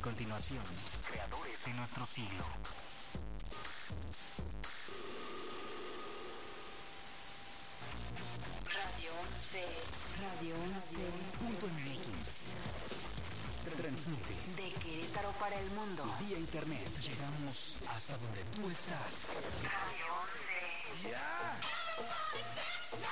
A continuación, creadores de nuestro siglo. Radio 11. Radio 11. Transmite De Querétaro para el mundo. vía internet. Llegamos hasta donde tú estás. Radio 11.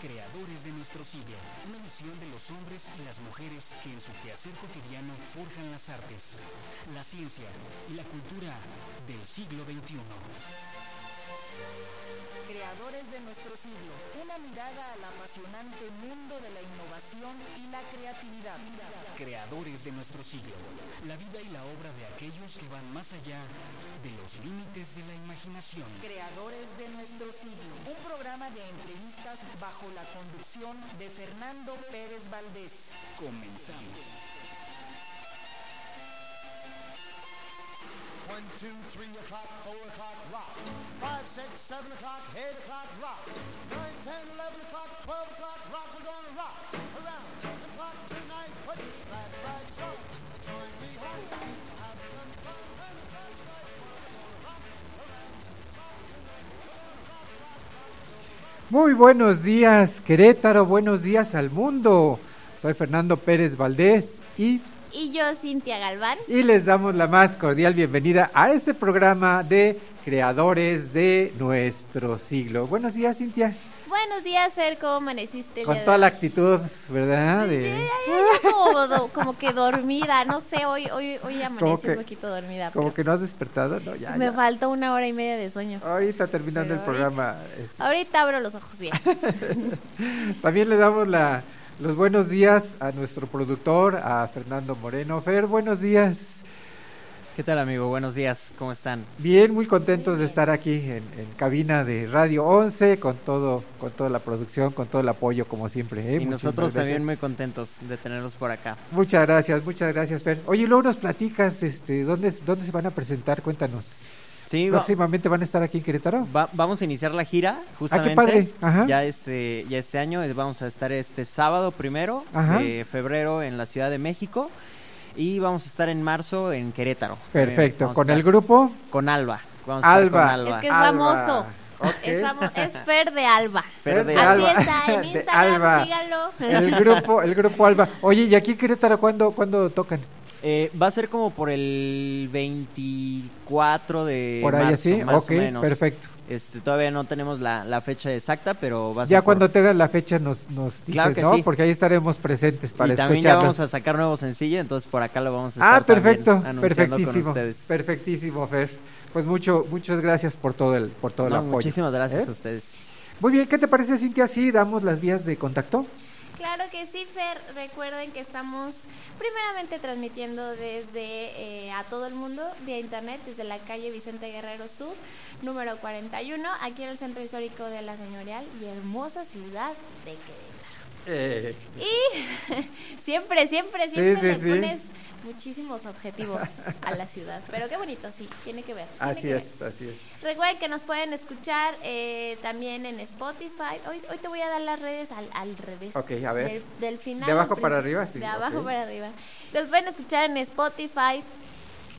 Creadores de nuestro siglo, una misión de los hombres y las mujeres que en su quehacer cotidiano forjan las artes, la ciencia y la cultura del siglo XXI. Creadores de nuestro siglo, una mirada al apasionante mundo de la innovación y la creatividad. Creadores de nuestro siglo, la vida y la obra de aquellos que van más allá de los límites de la imaginación. Creadores de nuestro siglo, un programa de entrevistas bajo la conducción de Fernando Pérez Valdés. Comenzamos. One, two, three o'clock, four o'clock, rock. Five, six, seven o'clock, eight o'clock, rock. Nine, ten, eleven o'clock, twelve o'clock, rock. We're gonna rock around the clock tonight. Put your glad rags on. Join me home. Have some fun. The rock. Muy buenos días, Querétaro, buenos días al mundo. Soy Fernando Pérez Valdés y, Y yo, Cintia Galván. y les damos la más cordial bienvenida a este programa de Creadores de nuestro siglo. Buenos días, Cintia. Buenos días, Fer, ¿cómo amaneciste? Con toda la actitud, ¿verdad? Sí, ya, ya, ya como, do- como que dormida, no sé, hoy hoy hoy amanecí que- un poquito dormida. Como pero que no has despertado, ¿no? Ya, me falta una hora y media de sueño. Ahorita terminando el ahorita- programa. este, Ahorita abro los ojos bien. También le damos la, los buenos días a nuestro productor, a Fernando Moreno. Fer, buenos días. ¿Qué tal amigo? Buenos días, ¿cómo están? Bien, muy contentos de estar aquí en, en cabina de Radio 11 con todo, con toda la producción, con todo el apoyo como siempre. ¿eh? y Muchísimas nosotros también muy contentos de tenerlos por acá. Muchas gracias, muchas gracias, Fer. Oye, luego nos platicas, este, ¿dónde, dónde se van a presentar? Cuéntanos. Sí, va- Próximamente van a estar aquí en Querétaro. va- vamos a iniciar la gira justamente. padre, ajá. Ya este, ya este año eh, vamos a estar este sábado primero Ajá. de febrero en la Ciudad de México y vamos a estar en marzo en Querétaro. Perfecto. ¿Con el grupo? Con Alba. Vamos a estar Alba. con Alba. Es que es Alba. famoso. Es, famo- es Fer de Alba. Fer de Así Alba. está, en Instagram, Alba. síganlo. El grupo, el grupo Alba. Oye, ¿y aquí en Querétaro cuándo, cuándo tocan? Eh, va a ser como por el 24 de Por ahí marzo, así, más o menos. perfecto. Este, todavía no tenemos la, la fecha exacta, pero va a ser Ya por- cuando tengas la fecha nos, nos dices, Claro ¿no? sí. Porque ahí estaremos presentes para y también ya vamos a sacar nuevo sencillo, entonces por acá lo vamos a estar Ah, perfecto, anunciando con perfectísimo, ustedes. perfectísimo, Fer. Pues mucho, muchas gracias por todo el, por todo el No, apoyo. muchísimas gracias ¿eh? a ustedes. Muy bien, ¿qué te parece, Cintia? Sí, damos las vías de contacto. Claro que sí, Fer. Recuerden que estamos primeramente transmitiendo desde eh, a todo el mundo vía internet, desde la calle Vicente Guerrero Sur, número 41, aquí en el centro histórico de la señorial y hermosa ciudad de Querétaro. Eh, Y siempre, siempre, siempre sí, le sí. Muchísimos objetivos a la ciudad. Pero qué bonito, sí, tiene que ver. tiene así que ver. es, así es. Recuerden que nos pueden escuchar eh, también en Spotify. Hoy, hoy te voy a dar las redes al, al revés. Ok, a ver. Del, del final. ¿De abajo para arriba? Sí, de abajo ok. para arriba. Los pueden escuchar en Spotify.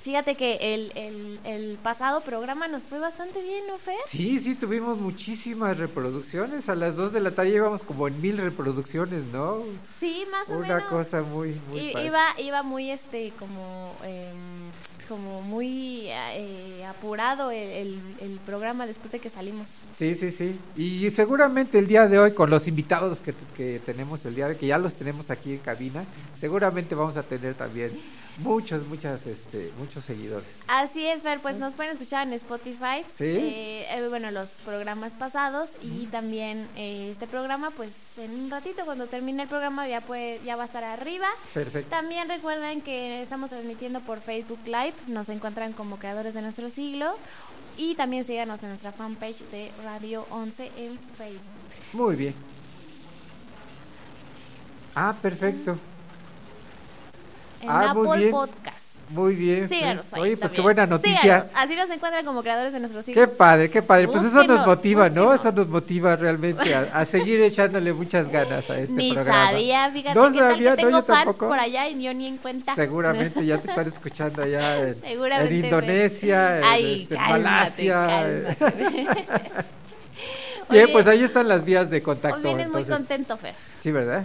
Fíjate que el, el, el pasado programa nos fue bastante bien, ¿no, Fer? Sí, sí, tuvimos muchísimas reproducciones. A las 2 de la tarde íbamos como en mil reproducciones, ¿no? Sí, más o Una menos. cosa muy, muy I- iba, iba muy este como em, como muy eh, apurado el, el- el programa después de que salimos. Sí, sí, sí. Y seguramente el día de hoy, con los invitados que, que tenemos el día de hoy, que ya los tenemos aquí en cabina, seguramente vamos a tener también muchos, muchas, este, muchos seguidores. Así es, Fer, pues nos pueden escuchar en Spotify. Sí. eh, eh, bueno, los programas pasados y también eh, este programa, pues en un ratito cuando termine el programa ya puede, ya va a estar arriba. Perfecto. También recuerden que estamos transmitiendo por Facebook Live, nos encuentran como creadores de nuestro siglo y también síganos en nuestra fanpage de Radio 11 en Facebook. Muy bien. Ah, perfecto. En Ah, Apple. Podcast. Muy bien. Síganos ahí Oye, pues qué también. buena noticia. Síganos. Así nos encuentran como creadores de nuestro siglo. Qué padre, qué padre. Pues eso nos Búsquenos, motiva, ¿no? Eso búsquenos. nos motiva realmente a, a seguir echándole muchas ganas a este Ni programa. sabía, fíjate No qué tal sabía, que no, tengo fans tampoco. por allá y yo ni en cuenta. Seguramente ya te están escuchando allá en, en Indonesia, en, Ay, este, cálmate, Malasia. cálmate. Bien, Oye, pues ahí están las vías de contacto. Hoy vienes muy contento, Fer. Sí, ¿verdad?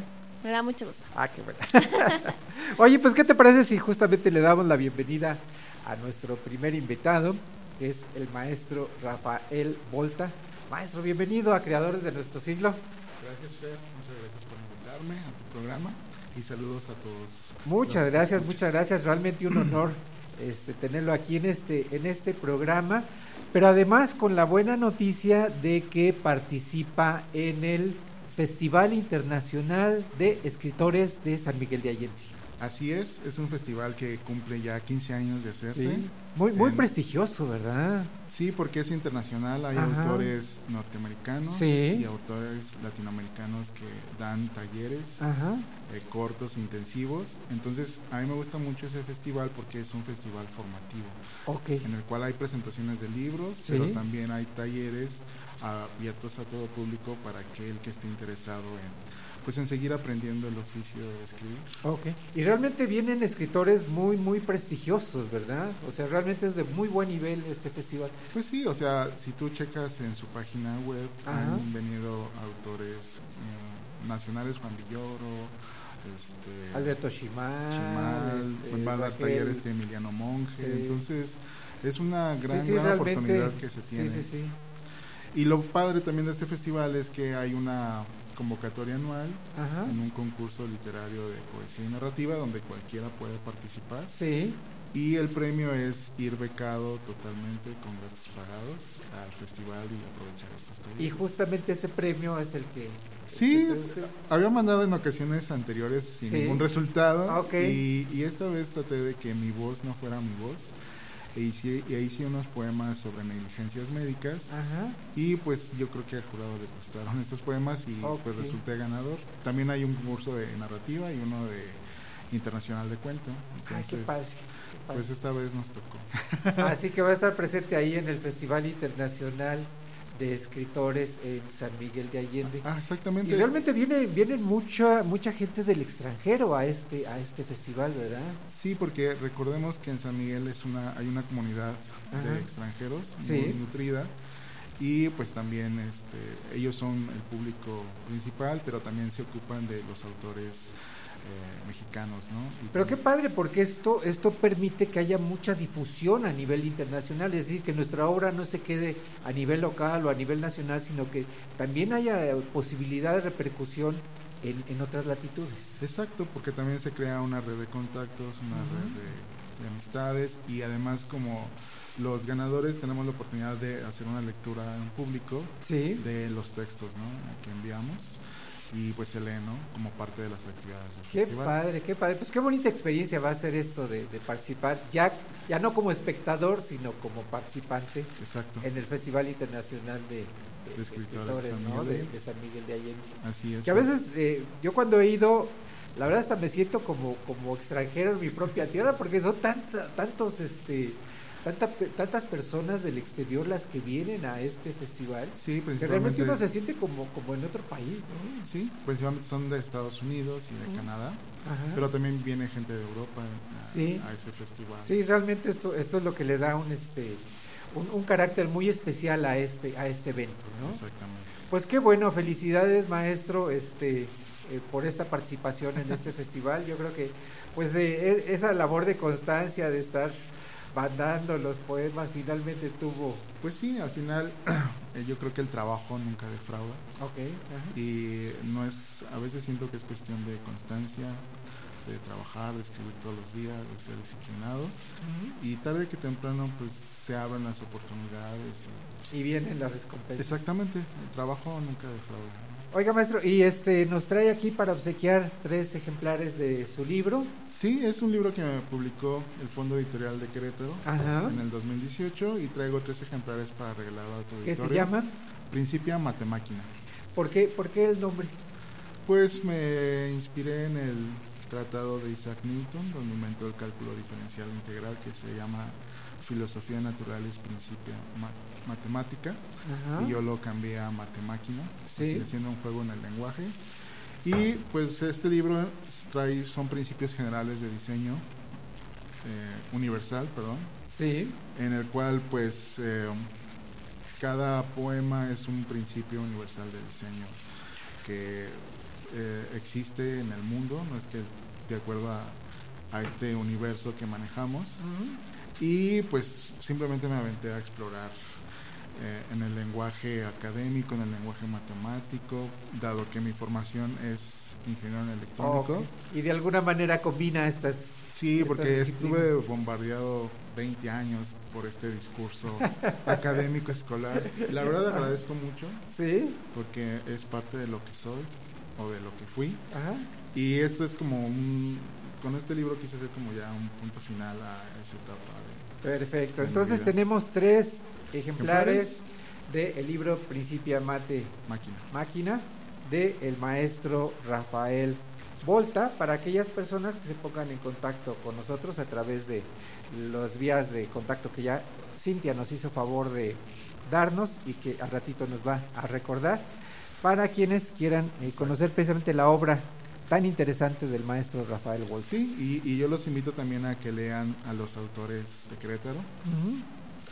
Me da mucho gusto. Ah, qué bueno. Oye, pues ¿qué te parece si justamente le damos la bienvenida a nuestro primer invitado, que es el maestro Rafael Volta? Maestro, bienvenido a Creadores de Nuestro Siglo. Gracias, Fer. Muchas gracias por invitarme a tu programa y saludos a todos. Muchas los gracias, muchas gracias. Realmente un honor este, tenerlo aquí en este, en este programa, pero además con la buena noticia de que participa en el Festival Internacional de Escritores de San Miguel de Allende. Así es, es un festival que cumple ya 15 años de hacerse. Sí. Muy, muy En- prestigioso, ¿verdad? Sí, porque es internacional, hay Ajá. autores norteamericanos Sí. y autores latinoamericanos que dan talleres eh, cortos, intensivos. Entonces, a mí me gusta mucho ese festival porque es un festival formativo, Ok. en el cual hay presentaciones de libros, Sí. pero también hay talleres abiertos a todo público para aquel que esté interesado en pues en seguir aprendiendo el oficio de escribir. Ok. Y realmente vienen escritores muy, muy prestigiosos, ¿verdad? O sea, realmente es de muy buen nivel este festival. Pues sí, o sea, si tú checas en su página web, Ajá. han venido autores eh, nacionales, Juan Villoro, este, Alberto Chimal. Chimal, este, va a dar talleres de Emiliano Monge, Sí. entonces es una gran, Sí, sí, gran oportunidad que se Sí, tiene. sí, sí. Y lo padre también de este festival es que hay una convocatoria anual Ajá. en un concurso literario de poesía y narrativa donde cualquiera puede participar. Sí. Y el premio es ir becado totalmente con gastos pagados al festival y aprovechar talleres. Y justamente ese premio es el que... Sí, que había mandado en ocasiones anteriores sin Sí. ningún resultado Ah, ok. y, y esta vez traté de que mi voz no fuera mi voz e hice, y hice unos poemas sobre negligencias médicas Ajá. y pues yo creo que al jurado le gustaron estos poemas y pues resulté ganador. También hay un curso de narrativa y uno de internacional de cuento. Ay, qué Entonces, qué padre. Pues esta vez nos tocó. Así que va a estar presente ahí en el Festival Internacional de Escritores en San Miguel de Allende. Ah, exactamente. Y realmente viene, viene mucha, mucha gente del extranjero a este, a este festival, ¿verdad? Sí, porque recordemos que en San Miguel es una, hay una comunidad Ajá. de extranjeros Sí. muy nutrida y pues también este, ellos son el público principal, pero también se ocupan de los autores eh, mexicanos, ¿no? Y Pero qué también- padre, porque esto, esto permite que haya mucha difusión a nivel internacional, es decir, que nuestra obra no se quede a nivel local o a nivel nacional, sino que también haya posibilidad de repercusión en, en otras latitudes. Exacto, porque también se crea una red de contactos, una red de, de amistades y además como los ganadores tenemos la oportunidad de hacer una lectura en público Sí. de los textos ¿no? que enviamos y pues se lee ¿no? como parte de las actividades del Qué festival. padre, qué padre. Pues qué bonita experiencia va a ser esto de, de participar, ya, ya no como espectador, sino como participante Exacto, en el Festival Internacional de, de De Escritores San ¿no? De, San Miguel de Allende. así es. Que a veces eh, yo cuando he ido, la verdad hasta me siento como, como extranjero en mi propia tierra, porque son tanta, tantos, este, tanta, tantas personas del exterior las que vienen a este festival, Sí, que realmente principalmente, uno se siente como, como en otro país, ¿no? sí, principalmente son de Estados Unidos y de Canadá, Ajá. pero también viene gente de Europa a, Sí. a ese festival. Sí, realmente esto, esto es lo que le da un, este, un, un carácter muy especial a este, a este evento, ¿no? Exactamente. Pues qué bueno, felicidades maestro, este, eh, por esta participación en este festival. Yo creo que, pues, eh, e- esa labor de constancia, de estar mandando los poemas, finalmente tuvo... Pues sí, al final eh, yo creo que el trabajo nunca defrauda. Ok. ajá. Y no es, a veces siento que es cuestión de constancia, de trabajar, de escribir todos los días, de ser disciplinado. Y tarde que temprano pues se abren las oportunidades. y- Y vienen las recompensas. Exactamente, el trabajo nunca defrauda. Oiga, maestro, y este nos trae aquí para obsequiar tres ejemplares de su libro. Sí, es un libro que me publicó el Fondo Editorial de Querétaro Ajá. en el 2018 y traigo tres ejemplares para regalar a tu ¿Qué se llama? Principia Matemáquina. ¿Por qué, ¿Por qué el nombre? Pues me inspiré en el tratado de Isaac Newton, donde inventó el cálculo diferencial integral que se llama Filosofía Naturalis Principia Ma- Matemática. Ajá. Y yo lo cambié a Matemáquina, Sí. haciendo un juego en el lenguaje. Y pues este libro trae, son principios generales de diseño eh, universal, perdón, Sí. en el cual pues eh, cada poema es un principio universal de diseño que eh, existe en el mundo, no es que de acuerdo a, a este universo que manejamos. Y pues simplemente me aventé a explorar eh, en el lenguaje académico, en el lenguaje matemático, dado que mi formación es ingeniero en electrónico. Ok. Y de alguna manera combina estas... Sí, estas porque disciplinas. estuve bombardeado 20 años por este discurso académico escolar. La verdad agradezco mucho Sí. porque es parte de lo que soy o de lo que fui. Ajá. Y esto es como un... Con este libro quise hacer como ya un punto final a esa etapa de... Perfecto. Entonces tenemos tres ejemplares del libro Principia Mate Máquina. Máquina de el maestro Rafael Volta para aquellas personas que se pongan en contacto con nosotros a través de las vías de contacto que ya Cintia nos hizo favor de darnos y que al ratito nos va a recordar para quienes quieran eh, conocer precisamente la obra tan interesante del maestro Rafael Volta. Sí, y, y yo los invito también a que lean a los autores de Querétaro.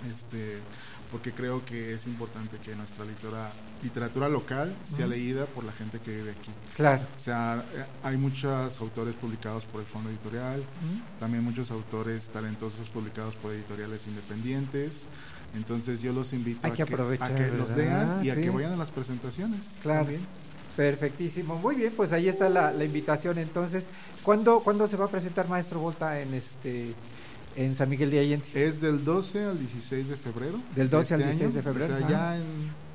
Este porque creo que es importante que nuestra literatura, literatura local sea leída por la gente que vive aquí. Claro. O sea, eh, hay muchos autores publicados por el Fondo Editorial, también muchos autores talentosos publicados por editoriales independientes. Entonces yo los invito Hay a que a que los lean y a Sí. que vayan a las presentaciones. Claro. también. Perfectísimo. Muy bien, pues ahí está la, la invitación entonces. ¿Cuándo, ¿Cuándo se va a presentar Maestro Volta en este en San Miguel de Allende? Es del 12 al 16 de febrero. Del 12 al este 16 de año. febrero, O sea, ajá. ya en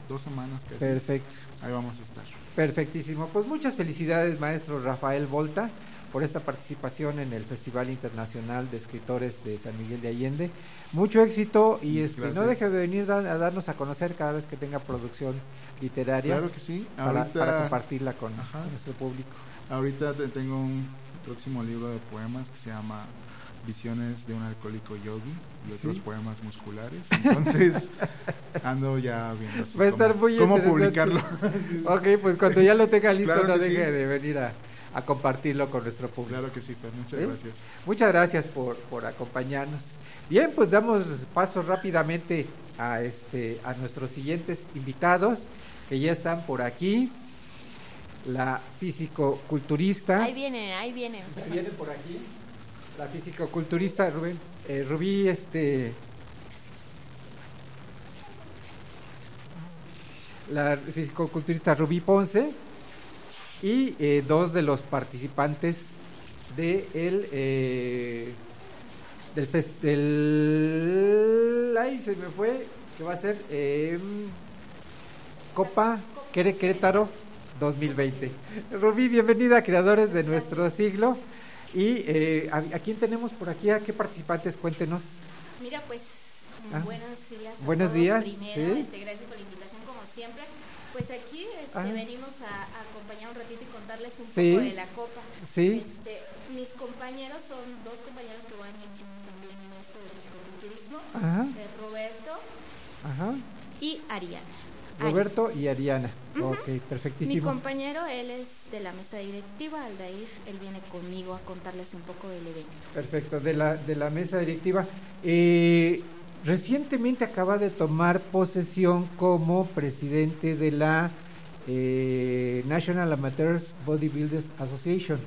dos semanas casi. Perfecto. Ahí vamos a estar. Perfectísimo. Pues muchas felicidades, maestro Rafael Volta, por esta participación en el Festival Internacional de Escritores de San Miguel de Allende. Mucho éxito y este, no deje de venir a darnos a conocer cada vez que tenga producción literaria Claro que sí. para, Ahorita, para compartirla con, con nuestro público. ahorita te- tengo un próximo libro de poemas que se llama Visiones de un alcohólico yogi y otros Sí. poemas musculares. Entonces, ando ya viendo así Va a estar cómo, muy cómo publicarlo. Ok, pues cuando ya lo tenga listo, Claro no sí. deje de venir a, a compartirlo con nuestro público. claro que sí, Fer. Muchas gracias. Muchas gracias por, por acompañarnos. Bien, pues damos paso rápidamente a este a nuestros siguientes invitados que ya están por aquí. La físico-culturista. Ahí vienen, ahí vienen. Ya viene por aquí. La físico-culturista Rubén, eh, Rubí, este. La físico-culturista Rubí Ponce y eh, dos de los participantes de el eh, del fes- del se me fue que va a ser eh, Copa Quere- Querétaro 2020 Rubí bienvenida creadores de nuestro siglo y eh, ¿a, a quién tenemos por aquí a qué participantes cuéntenos Mira, pues Ah. buenos días. a Buenos todos. días, Primero, sí. este, gracias por la invitación, como siempre. Pues aquí este, Ah. venimos a, a acompañar un ratito y contarles un Sí. poco de la copa. Sí. Este, mis compañeros son dos compañeros que van también en esto del fisiculturismo, Ajá. eh, Roberto Ajá. y Ariana. Roberto y Ariana ok Mi perfectísimo compañero, él es de la mesa directiva, Aldair, él viene conmigo a contarles un poco del evento. Perfecto, de la, de la mesa directiva. Eh, recientemente acaba de tomar posesión como presidente de la eh, National Amateurs Bodybuilders Association.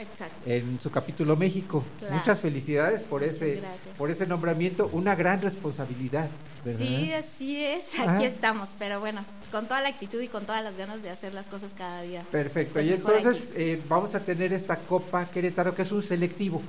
Exacto. en su capítulo México. Claro. Muchas felicidades por ese por ese nombramiento, una gran responsabilidad, ¿verdad? Sí, así es, aquí estamos, pero bueno, con toda la actitud y con todas las ganas de hacer las cosas cada día. Perfecto. Pues y entonces eh, vamos a tener esta Copa Querétaro que es un selectivo.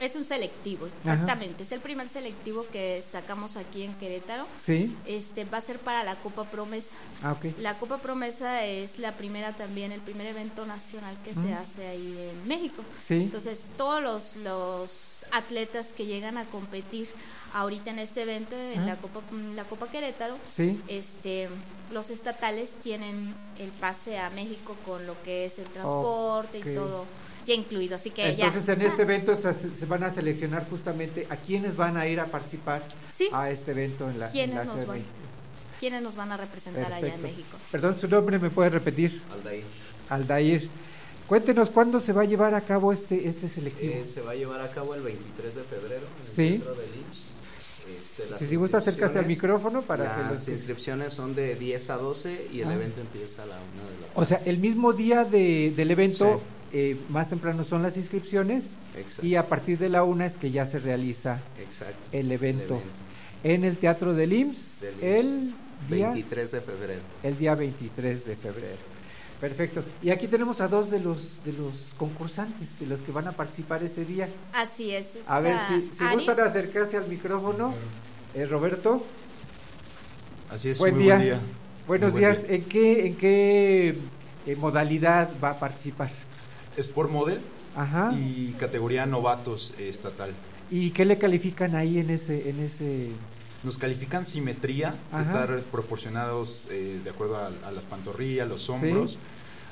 Es un selectivo, exactamente, es el primer selectivo que sacamos aquí en Querétaro. Sí. Este va a ser para la Copa Promesa. Ah, ok. La Copa Promesa es la primera también, el primer evento nacional que se hace ahí en México. Sí. Entonces, todos los, los atletas que llegan a competir ahorita en este evento, en Ah. la Copa la Copa Querétaro, Sí. este los estatales tienen el pase a México con lo que es el transporte y todo ya incluido, así que Entonces ya. en este evento se, se van a seleccionar justamente a quienes van a ir a participar Sí. a este evento en la, en ¿Quiénes la nos Ciudad de van? México. ¿Quiénes nos van a representar allá en Perfecto. México? Perdón, su nombre me puede repetir. Aldair. Aldair. Cuéntenos cuándo se va a llevar a cabo este este selectivo. Eh, se va a llevar a cabo el 23 de febrero en el Sí. centro IMSS. Este, si, si gusta acercarse al micrófono para que Las los inscripciones son de 10 a 12 y el Ah. evento empieza a la 1 de la tarde. O sea, el mismo día de, del evento, eh, más temprano son las inscripciones Exacto. y a partir de la una es que ya se realiza Exacto. el evento, evento. en el Teatro del IMSS Del el día 23 de febrero. el día 23 de febrero. Perfecto. Y aquí tenemos a dos de los de los concursantes, de los que van a participar ese día. Así es. A ver si, si Ari. gustan acercarse al micrófono. Eh, Roberto, Así es, buen muy día. buen día. Buenos Muy buen días. día. ¿En qué en qué eh, modalidad va a participar? Sport Model Ajá. y categoría novatos eh, estatal. ¿Y qué le califican ahí en ese en ese Nos califican simetría, Ajá. estar proporcionados eh, de acuerdo a, a las pantorrillas, los hombros.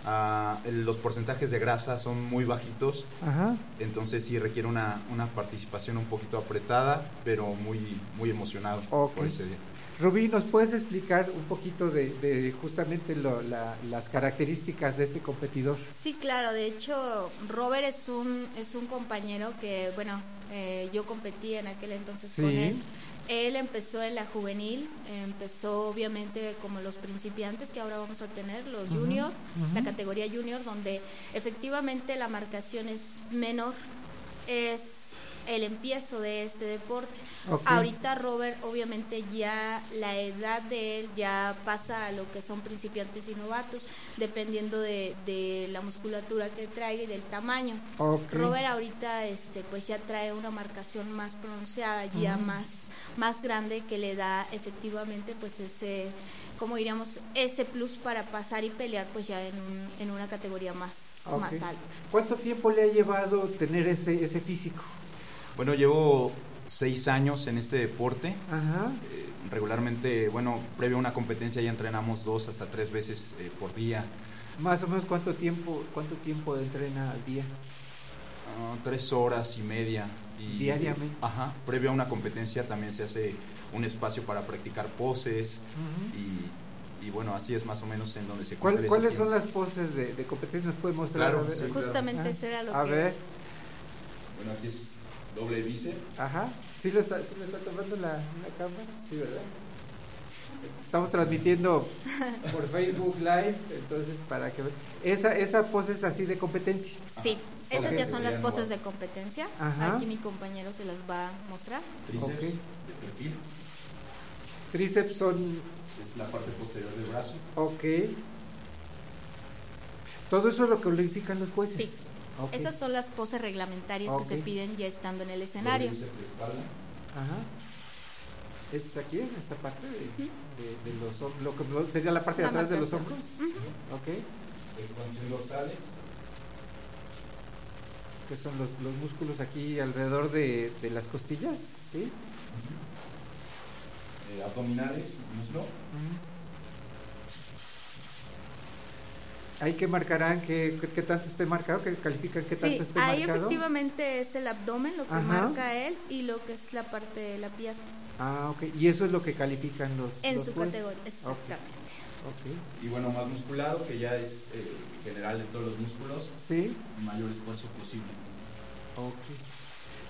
Ah, los porcentajes de grasa son muy bajitos, Ajá. entonces sí requiere una, una participación un poquito apretada, pero muy, muy emocionado por ese día. Rubí, ¿nos puedes explicar un poquito de, de justamente lo- la- las características de este competidor? Sí, claro. De hecho, Robert es un es un compañero que, bueno, eh, yo competí en aquel entonces con él. Él empezó en la juvenil, empezó obviamente como los principiantes que ahora vamos a tener, los Ujú, junior, la categoría junior, donde efectivamente la marcación es menor, es el empiezo de este deporte. Ok. Ahorita Robert, obviamente ya la edad de él ya pasa a lo que son principiantes y novatos, dependiendo de, de la musculatura que traiga y del tamaño. Ok. Robert ahorita este pues ya trae una marcación más pronunciada, ya Ujú. más, más grande que le da efectivamente pues ese, como diríamos, ese plus para pasar y pelear pues ya en, un- en una categoría más, Ok. más alta. ¿Cuánto tiempo le ha llevado tener ese, ese físico? Bueno, llevo seis años en este deporte. Ajá. Eh, regularmente, bueno, previo a una competencia ya entrenamos dos hasta tres veces eh, por día. Más o menos cuánto tiempo, cuánto tiempo entrena al día. Ah, tres horas y media. Y, Diariamente. Ajá. Previo a una competencia también se hace un espacio para practicar poses y, y bueno, así es más o menos en donde se ¿Cuál- ¿Cuáles tiempo. son las poses de, de competencia? ¿Nos puede mostrar? Claro, A ver. sí, claro. Justamente era lo A que- ver, Bueno, aquí es doble bíceps. ajá. ¿Sí lo está, sí lo está tomando la, la cámara? Sí, ¿verdad? Estamos transmitiendo por Facebook Live, entonces para que... Esa, esa pose es así de competencia. Sí, esas ya son las poses de competencia. Ajá. Aquí mi compañero se las va a mostrar. Tríceps de perfil. Tríceps son... Es la parte posterior del brazo. Ok. Todo eso lo califican los jueces. Sí. Esas son las poses reglamentarias que se piden ya estando en el escenario. Ajá. ¿Es aquí, en esta parte de, de- de los lo que sería la parte de atrás de los hombros? Ok. Expansión dorsales. Que son los, los músculos aquí alrededor de, de las costillas, ¿sí? eh, abdominales, muslo. Ahí que marcarán que, que, tanto esté marcado, que califican que Sí, tanto esté ahí marcado. efectivamente es el abdomen lo que Ajá. marca él y lo que es la parte de la pierna Ah, ok. Y eso es lo que califican los en los su jueces. categoría. Exactamente. Ok. Y bueno, más musculado, que ya es eh, general de todos los músculos. Sí. Mayor esfuerzo posible. Ok.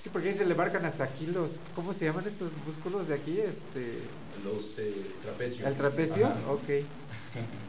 Sí, porque ahí se le marcan hasta aquí los, ¿cómo se llaman estos músculos de aquí? Este, Los eh, trapecios. ¿El trapecio? Ajá. Ok.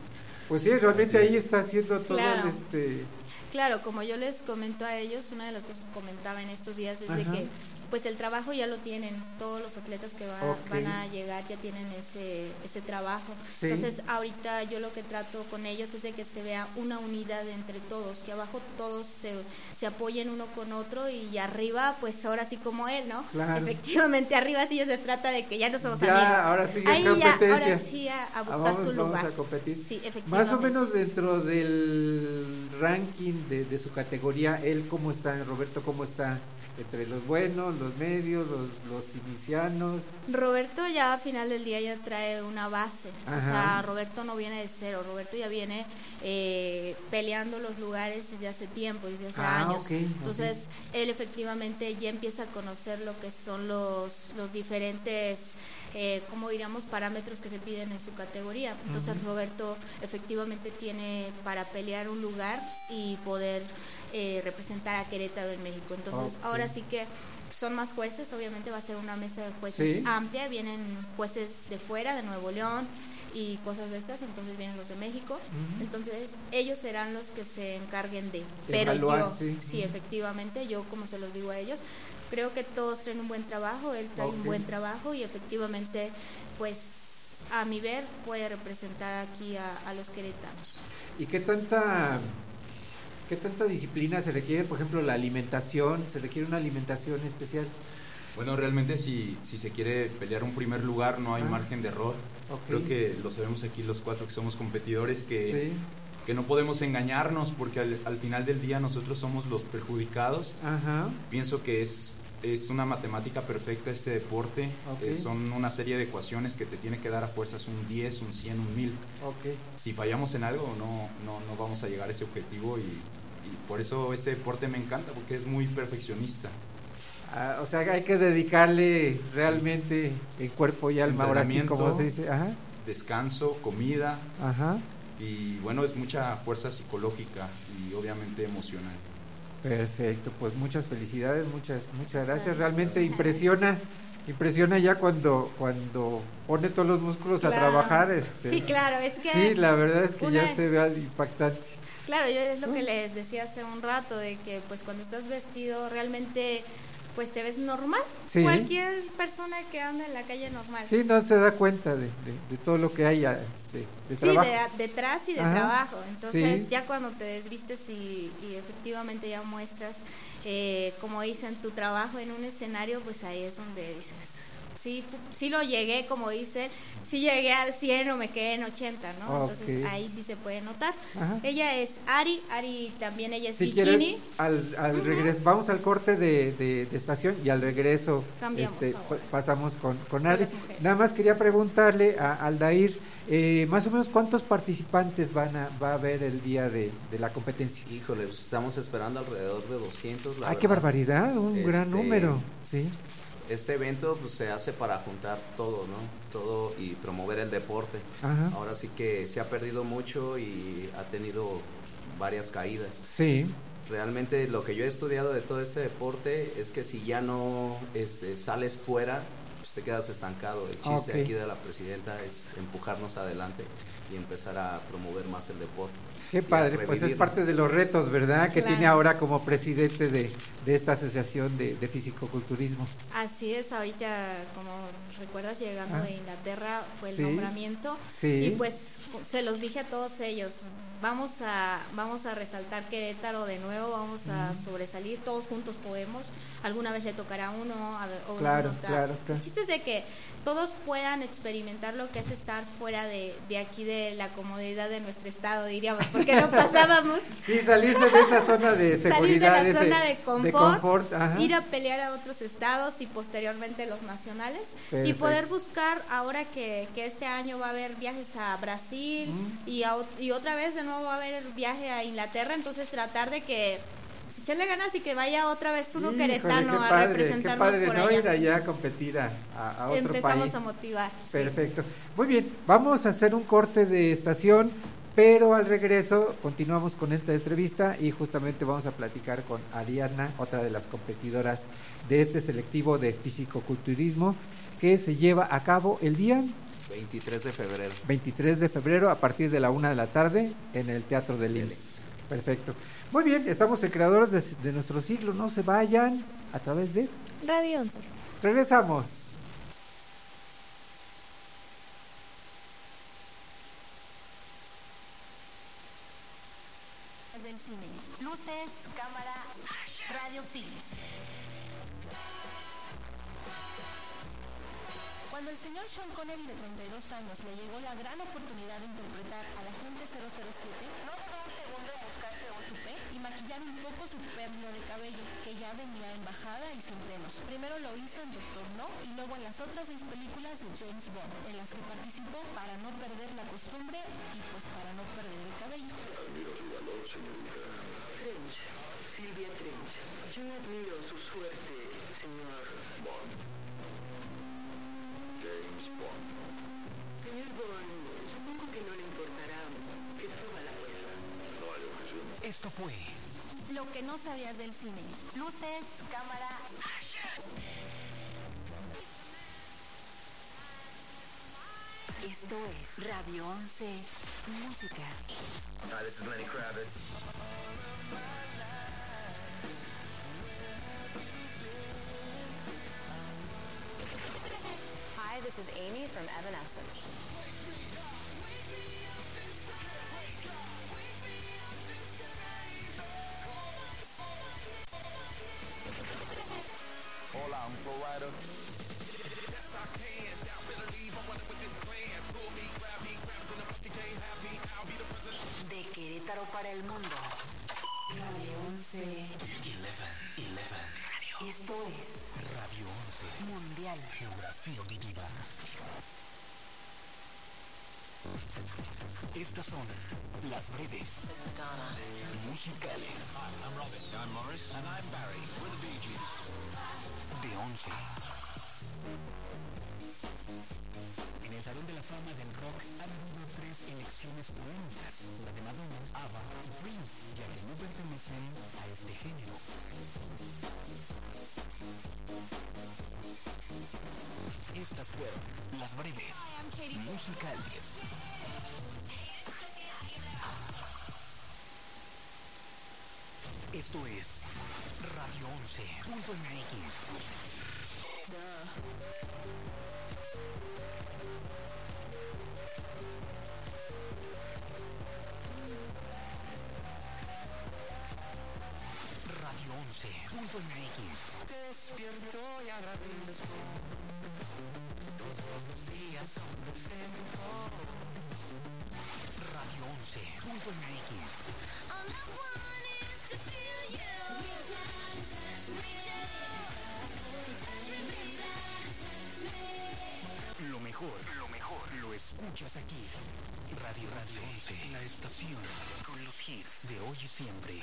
Pues sí, realmente ahí es. está haciendo todo Claro. el este... Claro, como yo les comento a ellos, una de las cosas que comentaba en estos días es de que pues el trabajo ya lo tienen, todos los atletas que va- van a llegar ya tienen ese, ese trabajo. Sí. Entonces ahorita yo lo que trato con ellos es de que se vea una unidad entre todos, que abajo todos se, se apoyen uno con otro y arriba pues ahora sí como él, ¿no? Claro. Efectivamente arriba sí ya se trata de que ya no somos Ya, amigos. ahora sí, Ahí ya, ahora sí a, a Ah, buscar vamos, su vamos lugar. a competir. Sí, efectivamente. Más o menos dentro del ranking de, de su categoría, él cómo está, Roberto cómo está entre los buenos, los medios, los, los inicianos. Roberto ya a final del día ya trae una base. Ajá. O sea, Roberto no viene de cero. Roberto ya viene eh, peleando los lugares desde hace tiempo, desde hace Ah, años. Entonces, él efectivamente ya empieza a conocer lo que son los, los diferentes, eh, como diríamos, parámetros que se piden en su categoría. Entonces. Roberto efectivamente tiene para pelear un lugar y poder eh, representar a Querétaro en México. Entonces, ahora sí que son más jueces, obviamente va a ser una mesa de jueces Sí. amplia, vienen jueces de fuera, de Nuevo León y cosas de estas, entonces vienen los de México, entonces ellos serán los que se encarguen de, pero evaluar, yo, sí. sí, efectivamente, yo como se los digo a ellos, creo que todos traen un buen trabajo, él trae un buen trabajo y efectivamente, pues a mi ver puede representar aquí a, a los queretanos. ¿Y qué tanta, qué tanta disciplina se requiere? Por ejemplo, la alimentación, ¿se requiere una alimentación especial? Bueno, realmente si, si se quiere pelear un primer lugar no hay Ah. margen de error. Ok. Creo que lo sabemos aquí los cuatro que somos competidores que, Sí. que no podemos engañarnos porque al, al final del día nosotros somos los perjudicados. Ajá. Pienso que es, es una matemática perfecta este deporte. Ok. Eh, son una serie de ecuaciones que te tiene que dar a fuerzas un 10, un 100, un 1000. Ok. Si fallamos en algo no, no, no vamos a llegar a ese objetivo y, y por eso este deporte me encanta porque es muy perfeccionista. Ah, o sea, hay que dedicarle realmente el cuerpo y alma, ahora sí, como se Entrenamiento, dice. Ajá. descanso, comida Ajá. y bueno, es mucha fuerza psicológica y obviamente emocional. Perfecto, pues muchas felicidades, muchas muchas gracias. Realmente impresiona, impresiona ya cuando cuando pone todos los músculos a trabajar. Este, Sí, claro, es que Sí, la verdad es que una- ya se ve al- impactante. Claro, yo es lo que les decía hace un rato, de que pues cuando estás vestido realmente pues te ves normal. Sí. Cualquier persona que anda en la calle normal. Sí, no se da cuenta de, de- de todo lo que hay este, de trabajo. de- detrás y de Ajá. trabajo. Entonces, Sí. ya cuando te desvistes y, y efectivamente ya muestras, eh, como dicen, tu trabajo en un escenario, pues ahí es donde dices, sí, sí lo llegué, como dicen, sí llegué al 100 o me quedé en 80, ¿no? Entonces, Ok. ahí sí se puede notar. Ajá. Ella es Ari, Ari también ella es Si bikini. al, al regreso, vamos al corte de, de- de estación y al regreso Cambiamos este, pasamos con, con Ari. Nada más quería preguntarle a Aldair, eh, más o menos cuántos participantes van a, va a haber el día de, de la competencia. Híjole, pues, estamos esperando alrededor de 200. la ¡Ay, qué verdad. barbaridad! Un gran Este, número, sí. Este evento pues, se hace para juntar todo, ¿no? Todo y promover el deporte. Ajá. Ahora sí que se ha perdido mucho y ha tenido varias caídas. Sí. Realmente lo que yo he estudiado de todo este deporte es que si ya no este, sales fuera, pues te quedas estancado. El chiste aquí de la presidenta es empujarnos adelante y empezar a promover más el deporte. Qué padre, pues es parte de los retos, ¿verdad? Que Claro. tiene ahora como presidente de, de esta asociación de, de fisicoculturismo. Así es, ahorita, como recuerdas, llegando Ah. de Inglaterra fue el Sí. nombramiento. Sí. Y pues se los dije a todos ellos, vamos a, vamos a resaltar Querétaro de nuevo, vamos a sobresalir, todos juntos podemos. Alguna vez le tocará a uno, a o Claro, claro, claro. El chiste es de que todos puedan experimentar lo que es estar fuera de, de aquí, de la comodidad de nuestro estado, diríamos, porque no pasábamos. Sí, salirse de esa zona de Salir de seguridad, la ese- zona de confort, ir a pelear a otros estados y posteriormente los nacionales y poder buscar ahora que, que este año va a haber viajes a Brasil y, a y otra vez de nuevo va a haber viaje a Inglaterra, entonces tratar de que pues, echarle ganas y que vaya otra vez uno Híjole, queretano qué a padre, representarnos qué padre, por ¿no? allá. Ir allá a competir a, a- otro Empezamos país. a motivar. sí. Perfecto. Muy bien, vamos a hacer un corte de estación, pero al regreso continuamos con esta entrevista y justamente vamos a platicar con Ariana, otra de las competidoras de este selectivo de fisicoculturismo que se lleva a cabo el día 23 de febrero. 23 de febrero a partir de la una de la tarde en el Teatro del IMSS. Perfecto. Muy bien, estamos en Creadores de, de nuestro siglo. No se vayan a través de... Radio 11. Regresamos. del cine. Luces, cámara, radio cines. Cuando el señor Sean Connery de 32 años le llegó la gran oportunidad de interpretar al agente 007, no dudó un segundo en buscarse un tupé y maquillar un poco su pérdida de cabello, que ya venía en bajada y sin frenos. Primero lo hizo en Doctor No y luego en las otras seis películas de James Bond, en las que participó para no perder la costumbre y pues para no perder el cabello. Admiro su valor, señorita. Trench, Silvia Trench. Yo admiro Esto fue lo que no sabías del cine. Luces, cámara, Esto es Radio 11 Música. Hi, this is Lenny Kravitz. Hi, this is Amy from Evanescence. I'm. De Querétaro para el mundo. Radio 11. 11, 11. Esto es Radio 11. Mundial. Geografía auditiva. Estas son las breves musicales I'm Robin. I'm Morris. And I'm Barry. We're the Bee Gees. de 11. En el Salón de la Fama del Rock han habido tres elecciones polémicas, la de Madonna, ABBA y Prince, ya que no pertenecen a este género. Estas fueron las breves musicales. Esto es Radio 11.mx. 11.mx. Despierto y agradezco. Todos los días. Radio 11.mx. Lo mejor, lo mejor, lo escuchas aquí. Radio Radio 11, la estación con los hits de hoy y siempre.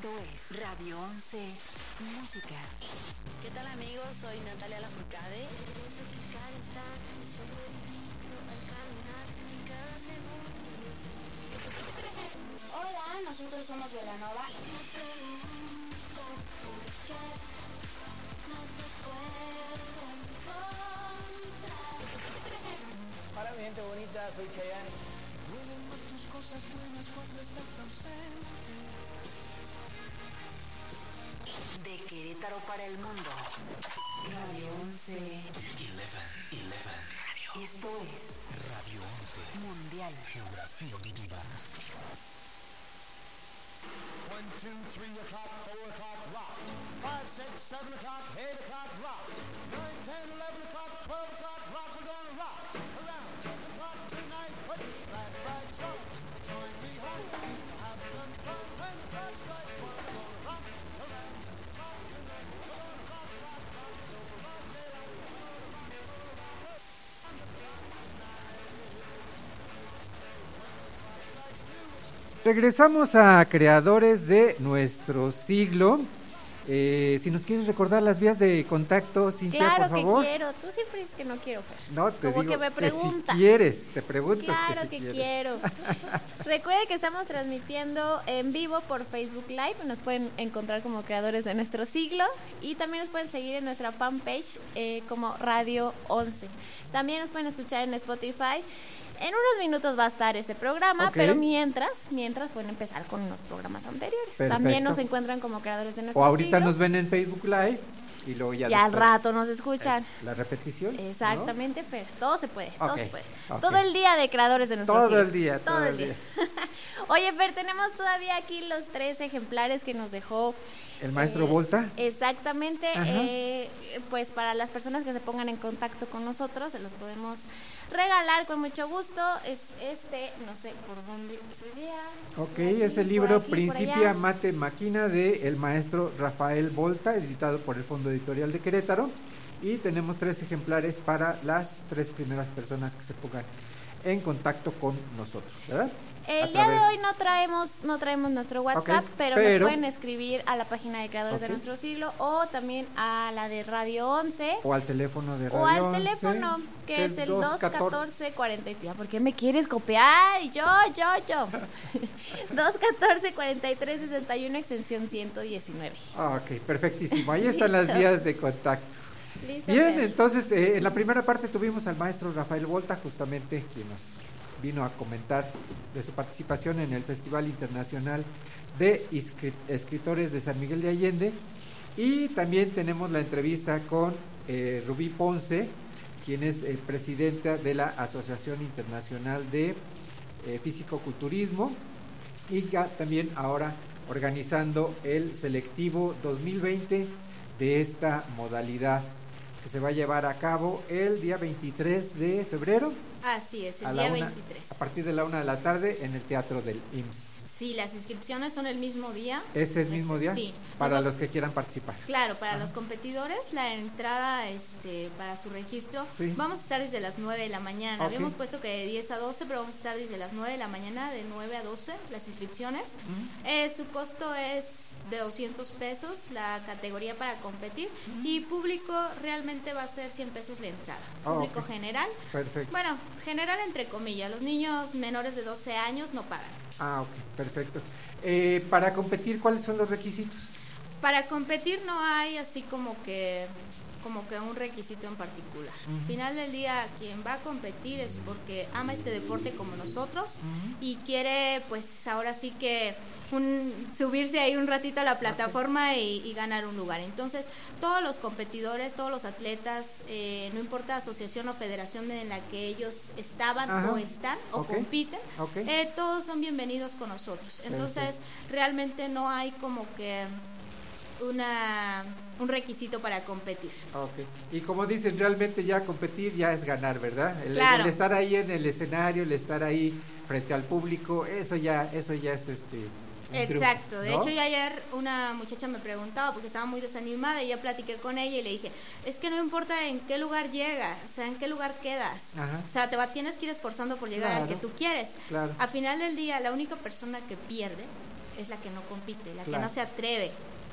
Esto es Radio 11 Música. ¿Qué tal amigos? Soy Natalia Lafourcade. Hola, nosotros somos Velanova. Hola mi gente bonita, soy Chayanne. Duelen más tus cosas buenas cuando estás ausente. De Querétaro para el mundo. Radio 11. 11, 11. Esto es Radio 11. Mundial. Geografía auditiva. 1, 2, 3 o'clock, 4 o'clock, rock. 5, 6, 7 o'clock, 8 o'clock, rock. 9, 10, 11 o'clock, 12 o'clock, rock. We're gonna rock around Regresamos a creadores de nuestro siglo. Eh, si nos quieres recordar las vías de contacto, Cintia, Claro por que favor. quiero. Tú siempre dices que no quiero, Fer. No, te Como digo que me si preguntas. quieres, te preguntas Claro que que, si quiero. Recuerde que estamos transmitiendo en vivo por Facebook Live. Nos pueden encontrar como creadores de nuestro siglo. Y también nos pueden seguir en nuestra fanpage eh, como Radio 11. También nos pueden escuchar en Spotify. En unos minutos va a estar este programa, pero mientras, mientras pueden empezar con los programas anteriores. También nos encuentran como creadores de nuestro O ahorita siglo. nos ven en Facebook Live y luego ya Y al rato nos escuchan. La repetición. ¿no? Exactamente, Fer. Todo se puede, todo se puede. Todo el día de creadores de nuestro Todo siglo. el día, todo el día. Oye, Fer, tenemos todavía aquí los tres ejemplares que nos dejó. El maestro eh, Volta. Exactamente. Eh, pues para las personas que se pongan en contacto con nosotros, se los podemos regalar con mucho gusto. Es este, no sé por dónde se vea. Ok, es el libro aquí, Principia. Mate Máquina de el maestro Rafael Volta, editado por el Fondo Editorial de Querétaro. Y tenemos tres ejemplares para las tres primeras personas que se pongan en contacto con nosotros, ¿verdad? El día de hoy no traemos no traemos nuestro WhatsApp, pero, pero- nos pueden escribir a la página de Creadores de. Nuestro Siglo o también a la de Radio 11 O al teléfono de Radio o al 11, teléfono que es el 214. 214 40 ¿Por qué me quieres copiar? Yo, yo, yo. 214 43 61 extensión 119. Ah, Ok, perfectísimo. Ahí están las vías de contacto. Listo, Bien, entonces eh, en la primera parte tuvimos al maestro Rafael Volta, justamente quien nos vino a comentar de su participación en el Festival Internacional de Escritores de San Miguel de Allende. Y también tenemos la entrevista con eh, Rubí Ponce, quien es el presidente de la Asociación Internacional de eh, Físico-Culturismo y ya también ahora organizando el selectivo 2020 de esta modalidad que se va a llevar a cabo el día 23 de febrero Así es, el día una- 23. a partir de la una de la tarde en el Teatro del IMSS. Sí, las inscripciones son el mismo día. ¿Es el mismo Este, día? Sí. Para Nos va- los que quieran participar. Claro, para los competidores la entrada este, para su registro Sí. vamos a estar desde las 9 de la mañana. Ok. Habíamos puesto que de 10 a 12, pero vamos a estar desde las 9 de la mañana, de 9 a 12 las inscripciones. Eh, su costo es de 200 pesos la categoría para competir y público realmente va a ser 100 pesos la entrada. Ah, Público general. Perfecto. Bueno, general entre comillas, los niños menores de 12 años no pagan. Ah, ok, perfecto. Eh, para competir, ¿cuáles son los requisitos? Para competir no hay así como que como que un requisito en particular. Al final del día quien va a competir es porque ama este deporte como nosotros y quiere pues ahora sí que un, subirse ahí un ratito a la plataforma y, y ganar un lugar. Entonces todos los competidores, todos los atletas, eh, no importa asociación o federación en la que ellos estaban Ajá. o están o compiten, eh, todos son bienvenidos con nosotros. Entonces realmente no hay como que una un requisito para competir. Y como dicen, realmente ya competir ya es ganar, ¿verdad? El, Claro. el estar ahí en el escenario, el estar ahí frente al público, eso ya, eso ya es este. triunfo, Exacto, de hecho ya ayer una muchacha me preguntaba porque estaba muy desanimada y ya platiqué con ella y le dije, es que no importa en qué lugar llegas, o sea, en qué lugar quedas, Ajá. o sea, te va, tienes que ir esforzando por llegar al que Claro. tú quieres. Claro. Al final del día, la única persona que pierde es la que no compite, la que Claro. no se atreve.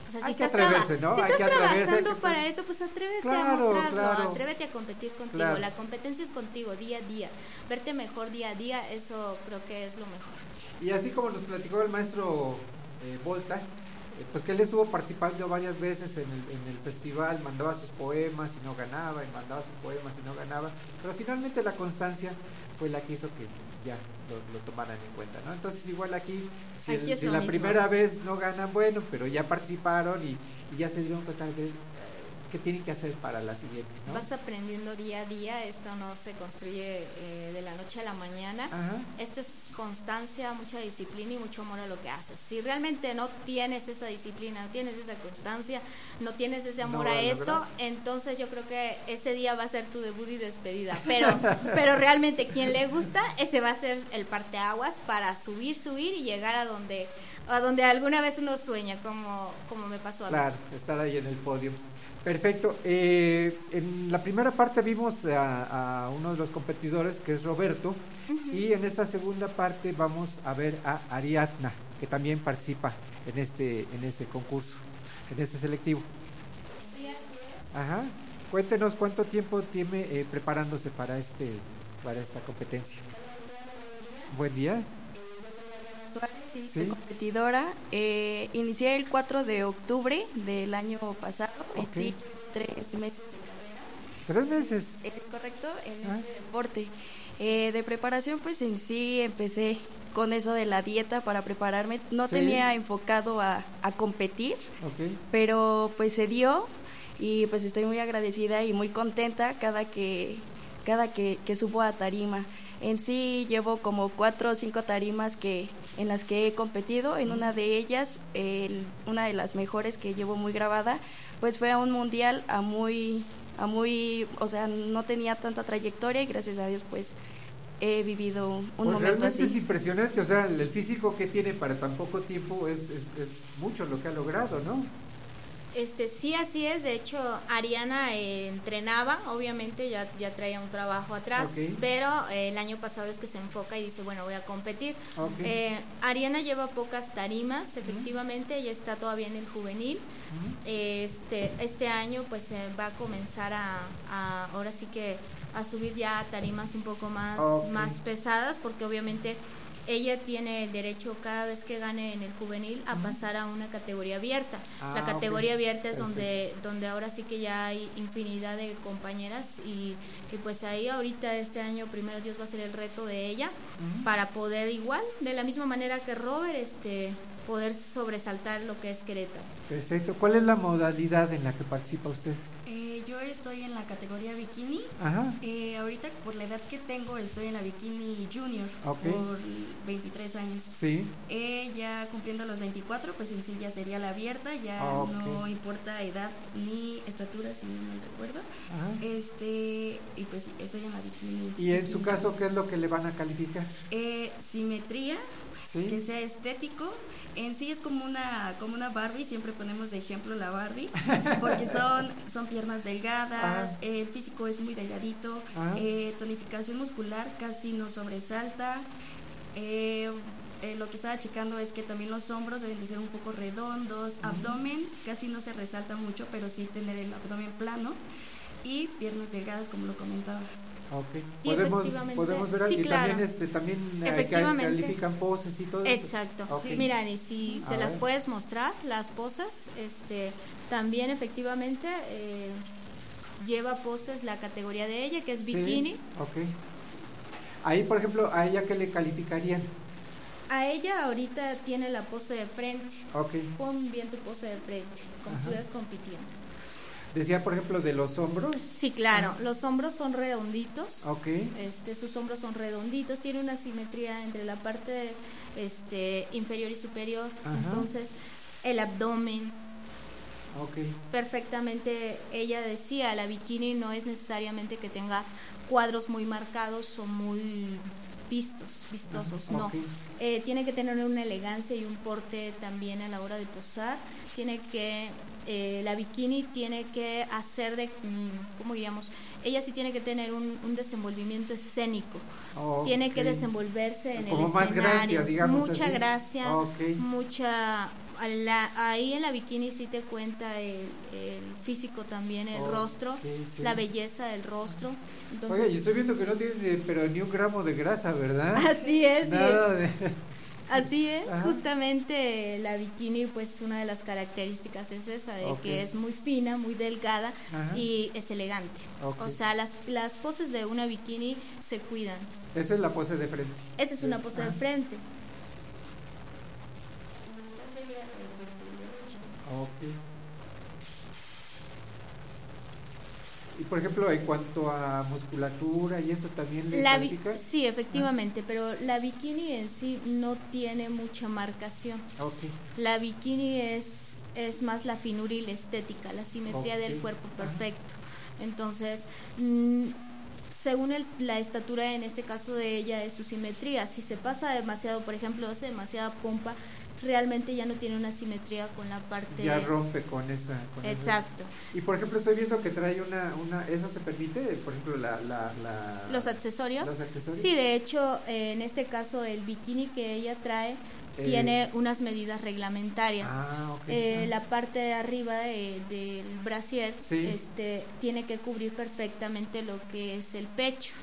O sea, Hay si que estás, traba- atreverse, ¿no? si Hay estás que hay trabajando que para eso, pues atrévete Claro, a mostrarlo, claro. atrévete a competir contigo. Claro. La competencia es contigo día a día. Verte mejor día a día, eso creo que es lo mejor. Y así como nos platicó el maestro eh, Volta, eh, pues que él estuvo participando varias veces en el, en el festival, mandaba sus poemas y no ganaba, y mandaba sus poemas y no ganaba, pero finalmente la constancia fue la que hizo que ya lo, lo tomaran en cuenta, ¿no? Entonces igual aquí, si, Aquí la mismo. primera vez no ganan, bueno, pero ya participaron y, y ya se dieron cuenta de qué tienen que hacer para la siguiente, ¿no? Vas aprendiendo día a día, esto no se construye eh, de la noche a la mañana. Ajá. Esto es constancia, mucha disciplina y mucho amor a lo que haces. Si realmente no tienes esa disciplina, no tienes esa constancia, no tienes ese amor No a esto, lograr. entonces yo creo que ese día va a ser tu debut y despedida. Pero, pero realmente quien le gusta, ese va a ser el parteaguas para subir, subir y llegar a donde a donde alguna vez uno sueña, como, como me pasó a mí. Claro, estar ahí en el podio. Perfecto. Eh, en la primera parte vimos a, a uno de los competidores, que es Roberto, Y en esta segunda parte vamos a ver a Ariadna, que también participa en este, en este concurso, en este selectivo. Sí, así es. Ajá. Cuéntenos cuánto tiempo tiene eh, preparándose para este, para esta competencia. Buen día. Sí, Sí. soy competidora. Eh, inicié el 4 de octubre del año pasado. Ok. Metí tres meses Tres meses. Es correcto, en Ah. este deporte. Eh, de preparación, pues en sí empecé con eso de la dieta para prepararme. No Sí. tenía enfocado a, a competir, Ok. pero pues se dio y pues estoy muy agradecida y muy contenta cada que cada que, que subo a tarima. En sí llevo como cuatro o cinco tarimas que en las que he competido. En una de ellas, el- una de las mejores que llevo muy grabada, pues fue a un mundial a muy a muy, o sea, no tenía tanta trayectoria y gracias a Dios pues he vivido un Pues momento realmente así. es impresionante, o sea, el, físico que tiene para tan poco tiempo es, es, es mucho lo que ha logrado, ¿no? Este, sí, así es. De hecho, Ariana eh, entrenaba, obviamente ya, ya traía un trabajo atrás, pero eh, el año pasado es que se enfoca y dice, bueno, voy a competir. Eh, Ariana lleva pocas tarimas, efectivamente, ella está todavía en el juvenil. Este, este año pues va a comenzar a, a- ahora sí que a subir ya tarimas un poco más, más pesadas, porque obviamente ella tiene el derecho cada vez que gane en el juvenil a pasar a una categoría abierta. Ah, la categoría abierta es donde, donde ahora sí que ya hay infinidad de compañeras y, y pues ahí ahorita este año primero Dios va a ser el reto de ella para poder igual, de la misma manera que Robert, este poder sobresaltar lo que es Querétaro. Perfecto. ¿Cuál es la modalidad en la que participa usted? Yo estoy en la categoría bikini. Ajá. Eh, ahorita por la edad que tengo estoy en la bikini junior por 23 años. Sí. Eh, ya cumpliendo los 24, pues en sí ya sería la abierta, ya Ah, no importa edad ni estatura, si no mal recuerdo. Ajá. Este, y pues estoy en la bikini. Y en su caso, ¿qué es lo que le van a calificar? Eh, simetría, Sí. que sea estético. En sí es como una como una Barbie, siempre ponemos de ejemplo la Barbie, porque son son piernas delgadas, Ah. el físico es muy delgadito, Ah. eh, tonificación muscular casi no sobresalta. eh, eh, lo que estaba checando es que también los hombros deben de ser un poco redondos, abdomen casi no se resalta mucho, pero sí tener el abdomen plano y piernas delgadas como lo comentaba. Ok. Y Podemos, efectivamente- podemos ver sí, y claro. también este también eh, Efectivamente. califican poses y todo eso. Exacto. Ok. Sí, Mira, y si A se las puedes mostrar, las poses, este, también efectivamente eh, lleva poses la categoría de ella, que es Sí, bikini. Ahí, por ejemplo, a ella que le calificarían. A ella ahorita tiene la pose de frente. Ok. Pon bien tu pose de frente, como si Ajá. estuvieras compitiendo. Decía, por ejemplo, de los hombros. Sí, claro, los hombros son redonditos. Ok. Este, sus hombros son redonditos, tiene una simetría entre la parte este, inferior y superior. Ajá. Entonces, el abdomen, Ok. perfectamente ella decía, la bikini no es necesariamente que tenga cuadros muy marcados o muy vistos, vistosos, no. Eh, tiene que tener una elegancia y un porte también a la hora de posar. Tiene que, eh, la bikini tiene que hacer de, mm, ¿cómo diríamos? Ella sí tiene que tener un, un desenvolvimiento escénico. Ok. Tiene que desenvolverse en Como el más escenario. gracia, digamos Mucha así. gracia, Ok. mucha... la- ahí en la bikini sí te cuenta el, el físico también, el rostro, sí. la belleza del rostro. Entonces, Oye, y estoy viendo que no tiene pero ni un gramo de grasa, ¿verdad? Así es, Nada de... Así es, Ajá. justamente la bikini, pues una de las características es esa, de que es muy fina, muy delgada Ajá. y es elegante. O sea, las, las poses de una bikini se cuidan. Esa es la pose de frente. Esa es una pose de Ajá. frente. Ok. Y por ejemplo, en cuanto a musculatura y eso también le La sí, efectivamente, pero la bikini en sí no tiene mucha marcación. Ok. La bikini es, es más la finura y la estética, la simetría del cuerpo perfecto. Entonces, mm, según el- la estatura en este caso de ella es su simetría. Si se pasa demasiado, por ejemplo, hace demasiada pompa, realmente ya no tiene una simetría con la parte... Ya rompe con esa. con esa- Exacto. Y por ejemplo, estoy viendo que trae una. una ¿Eso se permite? Por ejemplo, la. la, la- Los accesorios. Los accesorios. Sí, de hecho, eh, en este caso el bikini que ella trae Eh. tiene unas medidas reglamentarias. Ah, ok. Eh, Ah. La parte de arriba de- del brasier Sí. este, tiene que cubrir perfectamente lo que es el pecho.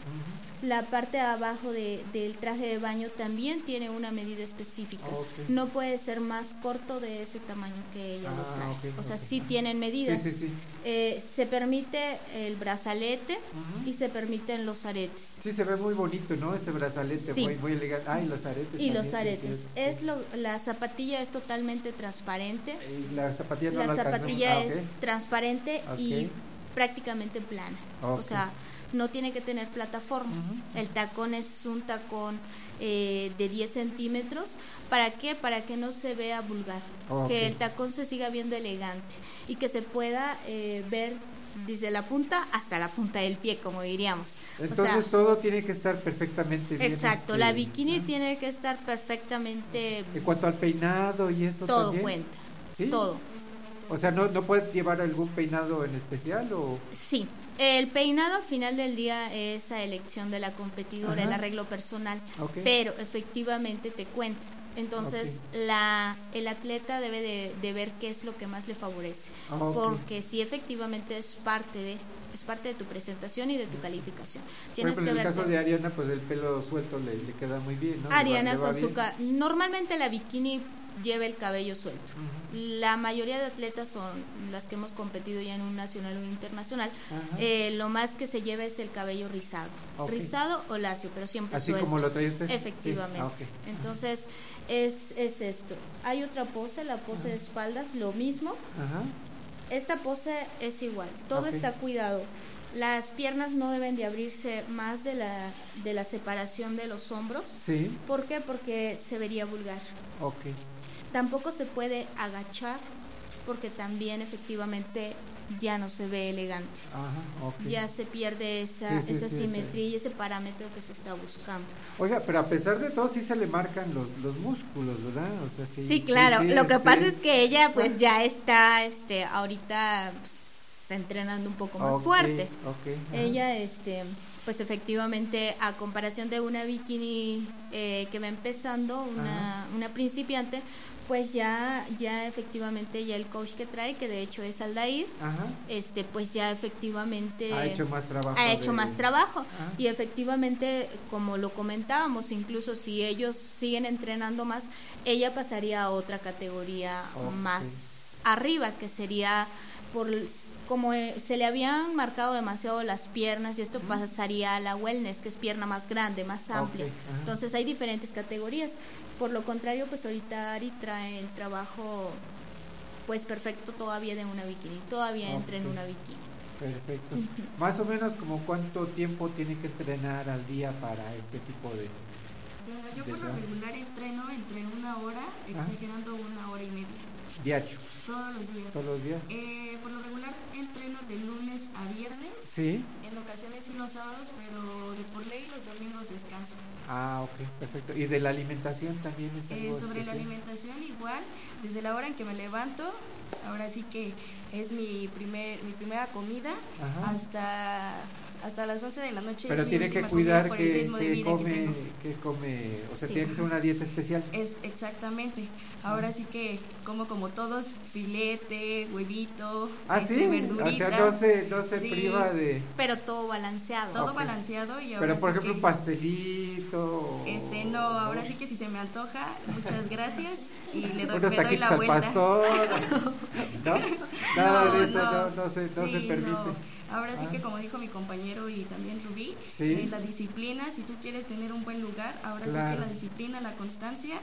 La parte de abajo de- del traje de baño también tiene una medida específica. Ok. No puede ser más corto de ese tamaño que ella lo Ah, trae. ok, o sea, sí tienen medidas. Sí, sí, sí. Eh, se permite el brazalete y se permiten los aretes. Sí, se ve muy bonito, ¿no? Ese brazalete Sí. muy, muy elegante. Ah, y los aretes. Y también, los aretes. Es lo, la zapatilla es totalmente transparente. Y la zapatilla no la zapatilla Ah, es transparente y prácticamente plana. O sea, no tiene que tener plataformas. El tacón es un tacón eh, de 10 centímetros. ¿Para qué? Para que no se vea vulgar. Ok. Que el tacón se siga viendo elegante y que se pueda eh, ver desde la punta hasta la punta del pie, como diríamos. O Entonces sea, todo tiene que estar perfectamente bien. Exacto, este, la bikini tiene que estar perfectamente En cuanto al peinado y esto todo también. cuenta. ¿Sí? Todo. O sea, ¿no, ¿no puede llevar algún peinado en especial o...? Sí, el peinado al final del día es a elección de la competidora, Ajá. el arreglo personal, pero efectivamente te cuenta. Entonces, la, el atleta debe de, de ver qué es lo que más le favorece, Ah, porque si efectivamente es parte de es parte de tu presentación y de tu calificación. Por Tienes ejemplo, en el caso de Ariana, pues el pelo suelto le, le queda muy bien, ¿no? Le va- Ariana le va con su bien. ca- normalmente la bikini lleva el cabello suelto. La mayoría de atletas son las que hemos competido ya en un nacional o internacional. Eh, lo más que se lleva es el cabello rizado, rizado o lacio, pero siempre Así suelto. como lo trae usted. Sí. Efectivamente. Ah. Entonces es, es esto. Hay otra pose, la pose de espaldas, lo mismo. Esta pose es igual, todo está cuidado. Las piernas no deben de abrirse más de la, de la separación de los hombros. Sí, ¿Por qué? Porque se vería vulgar. ok. Tampoco se puede agachar porque también efectivamente ya no se ve elegante. Ajá, ok. Ya se pierde esa, Sí, sí, esa sí, simetría y ese parámetro que se está buscando. Oiga, pero a pesar de todo sí se le marcan los, los músculos, ¿verdad? O sea, sí, claro. Lo que este- pasa es que ella pues ya está este ahorita pues, entrenando un poco más fuerte. Ella este pues efectivamente a comparación de una bikini eh, que va empezando, una, una principiante, pues ya ya efectivamente ya el coach que trae, que de hecho es Aldair, Ajá. este pues ya efectivamente Ha hecho más trabajo ha hecho de- más trabajo Ajá. y efectivamente como lo comentábamos incluso si ellos siguen entrenando más ella pasaría a otra categoría más arriba que sería por como eh, se le habían marcado demasiado las piernas y esto pasaría a la wellness que es pierna más grande más amplia. entonces hay diferentes categorías. Por lo contrario pues ahorita Ari trae el trabajo pues perfecto todavía de una bikini todavía entra en una bikini. Perfecto. Más o menos como cuánto tiempo tiene que entrenar al día para este tipo de... Bueno, yo de por lo regular entreno entre una hora, exagerando una hora y media. Diario. Todos los días. Todos los días. Eh, por lo regular entreno de lunes a viernes. Sí. En ocasiones sí los sábados, pero de por ley los domingos descanso. Ah, ok, perfecto. ¿Y de la alimentación también es Eh, algo sobre la alimentación igual, desde la hora en que me levanto, ahora sí que es mi primer mi primera comida Ajá. hasta hasta las 11 de la noche. Pero tiene que cuidar que, que come, que come, o sea, Sí. tiene que ser una dieta especial. Es exactamente. Ahora sí que como como todos, filete, huevito, Ah, este, sí, o verduritas. sea, no se, no se Sí, priva de... pero todo balanceado Todo balanceado y ahora Pero por sí ejemplo que- un pastelito. Este, no, ahora sí que si se me antoja, muchas gracias y le doy, me doy la al vuelta. pastor. ¿No? Nada de eso, no, no. no, se, no se permite. Ahora sí Ah. que como dijo mi compañero y también Rubí, Sí. eh, la disciplina, si tú quieres tener un buen lugar, ahora sí que la disciplina, la constancia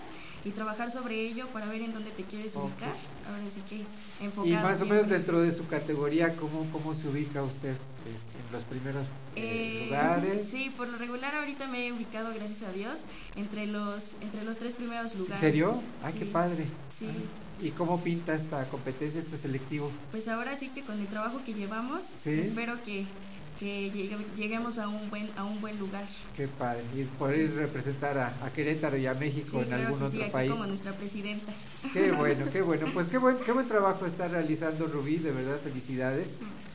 y trabajar sobre ello para ver en dónde te quieres ubicar. Ahora sí que enfocado. Y más o menos dentro de su categoría, ¿cómo, cómo se ubica usted este, en los primeros eh, Eh, lugares? Sí, por lo regular ahorita me he ubicado, gracias a Dios, entre los entre los tres primeros ¿En lugares. serio? Ah, Sí. qué padre. Sí. ¿Y cómo pinta esta competencia, este selectivo? Pues ahora sí que con el trabajo que llevamos, Sí. espero que, que llegue- lleguemos a un buen a un buen lugar. Qué padre. Y poder representar a, a Querétaro y a México Sí, en claro algún que otro sí, aquí país. como nuestra presidenta. Qué bueno, qué bueno. Pues qué buen, qué buen trabajo está realizando Rubí, de verdad, felicidades.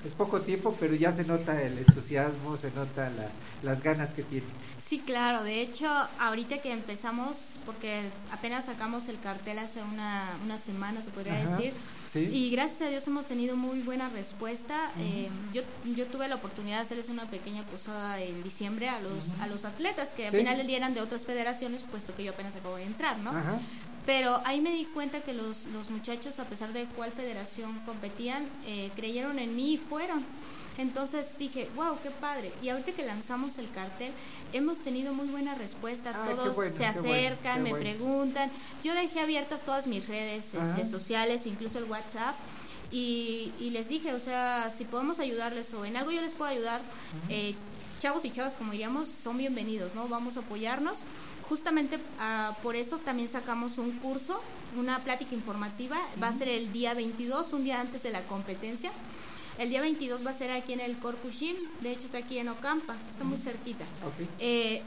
Es poco tiempo, pero ya se nota el entusiasmo, se nota la- las ganas que tiene. Sí, claro. De hecho, ahorita que empezamos, porque apenas sacamos el cartel hace una, una semana, se podría Ajá, decir. Sí. Y gracias a Dios hemos tenido muy buena respuesta. Eh, yo, yo tuve la oportunidad de hacerles una pequeña posada en diciembre a los, a los atletas, que Sí. al final del día eran de otras federaciones, puesto que yo apenas acabo de entrar, ¿no? Ajá. Pero ahí me di cuenta que los, los muchachos, a pesar de cuál federación competían, eh, creyeron en mí y fueron. Entonces dije, wow, qué padre. Y ahorita que lanzamos el cartel, hemos tenido muy buena respuesta. Ah, Todos bueno, se bueno, acercan, me bueno. preguntan. Yo dejé abiertas todas mis redes este, sociales, incluso el WhatsApp. Y, y les dije, o sea, si podemos ayudarles o en algo yo les puedo ayudar, eh, chavos y chavas, como diríamos, son bienvenidos, ¿no? Vamos a apoyarnos. Justamente ah, por eso también sacamos un curso, una plática informativa. Va a ser el día 22, un día antes de la competencia. El día 22 va a ser aquí en el Corpus Gym, de hecho está aquí en Ocampa, está muy cerquita. Ok. Eh,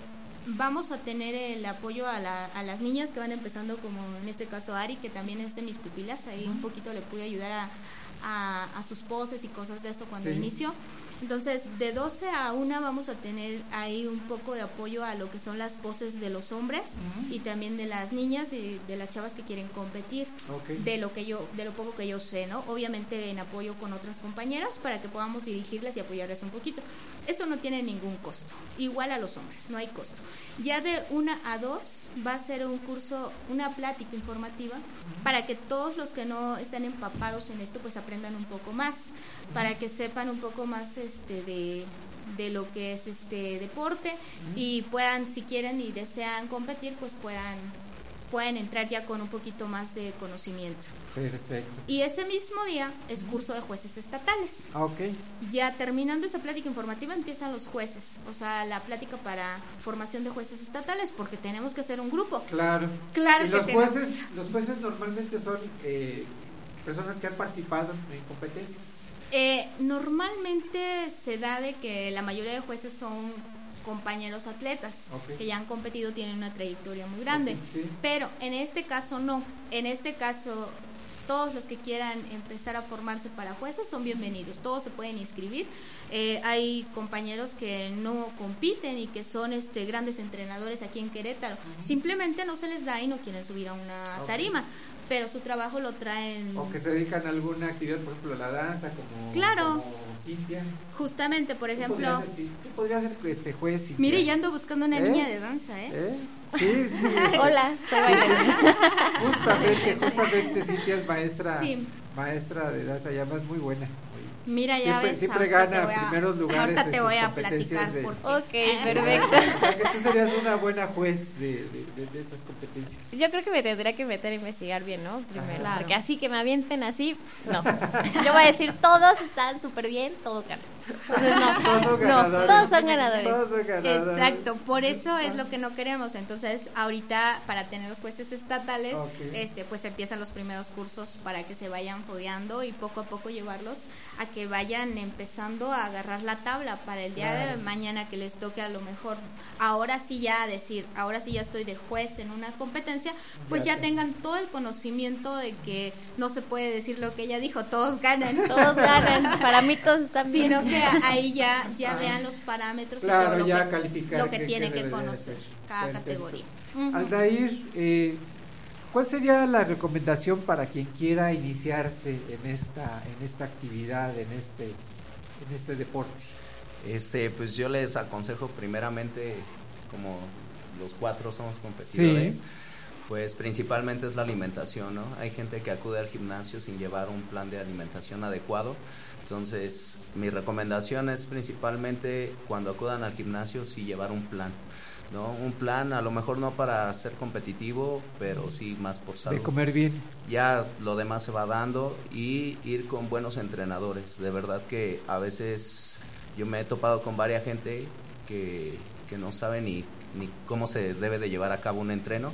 vamos a tener el apoyo a, la- a las niñas que van empezando, como en este caso Ari, que también es de mis pupilas, ahí un poquito le pude ayudar a, a- a sus poses y cosas de esto cuando Sí. inició. Entonces, de 12 a 1 vamos a tener ahí un poco de apoyo a lo que son las poses de los hombres y también de las niñas y de las chavas que quieren competir de lo que yo de lo poco que yo sé, ¿no? Obviamente en apoyo con otras compañeras para que podamos dirigirlas y apoyarles un poquito. Esto no tiene ningún costo, igual a los hombres, no hay costo. Ya de una a dos va a ser un curso, una plática informativa para que todos los que no están empapados en esto pues aprendan un poco más, para que sepan un poco más este de de lo que es este deporte y puedan si quieren y desean competir pues puedan pueden entrar ya con un poquito más de conocimiento. Perfecto. Y ese mismo día es curso de jueces estatales. Ah, Ok. Ya terminando esa plática informativa empiezan los jueces, o sea, la plática para formación de jueces estatales, porque tenemos que hacer un grupo. Claro. Claro y que los tenemos. jueces, los jueces normalmente son eh, personas que han participado en competencias. Eh, normalmente se da de que la mayoría de jueces son compañeros atletas que ya han competido, tienen una trayectoria muy grande. Sí. Pero en este caso no. En este caso todos los que quieran empezar a formarse para jueces son bienvenidos. Todos se pueden inscribir. Eh, hay compañeros que no compiten y que son este grandes entrenadores aquí en Querétaro. Simplemente no se les da y no quieren subir a una tarima. Pero su trabajo lo traen O que se dedican a alguna actividad, por ejemplo, la danza, como, Claro. como Cintia. justamente, por Tú ejemplo. podrías ser, sí, tú podrías ser este juez. Cintia. Mire, ya ando buscando una ¿Eh? niña de danza, ¿eh? ¿Eh? Sí, sí. este, Hola, soy Justamente, justamente Cintia es maestra, Sí. maestra de danza, ya más muy buena. Mira, ya siempre, ves, siempre gana a- primeros lugares ahorita en te voy a competencias platicar de-. Ok, perfecto. O sea, que tú serías una buena juez de, de- de- de estas competencias. Yo creo que me tendría que meter a investigar bien, ¿no? Primero, Ajá. porque así que me avienten así, no. Yo voy a decir, todos están súper bien, todos ganan. Entonces, no, Todos son no, ganadores. todos son ganadores. Todos son ganadores. Exacto, por eso es lo que no queremos. Entonces, ahorita para tener los jueces estatales, este, pues empiezan los primeros cursos para que se vayan fogueando y poco a poco llevarlos a que vayan empezando a agarrar la tabla para el día de mañana que les toque a lo mejor. Ahora sí ya decir, ahora sí ya estoy de juez en una competencia, pues Ya ya, te- tengan todo el conocimiento de que no se puede decir lo que ella dijo, todos ganan. Todos ganan, para mí todos están bien. Sino que ahí ya, ya vean los parámetros y todo lo que, calificar lo que tiene que conocer cada Perfecto. categoría. Ujú. Aldair, eh, ¿cuál sería la recomendación para quien quiera iniciarse en esta, en esta actividad, en este, en este deporte? Este, pues yo les aconsejo primeramente, como los cuatro somos competidores, Sí. pues principalmente es la alimentación, ¿no? Hay gente que acude al gimnasio sin llevar un plan de alimentación adecuado. Entonces, mi recomendación es principalmente cuando acudan al gimnasio sí llevar un plan, ¿no? Un plan a lo mejor no para ser competitivo, pero sí más por salud De comer bien. ya lo demás se va dando y ir con buenos entrenadores. De verdad que a veces yo me he topado con varias gente que, que no sabe ni, ni cómo se debe de llevar a cabo un entreno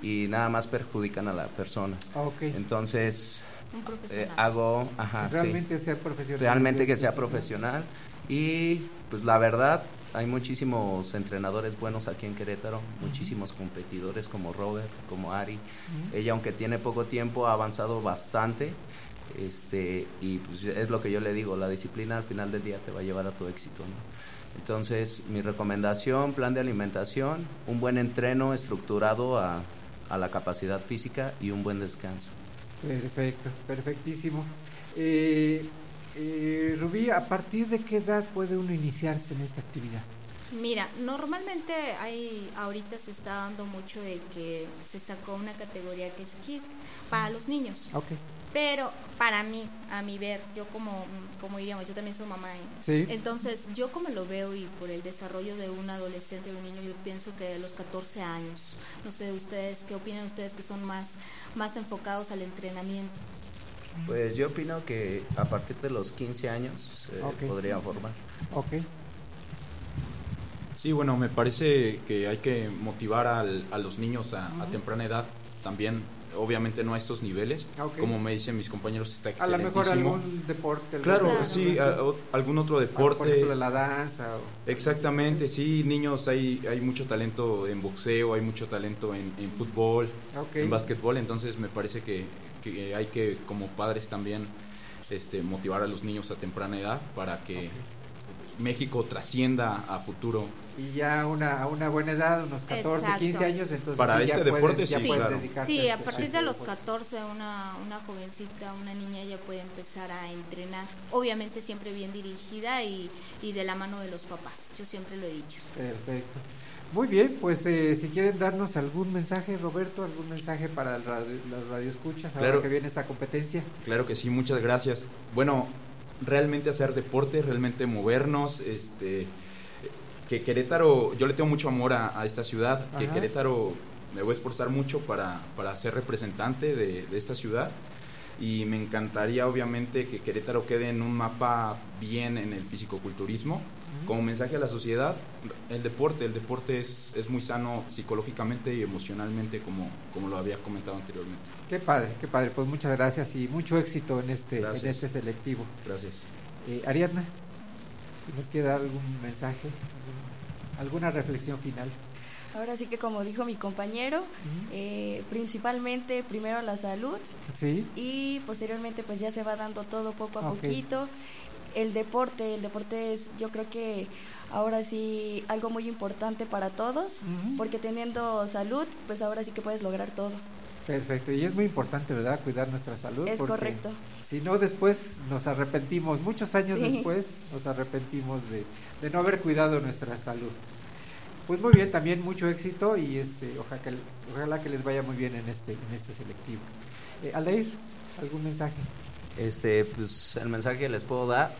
y nada más perjudican a la persona. Ah, ok. Entonces, Un eh, profesional. hago... Ajá, sí. Realmente ser profesional. Realmente que Sí, sea sí. profesional Y pues la verdad, hay muchísimos entrenadores buenos aquí en Querétaro, muchísimos competidores como Robert, como Ari. Ella, aunque tiene poco tiempo, ha avanzado bastante. Este, y pues es lo que yo le digo, la disciplina al final del día te va a llevar a tu éxito. ¿no? Entonces, mi recomendación, plan de alimentación, un buen entreno estructurado a, a la capacidad física y un buen descanso. Perfecto, perfectísimo. Eh, eh, Rubí, ¿a partir de qué edad puede uno iniciarse en esta actividad? Mira, normalmente hay, ahorita se está dando mucho de que se sacó una categoría que es HIIT para los niños. Ok. Pero para mí, a mi ver, yo como, como diríamos, yo también soy mamá. ¿eh? Sí. Entonces, yo como lo veo y por el desarrollo de un adolescente, de un niño, yo pienso que de los 14 años, no sé, ustedes, ¿qué opinan ustedes que son más, más enfocados al entrenamiento? Pues yo opino que a partir de los 15 años eh, Ok. podrían formar. Ok. Sí, bueno, me parece que hay que motivar al- a los niños a, a temprana edad también, obviamente no a estos niveles, Ah, como me dicen mis compañeros está A lo excelentísimo. mejor algún deporte. algún Claro, sí, ¿no? a- o- algún otro deporte. Por ejemplo, la danza. o- Exactamente, sí, niños, hay, hay mucho talento en boxeo, hay mucho talento en, en fútbol, en básquetbol, entonces me parece que, que hay que como padres también este, motivar a los niños a temprana edad para que México trascienda a futuro. Y ya una, a una buena edad, unos 14, Exacto. 15 años, entonces Para sí, ya este pueden- deporte, ya sí, claro. Sí, a este partir de los deporte. 14, una, una jovencita, una niña ya puede empezar a entrenar. Obviamente siempre bien dirigida y, y de la mano de los papás. Yo siempre lo he dicho. Perfecto. Muy bien, pues eh, si quieren darnos algún mensaje, Roberto, algún mensaje para el radio, las radioescuchas, ahora Claro. que viene esta competencia. Claro que sí, muchas gracias. Bueno, realmente hacer deporte, realmente movernos, este que Querétaro, yo le tengo mucho amor a, a esta ciudad, que. Querétaro me voy a esforzar mucho para, para ser representante de, de esta ciudad y me encantaría obviamente que Querétaro quede en un mapa bien en el fisicoculturismo. Como mensaje a la sociedad, el deporte, el deporte es, es muy sano psicológicamente y emocionalmente como, como lo había comentado anteriormente. Qué padre, qué padre. Pues muchas gracias y mucho éxito en este, en este selectivo. Gracias. Eh, Ariadna, si nos quiere dar algún mensaje, alguna reflexión final. Ahora sí que como dijo mi compañero, eh, principalmente primero la salud Sí. y posteriormente pues ya se va dando todo poco a Ok. poquito. El deporte, el deporte es yo creo que ahora sí algo muy importante para todos, porque teniendo salud pues ahora sí que puedes lograr todo. Perfecto, y es muy importante, ¿verdad? Cuidar nuestra salud. Es porque correcto. Si no, después nos arrepentimos, muchos años Sí. después nos arrepentimos de, de no haber cuidado nuestra salud. Pues muy bien, también mucho éxito y este, ojalá que, ojalá que les vaya muy bien en este, en este selectivo. Eh, Aldair, ¿algún mensaje? Este, pues el mensaje que les puedo dar,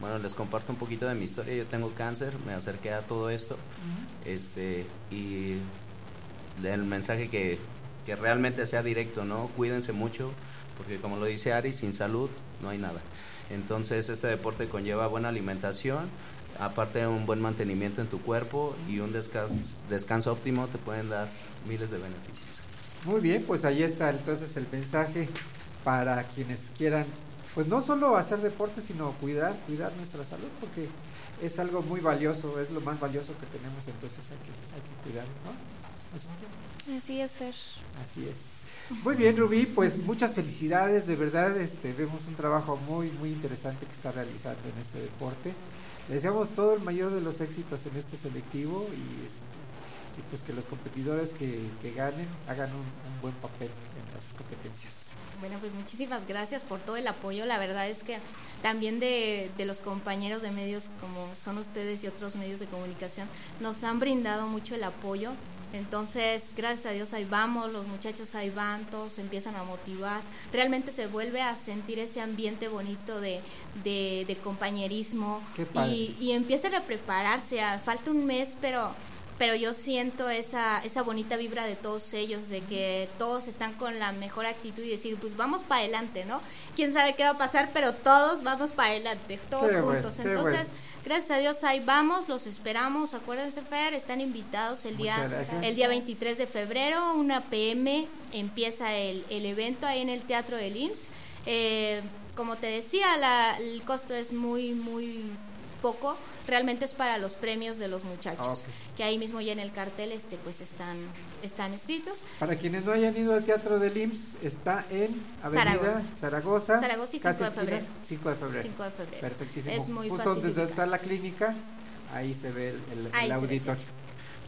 bueno, les comparto un poquito de mi historia. Yo tengo cáncer, me acerqué a todo esto, este, y el mensaje que, que realmente sea directo, ¿no? Cuídense mucho, porque como lo dice Ari, sin salud no hay nada. Entonces, este deporte conlleva buena alimentación, aparte de un buen mantenimiento en tu cuerpo y un descanso, descanso óptimo, te pueden dar miles de beneficios. Muy bien, pues ahí está entonces el mensaje para quienes quieran, pues no solo hacer deporte, sino cuidar, cuidar nuestra salud, porque es algo muy valioso, es lo más valioso que tenemos, entonces hay que, hay que cuidarlo, ¿no? Así es, Fer. Así es. Muy bien, Rubí, pues muchas felicidades, de verdad, este, vemos un trabajo muy, muy interesante que está realizando en este deporte. Le deseamos todo el mayor de los éxitos en este selectivo y, este, y pues que los competidores que, que ganen hagan un, un buen papel en las competencias. Bueno, pues muchísimas gracias por todo el apoyo. La verdad es que también de, de los compañeros de medios como son ustedes y otros medios de comunicación nos han brindado mucho el apoyo. Entonces, gracias a Dios ahí vamos, los muchachos ahí van, todos se empiezan a motivar. Realmente se vuelve a sentir ese ambiente bonito de, de, de compañerismo Qué padre. y, y empiezan a prepararse. a- falta un mes, pero pero yo siento esa, esa bonita vibra de todos ellos, de que todos están con la mejor actitud y decir, pues vamos para adelante, ¿no? Quién sabe qué va a pasar, pero todos vamos para adelante, todos juntos. Entonces, bueno. gracias a Dios ahí vamos, los esperamos, acuérdense Fer, están invitados el día, gracias. el día 23 de febrero, una PM, empieza el, el evento ahí en el Teatro del IMSS. Eh, como te decía, la- el costo es muy, muy poco, realmente es para los premios de los muchachos, Ah, ok. que ahí mismo ya en el cartel este pues están están escritos. Para quienes no hayan ido al Teatro del IMSS, está en Avenida Zaragoza. Zaragoza. Zaragoza y casi 5 de febrero. 5 de febrero. 5 de febrero. Perfectísimo. Es muy Justo fácil donde está la clínica, ahí se ve el, el- el se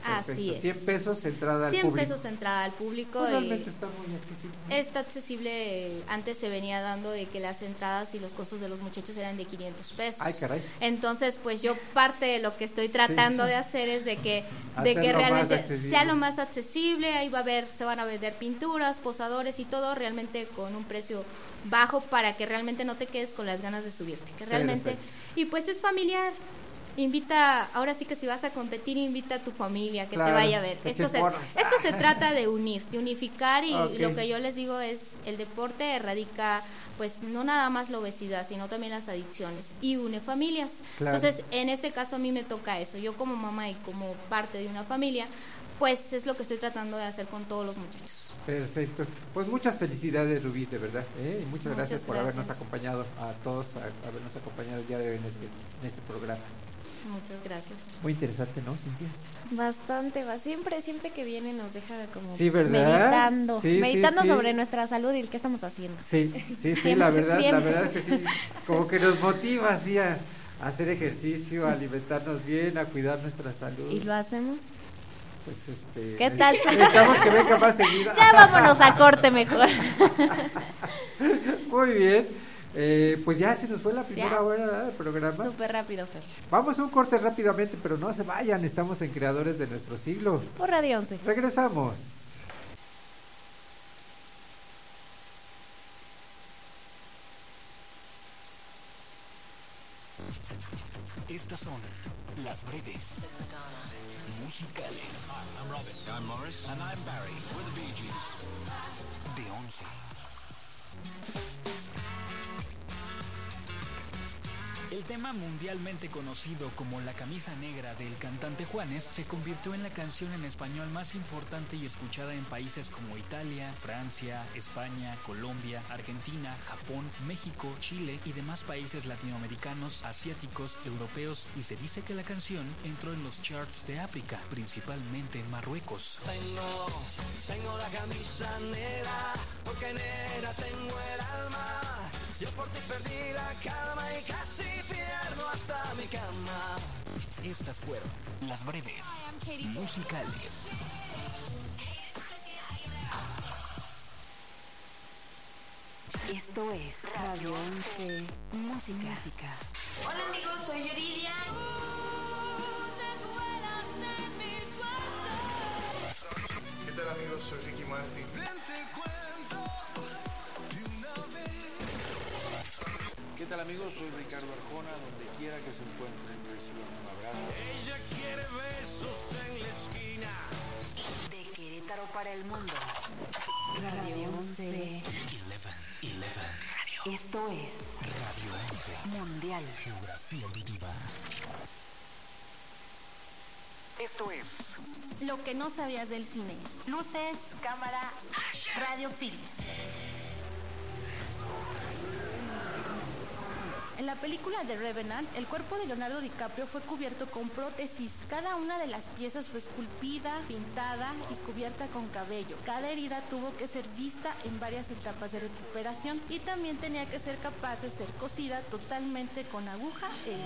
auditorio. Así Perfecto. es. 100 pesos entrada al 100 público. pesos entrada al público Pues y realmente está muy accesible. está accesible, eh, antes se venía dando de que las entradas y los costos de los muchachos eran de 500 pesos. Ay, caray. Entonces, pues yo parte de lo que estoy tratando de hacer es de que de que realmente sea lo más accesible, ahí va a haber se van a vender pinturas, posadores y todo realmente con un precio bajo para que realmente no te quedes con las ganas de subirte, que realmente Perfecto. y pues es familiar. Invita, ahora sí que si vas a competir, invita a tu familia que Claro, te vaya a ver. Esto se, esto se trata de unir, de unificar y lo que yo les digo es el deporte erradica pues no nada más la obesidad, sino también las adicciones y une familias. Claro. Entonces, en este caso a mí me toca eso. Yo como mamá y como parte de una familia, pues es lo que estoy tratando de hacer con todos los muchachos. Perfecto. Pues muchas felicidades, Rubí, de verdad. ¿eh? Y muchas, Muchas gracias por habernos acompañado a todos, a, habernos acompañado el día de hoy en este, en este programa. Muchas gracias. Muy interesante, ¿no, Cintia? Bastante, va. Siempre, siempre que viene nos deja como meditando, Sí, meditando sí. sobre nuestra salud y el que estamos haciendo. Sí, sí, sí, Siempre, la verdad, la verdad es que sí, como que nos motiva así a, a hacer ejercicio, a alimentarnos bien, a cuidar nuestra salud. ¿Y lo hacemos? Pues este. ¿Qué tal? Necesitamos que venga más seguido. Ya vámonos a corte mejor. Muy bien. Eh, pues ya se nos fue la primera Ya. hora del programa. Súper rápido, Fer. Vamos a un corte rápidamente, pero no se vayan, estamos en Creadores de nuestro siglo. Por Radio 11. Regresamos. Estas son las breves musicales. I'm Robin. I'm Morris. And I'm Barry. We're the Bee Gees. de 11. El tema mundialmente conocido como La camisa negra del cantante Juanes se convirtió en la canción en español más importante y escuchada en países como Italia, Francia, España, Colombia, Argentina, Japón, México, Chile y demás países latinoamericanos, asiáticos, europeos y se dice que la canción entró en los charts de África, principalmente en Marruecos. Tengo, tengo la camisa negra. Yo por ti perdí la calma y casi pierdo hasta mi cama. Estas fueron las breves musicales. Esto es Radio 11 Música. Hola amigos, soy Yuridia. ¿Qué tal amigos? Soy Ricky Martin. Tal amigos? Soy Ricardo Arjona, donde quiera que se encuentren, reciban un abrazo. Ella quiere besos en la esquina. De Querétaro para el mundo. Radio 11. Esto es Radio 11. Mundial. Geografía auditiva. Esto es Lo que no sabías del cine. Luces, cámara, radio films. En la película de Revenant, el cuerpo de Leonardo DiCaprio fue cubierto con prótesis. Cada una de las piezas fue esculpida, pintada y cubierta con cabello. Cada herida tuvo que ser vista en varias etapas de recuperación y también tenía que ser capaz de ser cosida totalmente con aguja e.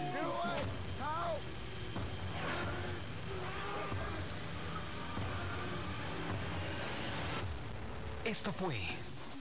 Esto fue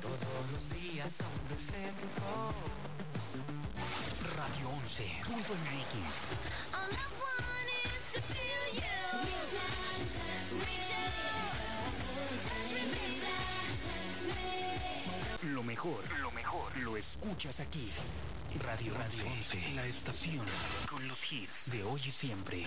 Todos los días son perfectos. Radio 11.mx. Lo mejor, lo mejor, lo escuchas aquí. Radio, Radio 11, la estación con los hits de hoy y siempre.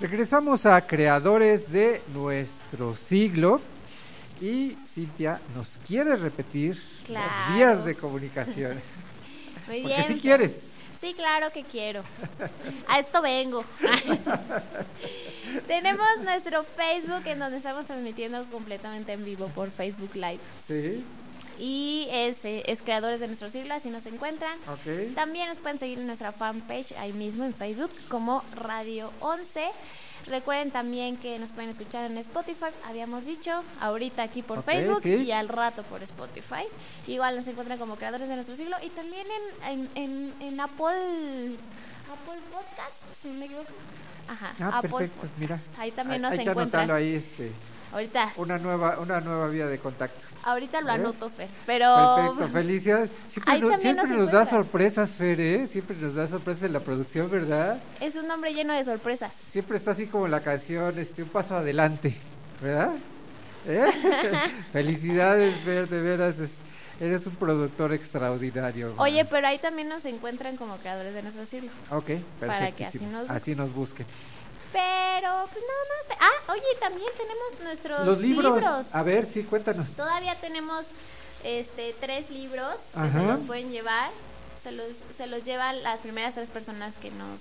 Regresamos a creadores de nuestro siglo y Cintia nos quiere repetir Claro. las vías de comunicación. Muy Porque bien. si quieres. Sí, claro que quiero. A esto vengo. Tenemos nuestro Facebook en donde estamos transmitiendo completamente en vivo por Facebook Live. Sí, Y es, eh, es Creadores de Nuestro Siglo, así nos encuentran. ok. También nos pueden seguir en nuestra fanpage ahí mismo en Facebook como Radio 11. Recuerden también que nos pueden escuchar en Spotify, habíamos dicho, ahorita aquí por Ok, Facebook sí. y al rato por Spotify. Igual nos encuentran como creadores de nuestro siglo y también en, en, en, en Apple, Apple Podcast, si no me equivoco. Ajá, Ah, Apple perfecto, mira. Ahí también Hay- nos hay que encuentran. anotarlo ahí, este, Ahorita, una nueva, una nueva vía de contacto. ahorita lo ¿Eh? anoto, Fer. Pero Perfecto, felicidades. Siempre, también siempre nos nos da sorpresas, Fer, ¿eh? Siempre nos da sorpresas en la producción, ¿verdad? es un nombre lleno de sorpresas. Siempre está así como la canción, este, un paso adelante, ¿verdad? ¿Eh? Felicidades, Fer, de veras, es- eres un productor extraordinario. Oye, pero ahí también nos encuentran como creadores de nuestro siglo. Ok, para que así nos Así nos busquen. Pero, pues nada más. Ah, oye, también tenemos nuestros Los libros. A ver, sí, cuéntanos. Todavía tenemos este tres libros que se los pueden llevar. Se los, se los llevan las primeras tres personas que nos,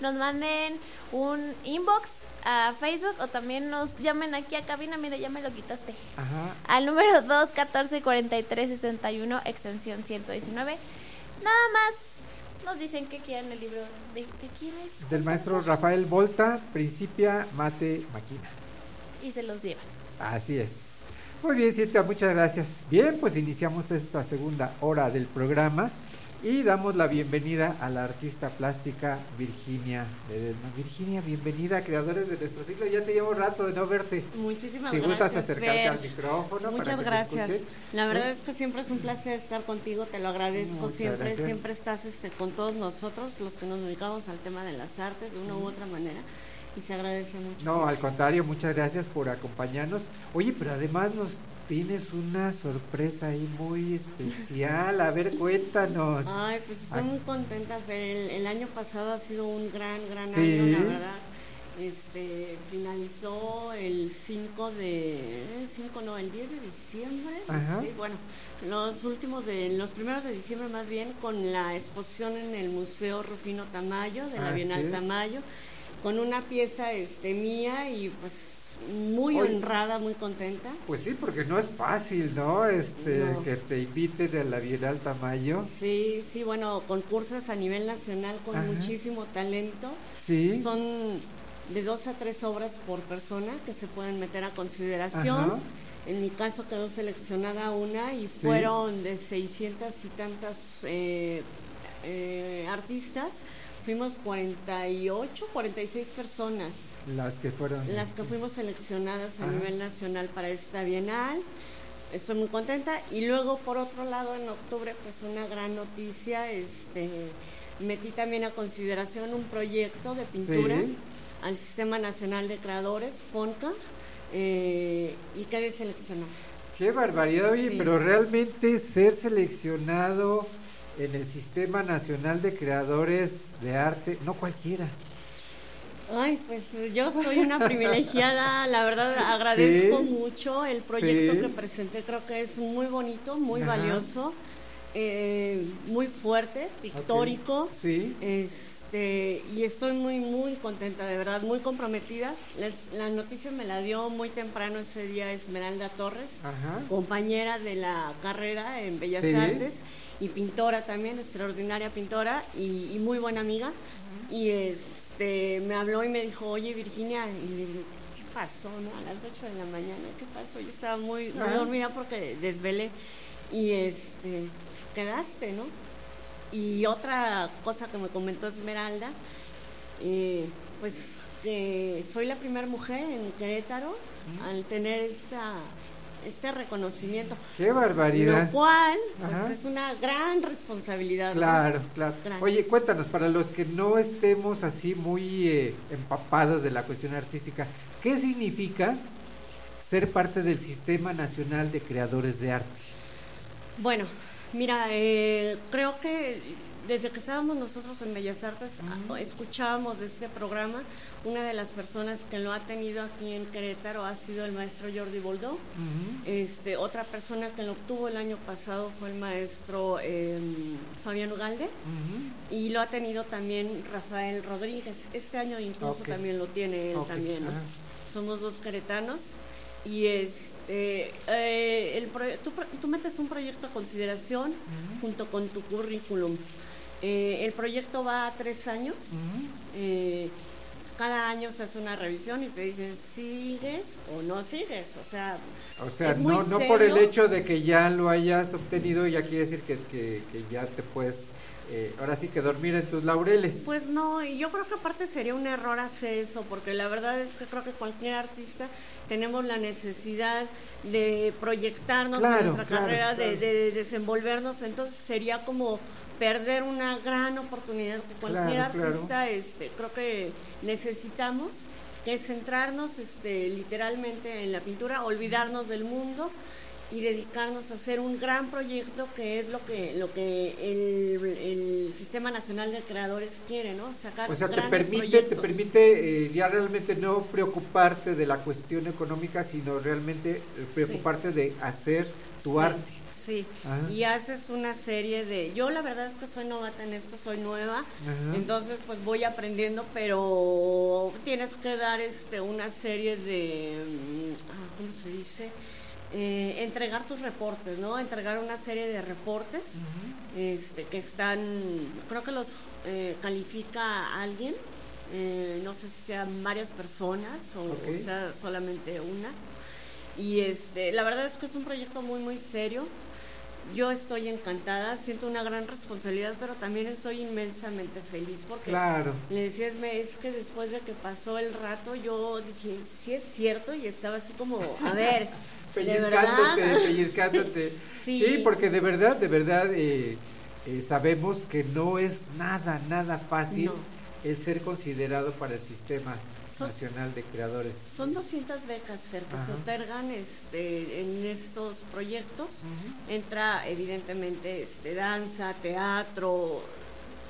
nos manden un inbox a Facebook o también nos llamen aquí a cabina. Mira, ya me lo quitaste. Ajá. Al número 214 43 61 extensión 119. Nada más nos dicen que quieren el libro. ¿De, de quién es? Del maestro Rafael Volta, Principia Mate Maquina. Y se los llevan. Así es. Muy bien, Cintia, muchas gracias. Bien, pues iniciamos esta segunda hora del programa y damos la bienvenida a la artista plástica Virginia Ledesma. Virginia, bienvenida Creadores de Nuestro Siglo. Ya te llevo rato de no verte. Muchísimas si gracias. gustas acercarte al micrófono Muchas para que gracias. te. La verdad ¿Eh? es que siempre es un placer estar contigo, te lo agradezco Muchas siempre, gracias. siempre estás este, con todos nosotros, los que nos dedicamos al tema de las artes de una u otra manera y se agradece mucho. No, al contrario, muchas gracias por acompañarnos. Oye, pero además nos tienes una sorpresa ahí muy especial. A ver, cuéntanos. Ay, pues estoy Ay. muy contenta, Fer. El, el año pasado ha sido un gran, gran Sí. año, la verdad. Este, finalizó el 5 de, 5 no, el 10 de diciembre. Ajá. Sí, bueno, los últimos de, los primeros de diciembre más bien, con la exposición en el Museo Rufino Tamayo, de la Así Bienal. Tamayo, con una pieza este, mía y pues muy honrada, muy contenta. Pues sí, porque no es fácil, ¿no? Este, No. que te inviten a la Bienal Tamayo. Sí, sí, bueno, concursos a nivel nacional con Ajá. muchísimo talento. Sí. Son de dos a tres obras por persona que se pueden meter a consideración. Ajá. En mi caso quedó seleccionada una y Sí. fueron de 600 y tantas eh, eh, artistas. Fuimos 48, 46 personas Las que fueron. las que fuimos seleccionadas a nivel nacional para esta bienal. Estoy muy contenta. Y luego, por otro lado, en octubre, pues una gran noticia. Este, metí también a consideración un proyecto de pintura Sí. al Sistema Nacional de Creadores, FONCA, eh, y quedé seleccionada. Qué barbaridad, oye, Sí. pero realmente ser seleccionado en el Sistema Nacional de Creadores de Arte, no cualquiera. Ay, pues yo soy una privilegiada, la verdad agradezco Sí. mucho el proyecto Sí. que presenté, creo que es muy bonito, muy Ajá. valioso. eh, muy fuerte, pictórico. Sí. Este, y estoy muy, muy contenta, de verdad, muy comprometida. Les- la noticia me la dio muy temprano ese día Esmeralda Torres, Ajá. compañera de la carrera en Bellas Sí. Artes y pintora también, extraordinaria pintora y, y muy buena amiga. Y este, me habló y me dijo, oye Virginia, y le digo, ¿qué pasó? No? A las 8 de la mañana, ¿qué pasó? Yo estaba muy, muy Ajá. dormida porque desvelé. Y este, quedaste, ¿no? Y otra cosa que me comentó Esmeralda, eh, pues que soy la primera mujer en Querétaro al tener esta este reconocimiento. Qué barbaridad. Lo cual pues, es una gran responsabilidad. ¿no? Claro, claro. Gran. Oye, cuéntanos, para los que no estemos así muy eh, empapados de la cuestión artística, ¿qué significa ser parte del Sistema Nacional de Creadores de Arte? Bueno, mira, eh, creo que desde que estábamos nosotros en Bellas Artes ah, escuchábamos de este programa. Una de las personas que lo ha tenido aquí en Querétaro ha sido el maestro Jordi Boldó. Este, otra persona que lo obtuvo el año pasado fue el maestro eh, Fabián Ugalde y lo ha tenido también Rafael Rodríguez. Este año incluso también lo tiene él también. Somos dos queretanos y este eh, el tú metes un proyecto a consideración junto con tu currículum. Eh, el proyecto va a tres años. Eh, cada año se hace una revisión y te dicen sigues o no sigues. O sea, O sea, no, no por el hecho de que ya lo hayas obtenido, ya quiere decir que, que, que ya te puedes, eh, ahora sí que dormir en tus laureles. Pues no, y yo creo que aparte sería un error hacer eso, porque la verdad es que creo que cualquier artista tenemos la necesidad de proyectarnos Claro, en nuestra claro, carrera, de-. De, desenvolvernos, entonces sería como perder una gran oportunidad que cualquier Claro, claro. artista este, creo que necesitamos que es centrarnos este, literalmente en la pintura, olvidarnos del mundo y dedicarnos a hacer un gran proyecto que es lo que lo que el, el Sistema Nacional de Creadores quiere, ¿no? Sacar O sea, te permite, te permite eh, ya realmente no preocuparte de la cuestión económica, sino realmente eh, preocuparte de hacer tu Sí, arte. Sí, Ajá. y haces una serie de... Yo la verdad es que soy novata en esto, soy nueva, Ajá. entonces pues voy aprendiendo, pero tienes que dar este una serie de... mm, ah, ¿Cómo se dice? Eh, entregar tus reportes, ¿no? Entregar una serie de reportes este, que están, creo que los eh, califica alguien, eh, no sé si sean varias personas o, Ok. o sea solamente una. Y este, la verdad es que es un proyecto muy, muy serio. Yo estoy encantada, siento una gran responsabilidad, pero también estoy inmensamente feliz porque Claro. le decía es que después de que pasó el rato, yo dije, sí es cierto, y estaba así como, a ver, ¿de Pellizcándote, pellizcándote. Sí. Sí. porque de verdad, de verdad, eh, eh, sabemos que no es nada, nada fácil No. el ser considerado para el Sistema Son- Nacional de Creadores. Son 200 becas, Fer, que se otorgan este, en estos proyectos. Entra, evidentemente, este, danza, teatro,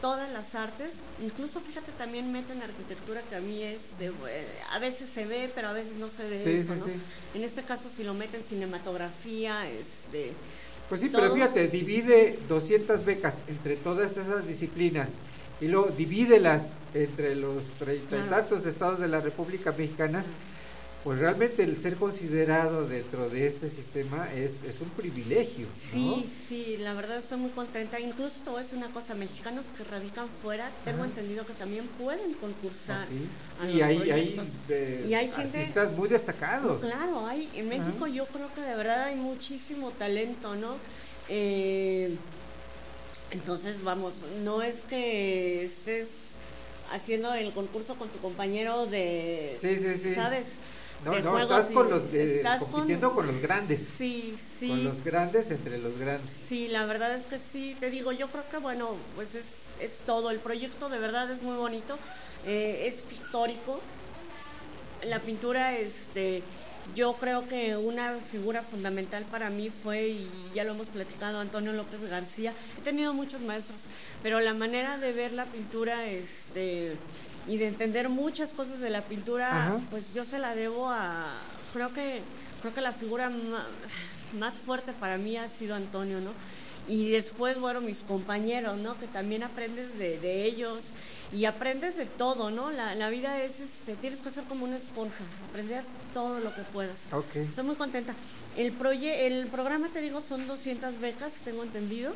todas las artes. Incluso, fíjate, también meten arquitectura, que a mí es de... eh, a veces se ve, pero a veces no se ve Sí, eso, sí, ¿no? sí. En este caso, si lo meten cinematografía, este... Pues sí, todo. pero fíjate, divide 200 becas entre todas esas disciplinas y luego divídelas entre los treinta y tantos estados de la República Mexicana, pues realmente el ser considerado dentro de este sistema es, es un privilegio. ¿no? Sí, sí, la verdad estoy muy contenta. Incluso decir una cosa, mexicanos que radican fuera, tengo entendido que también pueden concursar. Y hay, hay, eh, Y hay gente- artistas muy destacados. Claro, hay, en México yo creo que de verdad hay muchísimo talento, ¿no? Eh, entonces, vamos, no es que estés haciendo el concurso con tu compañero de, Sí, sí, sí. ¿sabes? No, no, estás y- con los, eh, estás con- compitiendo con, los grandes. Sí, sí. Con los grandes entre los grandes. Sí, la verdad es que sí, te digo, yo creo que bueno, pues es, es todo, el proyecto de verdad es muy bonito, eh, es pictórico, la pintura, este, yo creo que una figura fundamental para mí fue, y ya lo hemos platicado, Antonio López García, he tenido muchos maestros, pero la manera de ver la pintura, este, y de entender muchas cosas de la pintura, Ajá. pues yo se la debo a, creo que, creo que la figura ma- más fuerte para mí ha sido Antonio, ¿no? Y después, bueno, mis compañeros, ¿no? Que también aprendes de, de ellos y aprendes de todo, ¿no? La, la vida es, este, tienes que ser como una esponja, aprender todo lo que puedas. Ok. Estoy muy contenta. El, proye el programa, te digo, son 200 becas, tengo entendido.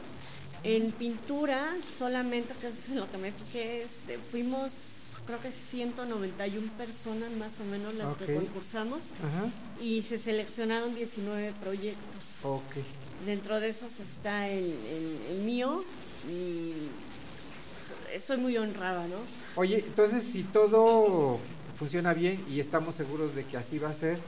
En pintura, solamente, que es lo que me fijé, este, fuimos, creo que 191 personas más o menos las Ok. que concursamos Ajá. y se seleccionaron 19 proyectos. Ok. Dentro de esos está el, el- el mío y estoy muy honrada, ¿no? Oye, entonces si todo funciona bien y estamos seguros de que así va a ser,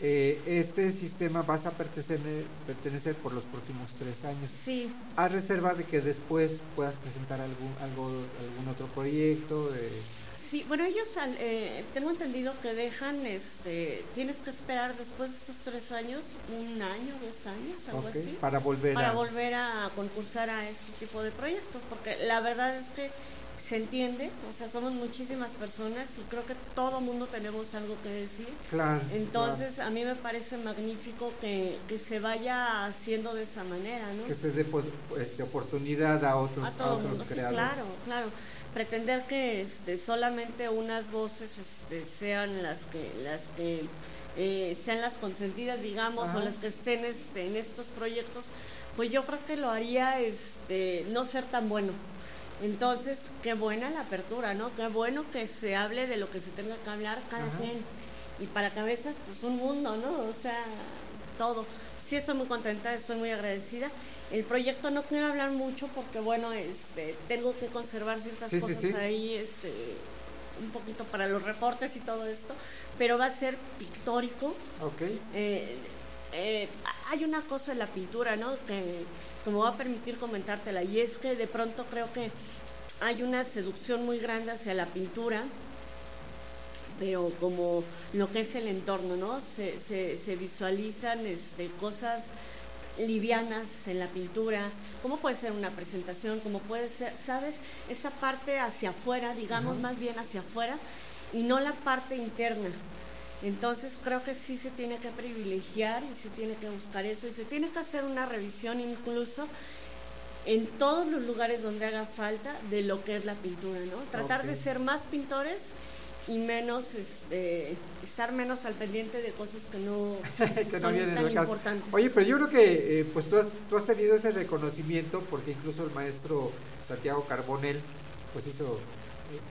eh, este sistema vas a pertenecer, pertenecer por los próximos tres años. Sí. A reserva de que después puedas presentar algún, algo, algún otro proyecto. eh, Sí, bueno, ellos eh, tengo entendido que dejan, este, tienes que esperar después de estos tres años, un año, dos años, algo así. para volver para a- volver a concursar a este tipo de proyectos, porque la verdad es que se entiende, o sea, somos muchísimas personas y creo que todo mundo tenemos algo que decir. Claro, Entonces, a mí me parece magnífico que, que se vaya haciendo de esa manera, ¿no? que se dé pues, este, oportunidad a otros, a todo el otros mundo, sí, claro, claro. Pretender que este, solamente unas voces este, sean las que, las que eh, sean las consentidas, digamos, Ajá. o las que estén este, en estos proyectos, pues yo creo que lo haría este, no ser tan bueno. Entonces, qué buena la apertura, ¿no? Qué bueno que se hable de lo que se tenga que hablar cada Ajá. quien. Y para cabezas, pues un mundo, ¿no? O sea, todo. Sí, estoy muy contenta, estoy muy agradecida. El proyecto no quiero hablar mucho porque, bueno, este, tengo que conservar ciertas Sí, sí, cosas sí. ahí, este, un poquito para los reportes y todo esto, pero va a ser pictórico. Ok. Eh, eh, hay una cosa en la pintura, ¿no? Que, que me va a permitir comentártela, y es que de pronto creo que hay una seducción muy grande hacia la pintura, pero como lo que es el entorno, ¿no? Se, se, se visualizan este, cosas livianas en la pintura, como puede ser una presentación, como puede ser, ¿sabes? Esa parte hacia afuera, digamos más bien hacia afuera, y no la parte interna. Entonces creo que sí se tiene que privilegiar y se tiene que buscar eso y se tiene que hacer una revisión incluso en todos los lugares donde haga falta de lo que es la pintura, ¿no? Tratar de ser más pintores y menos, este, estar menos al pendiente de cosas que no, que son tan importantes. Oye, pero yo creo que eh, pues tú has, tú has tenido ese reconocimiento porque incluso el maestro Santiago Carbonel pues hizo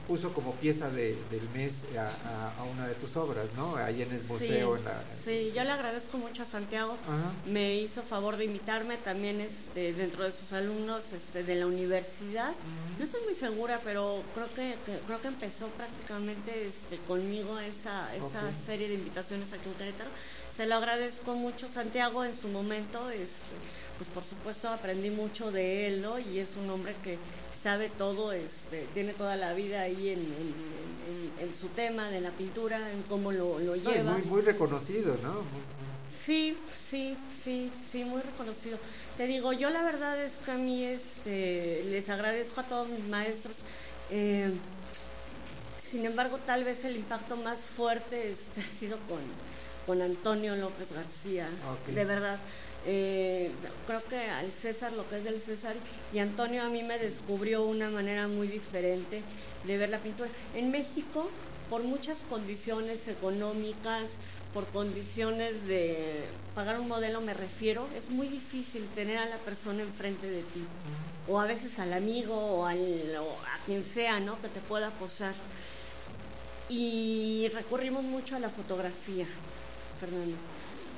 puso como pieza de, del mes a, a- a una de tus obras, ¿no? Ahí en el museo. Sí, en la- sí, yo le agradezco mucho a Santiago. Ajá. Me hizo favor de invitarme también este, dentro de sus alumnos este, de la universidad. No estoy muy segura, pero creo que, que- creo que empezó prácticamente este, conmigo esa, esa serie de invitaciones aquí en Querétaro. Se lo agradezco mucho Santiago en su momento. Este, pues por supuesto aprendí mucho de él, ¿no? Y es un hombre que sabe todo, este, tiene toda la vida ahí en, en- en- en- en su tema de la pintura, en cómo lo, lo No, y lleva. muy, muy reconocido, ¿no? Sí, sí, sí, sí, muy reconocido. Te digo, yo la verdad es que a mí este, les agradezco a todos mis maestros. eh, sin embargo, tal vez el impacto más fuerte este, ha sido con, con Antonio López García. Ok. De verdad. Eh, creo que al César lo que es del César y Antonio a mí me descubrió una manera muy diferente de ver la pintura. En México, por muchas condiciones económicas, por condiciones de pagar un modelo me refiero, es muy difícil tener a la persona enfrente de ti, o a veces al amigo o, al, o a quien sea, ¿no? Que te pueda posar. Y recurrimos mucho a la fotografía, Fernando.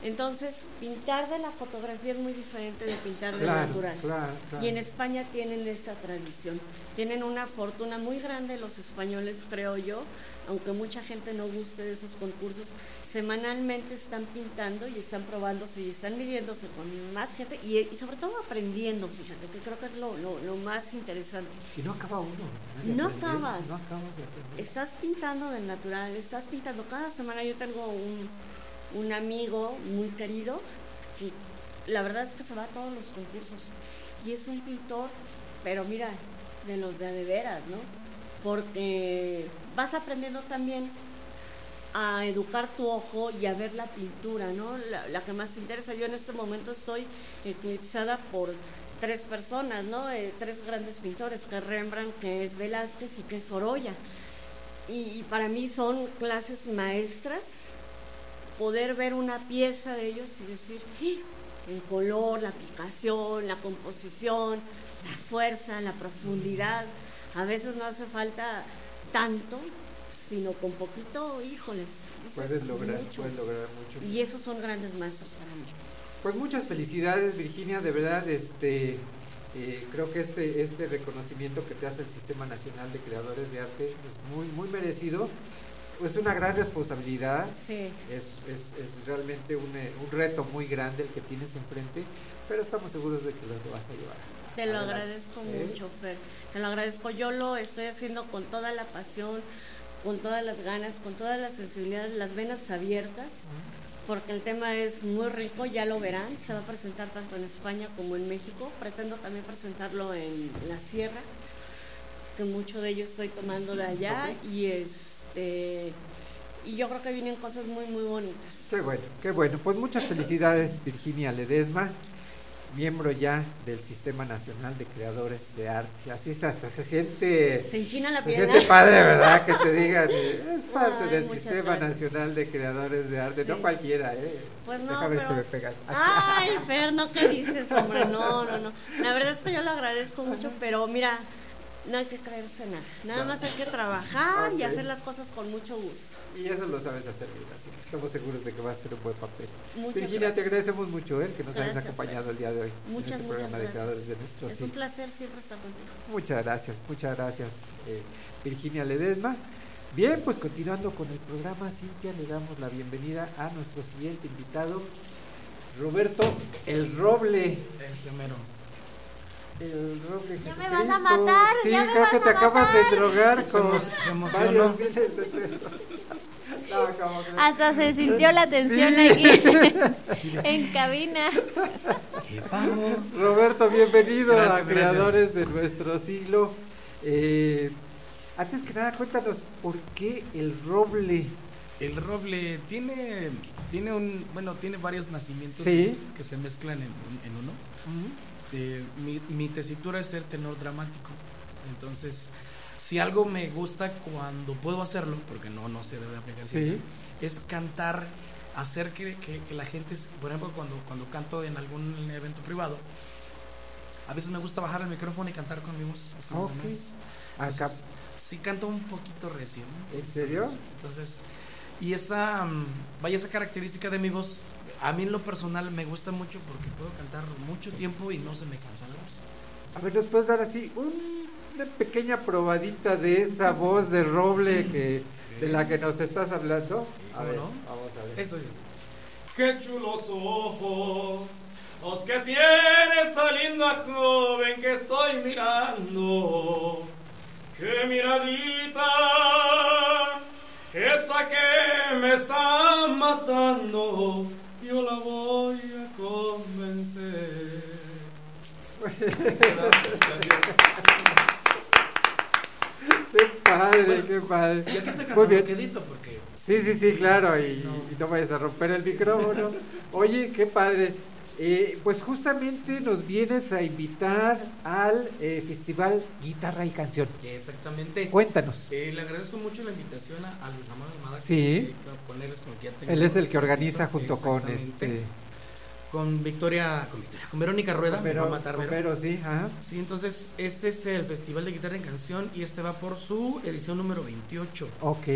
Entonces, pintar de la fotografía es muy diferente de pintar de Claro, natural. claro, claro. Y en España tienen esa tradición. Tienen una fortuna muy grande los españoles, creo yo, aunque mucha gente no guste de esos concursos. Semanalmente están pintando y están probándose y están midiéndose con más gente y, y sobre todo aprendiendo, fíjate, que creo que es lo, lo- lo más interesante. Y no acaba uno. No acabas. No acabas de aprender. Estás pintando del natural, estás pintando. Cada semana yo tengo un, un amigo muy querido que la verdad es que se va a todos los concursos y es un pintor, pero mira, de los de de veras, ¿no? Porque vas aprendiendo también a educar tu ojo y a ver la pintura, ¿no? La, que más te interesa. Yo en este momento estoy eclipsada por tres personas, ¿no? Eh, tres grandes pintores, que es Rembrandt, que es Velázquez y que es Sorolla. Y para mí son clases maestras poder ver una pieza de ellos y decir, "Ah, el color, la aplicación, la composición, la fuerza, la profundidad. A veces no hace falta tanto, sino con poquito, híjoles. Puedes lograr, mucho. puedes lograr mucho. Y esos son grandes maestros para mí. Pues muchas felicidades Virginia, de verdad, este, eh, creo que este, este reconocimiento que te hace el Sistema Nacional de Creadores de Arte es muy, muy merecido. Es una gran responsabilidad, Sí. es, es, es realmente un, eh, un reto muy grande el que tienes enfrente, pero estamos seguros de que lo vas a llevar. Te lo adelante, agradezco ¿eh? mucho, Fer. Te lo agradezco. Yo lo estoy haciendo con toda la pasión, con todas las ganas, con todas las sensibilidades, las venas abiertas, porque el tema es muy rico, ya lo verán. Se va a presentar tanto en España como en México. Pretendo también presentarlo en la Sierra, que mucho de ello estoy tomando de allá. Y este y yo creo que vienen cosas muy, muy bonitas. Qué bueno, qué bueno. Pues muchas felicidades Virginia Ledesma, miembro ya del Sistema Nacional de Creadores de Arte. Así se- hasta se siente... Se enchina la Se siente padre, ¿verdad? Que te digan, es parte Ay, del Sistema gracias. Nacional de Creadores de Arte. No Sí. cualquiera, ¿eh? Pues no, Déjame pero- me. Ay, Fer, ¿no qué dices, hombre? No, no, no. La verdad es que yo lo agradezco mucho, pero mira, no hay que creerse nada. Nada No. más hay que trabajar y hacer las cosas con mucho gusto. Y eso lo sabes hacer bien, así que estamos seguros de que va a ser un buen papel. Muchas Virginia, te agradecemos mucho ¿eh? que nos hayas acompañado Fer. el día de hoy Muchas, en este muchas programa de gracias. Creadores de nuestro Es Sí. un placer siempre estar contigo. Muchas gracias, muchas gracias, eh, Virginia Ledesma. Bien, pues continuando con el programa, Cintia, le damos la bienvenida a nuestro siguiente invitado, Roberto El Roble. Mero. El Roble Ya me Jesucristo. vas a matar, Sí, ya me creo vas que a te acabas de drogar Se con se emocionó. varios miles de pesos. No, ¿cómo crees? Hasta se sintió la tensión Sí. aquí en cabina. Roberto, bienvenido Gracias, a gracias. Creadores de nuestro siglo. Eh, antes que nada, cuéntanos por qué el roble. El roble tiene, tiene un, bueno, tiene varios nacimientos Sí. que se mezclan en, en uno. Eh, mi, mi tesitura es ser tenor dramático. Entonces, si algo me gusta cuando puedo hacerlo, porque no, no se debe aplicar Sí. es cantar, hacer que, que- que la gente, por ejemplo, cuando, cuando canto en algún evento privado, a veces me gusta bajar el micrófono y cantar con mi voz. así nada Ok. más. Acá. Entonces, sí canto un poquito recio. ¿no? ¿En serio? Entonces, y esa, mm, vaya esa característica de mi voz, a mí en lo personal me gusta mucho porque puedo cantar mucho tiempo y no se me cansa la voz. A ver, ¿nos puedes dar así un- una pequeña probadita de esa voz de roble que de la que nos estás hablando? A ¿Cómo ver, no? vamos a ver. Esto es. Qué chulos ojos los que tiene esta linda joven que estoy mirando. Qué miradita, esa que me está matando, Qué padre, qué padre. Y aquí Muy bien. porque Sí, sí, sí, claro, y y no, vayas a romper el micrófono. Oye, qué padre. Eh, pues justamente nos vienes a invitar al eh, Festival Guitarra y Canción. Exactamente. Cuéntanos. Eh, le agradezco mucho la invitación a, a Luis Ramón Almada. Sí. que- que con él es con tengo Él es el que organiza junto con este. Con Victoria, con Victoria, con Verónica Rueda, me Vero- va a matar. Vero, sí, ajá. Sí, entonces este es el Festival de Guitarra en Canción y este va por su edición número 28. Ok.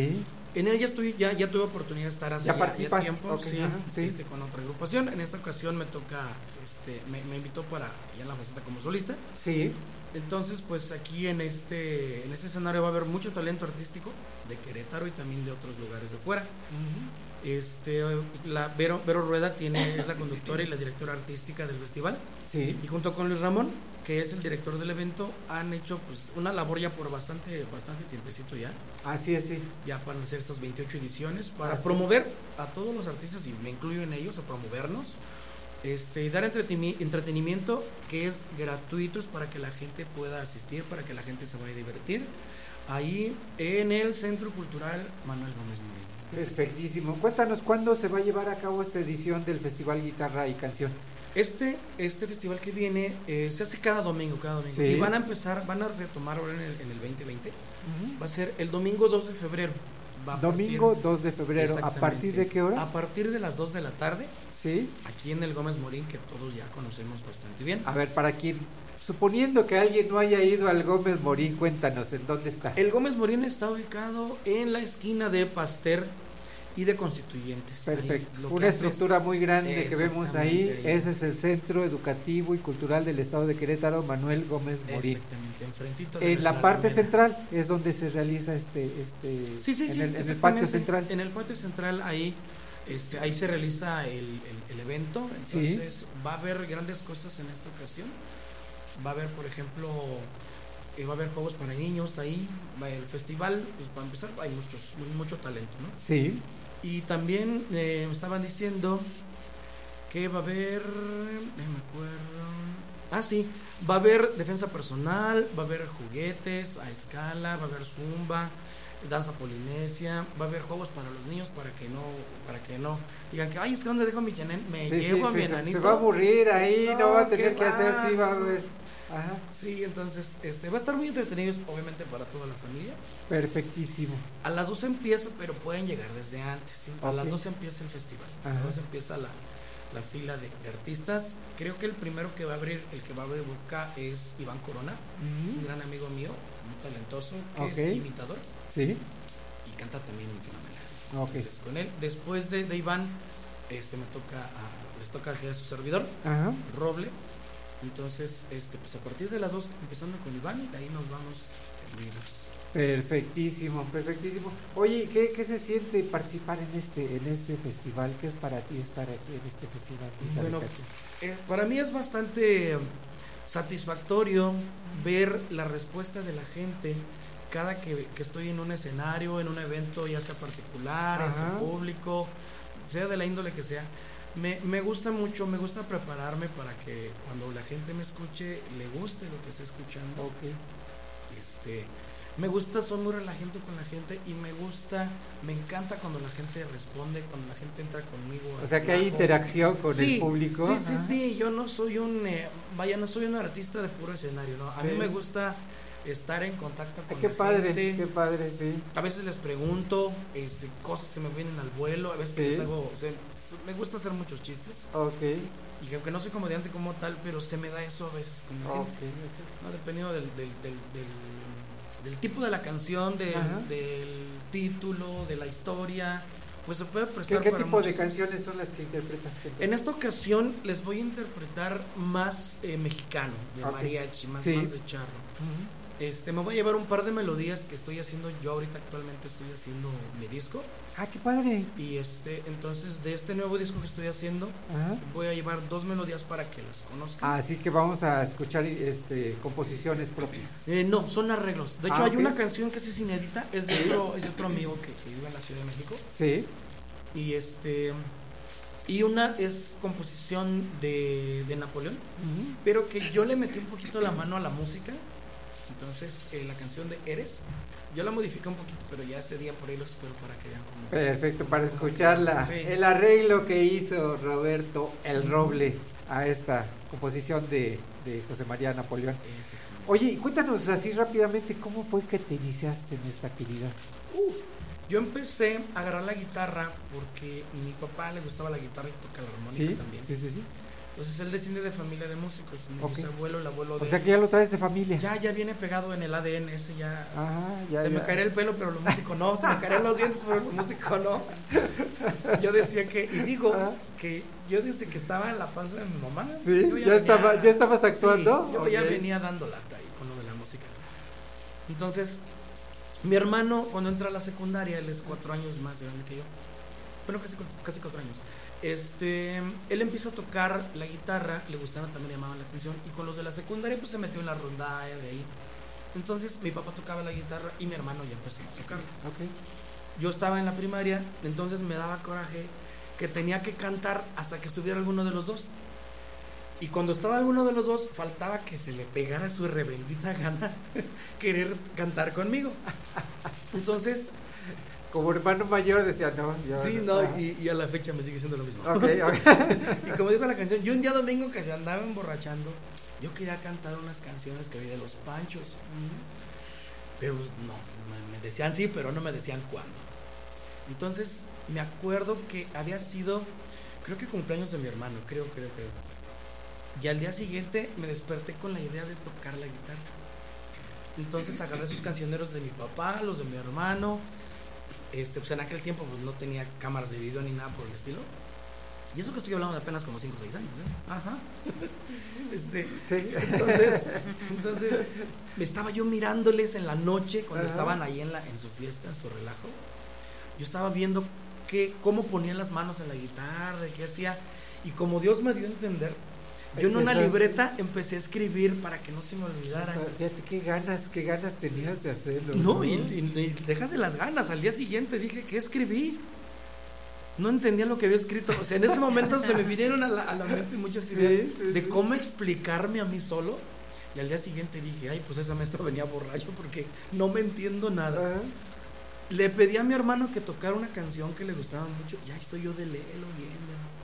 En él ya estoy, ya, ya tuve oportunidad de estar hace ¿Ya tiempo, Ok, sí, ajá, sí. este, con otra agrupación. En esta ocasión me toca, este, me, me invitó para ya en la faceta como solista. Sí. Entonces, pues aquí en este, en este escenario va a haber mucho talento artístico de Querétaro y también de otros lugares de fuera. Este, la Vero, Vero Rueda tiene, es la conductora y la directora artística del festival. Sí. Y junto con Luis Ramón, que es el director del evento, han hecho pues una labor ya por bastante, bastante tiempecito ya. Así es, sí. Ya para hacer estas 28 ediciones, para promover a todos los artistas, y me incluyo en ellos, a promovernos. Este, y dar entreteni- entretenimiento que es gratuito, es para que la gente pueda asistir, para que la gente se vaya a divertir. Ahí en el Centro Cultural Manuel Gómez Murillo. Perfectísimo. Cuéntanos cuándo se va a llevar a cabo esta edición del Festival Guitarra y Canción. Este, este festival que viene eh, se hace cada domingo, cada domingo. Sí. Y van a empezar, van a retomar ahora en el, en el 2020. Va a ser el domingo 2 de febrero. Va Domingo partir- 2 de febrero. ¿A partir de qué hora? A partir de las 2 de la tarde. Sí. Aquí en el Gómez Morín, que todos ya conocemos bastante bien. A ver, para quien, suponiendo que alguien no haya ido al Gómez Morín, cuéntanos, ¿en dónde está? El Gómez Morín está ubicado en la esquina de Paster y de Constituyentes. Perfecto. Una es- estructura muy grande que vemos ahí. Ese es el Centro Educativo y Cultural del Estado de Querétaro, Manuel Gómez Morín. Exactamente, enfrentito de En la parte central es donde se realiza este, este Sí, sí, en, sí. el, en el patio central. En el patio central ahí, este, ahí se realiza el, el- el evento. Sí. Entonces va a haber grandes cosas en esta ocasión. Va a haber, por ejemplo, eh, va a haber juegos para niños ahí. Va el festival, pues para empezar, hay muchos, mucho talento, ¿no? Sí. Y también eh, me estaban diciendo que va a haber, déjame acuerdo. Ah, sí, va a haber defensa personal, va a haber juguetes a escala, va a haber zumba, danza polinesia, va a haber juegos para los niños para que no, para que no digan que, ay, es que donde dejo mi chanen, me Sí, sí, llevo a sí, mi se- enanito. se va a aburrir ahí, no va a tener que hacer, sí, va a haber. Ajá. Sí, entonces, este, va a estar muy entretenido, obviamente, para toda la familia. Perfectísimo. A las 12 empieza, pero pueden llegar desde antes. ¿sí? A las 12 empieza el festival. A las 12 empieza la, la fila de, de artistas. Creo que el primero que va a abrir, el que va a abrir boca es Iván Corona, Ujú. un gran amigo mío, muy talentoso, que es imitador Sí. y canta también fenomenal. Ok. Entonces, con él, después de, de Iván, este me toca a- les toca a su servidor, Ajá. Roble. Entonces, este, pues a partir de las 2, empezando con Iván, de ahí nos vamos. Perfectísimo, perfectísimo. Oye, ¿qué, qué se siente participar en este en este festival? ¿Qué es para ti estar aquí en este festival? Bueno, eh, para mí es bastante satisfactorio ver la respuesta de la gente cada que, que estoy en un escenario, en un evento, ya sea particular, ya sea Ajá. público, sea de la índole que sea. Me, me gusta mucho, me gusta prepararme para que cuando la gente me escuche, le guste lo que esté escuchando. Este, me gusta, soy muy relajante con la gente y me gusta, me encanta cuando la gente responde, cuando la gente entra conmigo. O sea, que hay interacción con el público. Sí, sí, Ajá. sí, yo no soy un, eh, vaya, no soy un artista de puro escenario, ¿no? A Sí. mí me gusta estar en contacto con Qué la padre, gente. qué padre, sí. A veces les pregunto este, cosas que se me vienen al vuelo, a veces Sí. les hago, me gusta hacer muchos chistes. Ok. Y aunque no soy comediante como tal, pero se me da eso a veces con la Ok, gente. ¿no? Dependiendo del, del, del, tipo de la canción, del, del título, de la historia, pues se puede ¿Qué, prestar qué para tipo de cosas. canciones son las que interpretas? En esta ocasión les voy a interpretar más eh, mexicano, de mariachi, más, Sí. más de charro. Este, me voy a llevar un par de melodías que estoy haciendo, yo ahorita actualmente estoy haciendo mi disco. Ah, qué padre. Y este, entonces de este nuevo disco que estoy haciendo, Ajá. voy a llevar dos melodías para que las conozcan. Así que vamos a escuchar este composiciones propias. Eh, no, son arreglos. De hecho, Ah, hay una canción que es inédita, es de otro, es de otro amigo que, que vive en la Ciudad de México. Sí. Y este y una es composición de, de Napoleón, pero que yo le metí un poquito la mano a la música. Entonces, eh, la canción de Eres, yo la modifiqué un poquito, pero ya ese día por ahí los espero para que vean cómo. Perfecto, para escucharla. Sí. El arreglo que hizo Roberto El Roble a esta composición de, de José María Napoleón. Oye, cuéntanos así rápidamente, ¿cómo fue que te iniciaste en esta actividad? Uh, yo empecé a agarrar la guitarra porque a mi papá le gustaba la guitarra y toca la armónica Sí, también. sí, sí, sí. Entonces él desciende de familia de músicos. Mi Ok. bisabuelo, el abuelo de O sea que ya lo traes de familia. Ya, ya viene pegado en el ADN, ese ya. Ah, ya, se me caería el pelo, pero lo músico no. Se me caerían los dientes, pero lo músico no. Yo decía que, y digo que yo desde que estaba en la panza de mi mamá. Sí, ya estaba- ya estabas actuando, Sí, yo ya venía dando lata ahí con lo de la música. Entonces, mi hermano, cuando entra a la secundaria, él es cuatro años más grande que yo. Bueno, casi, casi cuatro años. Este, él empieza a tocar la guitarra, le gustaba también, llamaban la atención. Y con los de la secundaria, pues se metió en la rondalla de ahí. Entonces, mi papá tocaba la guitarra y mi hermano ya empezó a tocar. Yo estaba en la primaria, entonces me daba coraje que tenía que cantar hasta que estuviera alguno de los dos. Y cuando estaba alguno de los dos, faltaba que se le pegara su rebendita gana querer cantar conmigo. Entonces, como hermano mayor decía, no, yo Sí, no. Ajá. y, y a la fecha me sigue siendo lo mismo. Ok, ok. y como dijo la canción, yo un día domingo que se andaba emborrachando, yo quería cantar unas canciones que había de los panchos. Pero no, me, me decían sí, pero no me decían cuándo. Entonces, me acuerdo que había sido, creo que cumpleaños de mi hermano, creo, creo, creo. Y al día siguiente me desperté con la idea de tocar la guitarra. Entonces agarré sus cancioneros de mi papá, los de mi hermano. Este, pues en aquel tiempo pues, no tenía cámaras de video ni nada por el estilo. Y eso que estoy hablando de apenas como 5 o 6 años, ¿eh? Ajá. Este, entonces, entonces, estaba yo mirándoles en la noche cuando Ajá. estaban ahí en, la, en su fiesta, en su relajo. Yo estaba viendo que, cómo ponían las manos en la guitarra, qué hacía. Y como Dios me dio a entender, yo en una libreta empecé a escribir para que no se me olvidara. Fíjate qué ganas, qué ganas tenías de hacerlo. No, y, y- y deja de las ganas. Al día siguiente dije, ¿qué escribí? No entendía lo que había escrito. O sea, en ese momento se me vinieron a la, a la mente muchas ideas sí, de sí. cómo explicarme a mí solo. Y al día siguiente dije, ay, pues ese maestro venía borracho porque no me entiendo nada. Le pedí a mi hermano que tocara una canción que le gustaba mucho. Y ahí estoy yo de leerlo viendo.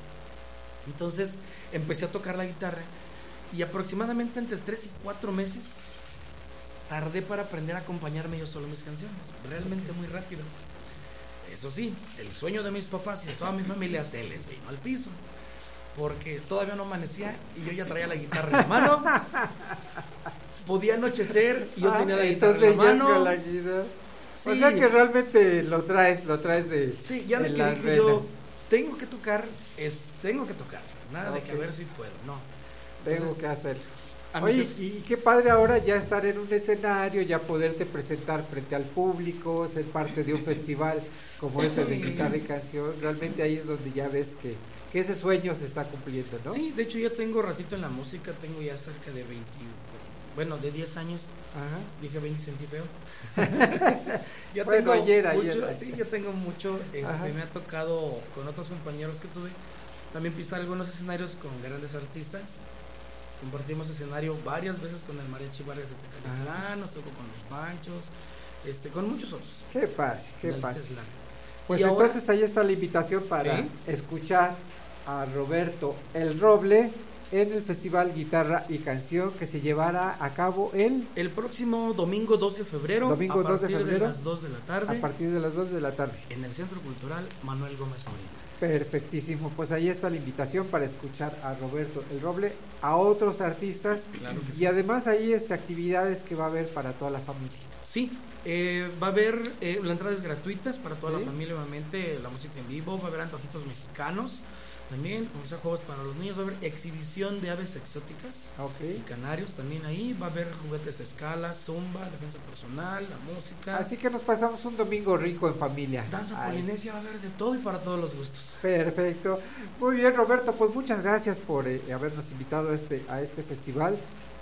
Entonces empecé a tocar la guitarra. Y aproximadamente entre 3 y 4 meses tardé para aprender a acompañarme yo solo mis canciones. Realmente muy rápido. Eso sí, el sueño de mis papás y de toda mi familia se les vino al piso. Porque todavía no amanecía y yo ya traía la guitarra en la mano. Podía anochecer y yo Ah, tenía la guitarra en la mano. la guitarra. O Sí. sea que realmente lo traes, lo traes de. Sí, ya de en que dije yo, venas. tengo que tocar, es, tengo que tocar. Nada de que a ver si puedo, no. Tengo que hacerlo. Oye, se- y qué padre ahora ya estar en un escenario, ya poderte presentar frente al público, ser parte de un festival como ese de guitarra y canción. Realmente ahí es donde ya ves que, que ese sueño se está cumpliendo, ¿no? Sí, de hecho ya tengo ratito en la música, tengo ya cerca de 20, bueno, de 10 años. Ajá. Dije 20 y sentí feo. ya Bueno, tengo ayer, mucho, ayer. sí, ya tengo mucho, este, me ha tocado con otros compañeros que tuve, también pisar algunos escenarios con grandes artistas. Compartimos escenario varias veces con el Mariachi Vargas de Tecalitlán, nos tocó con los Panchos, este, con muchos otros. Qué padre, qué padre. Pues Y ahora- entonces ahí está la invitación para Sí. escuchar a Roberto El Roble en el Festival Guitarra y Canción que se llevará a cabo el El próximo domingo 12 de febrero, Domingo a 12 de partir de, febrero, las 2 de la tarde, a partir de las 2 de la tarde. en el Centro Cultural Manuel Gómez Morín. Perfectísimo, pues ahí está la invitación para escuchar a Roberto El Roble, a otros artistas Claro que y sí. además ahí este actividades que va a haber para toda la familia. Sí, eh, va a haber, eh, la entrada es gratuita para toda Sí. la familia, obviamente, la música en vivo, va a haber antojitos mexicanos, también, o sea, juegos para los niños, va a haber exhibición de aves exóticas y canarios también ahí, va a haber juguetes a escala, zumba, defensa personal, la música, Así que nos pasamos un domingo rico en familia. danza Ay, polinesia, va a haber de todo y para todos los gustos. Perfecto. Muy bien, Roberto, pues muchas gracias por eh, habernos invitado a este, a este festival.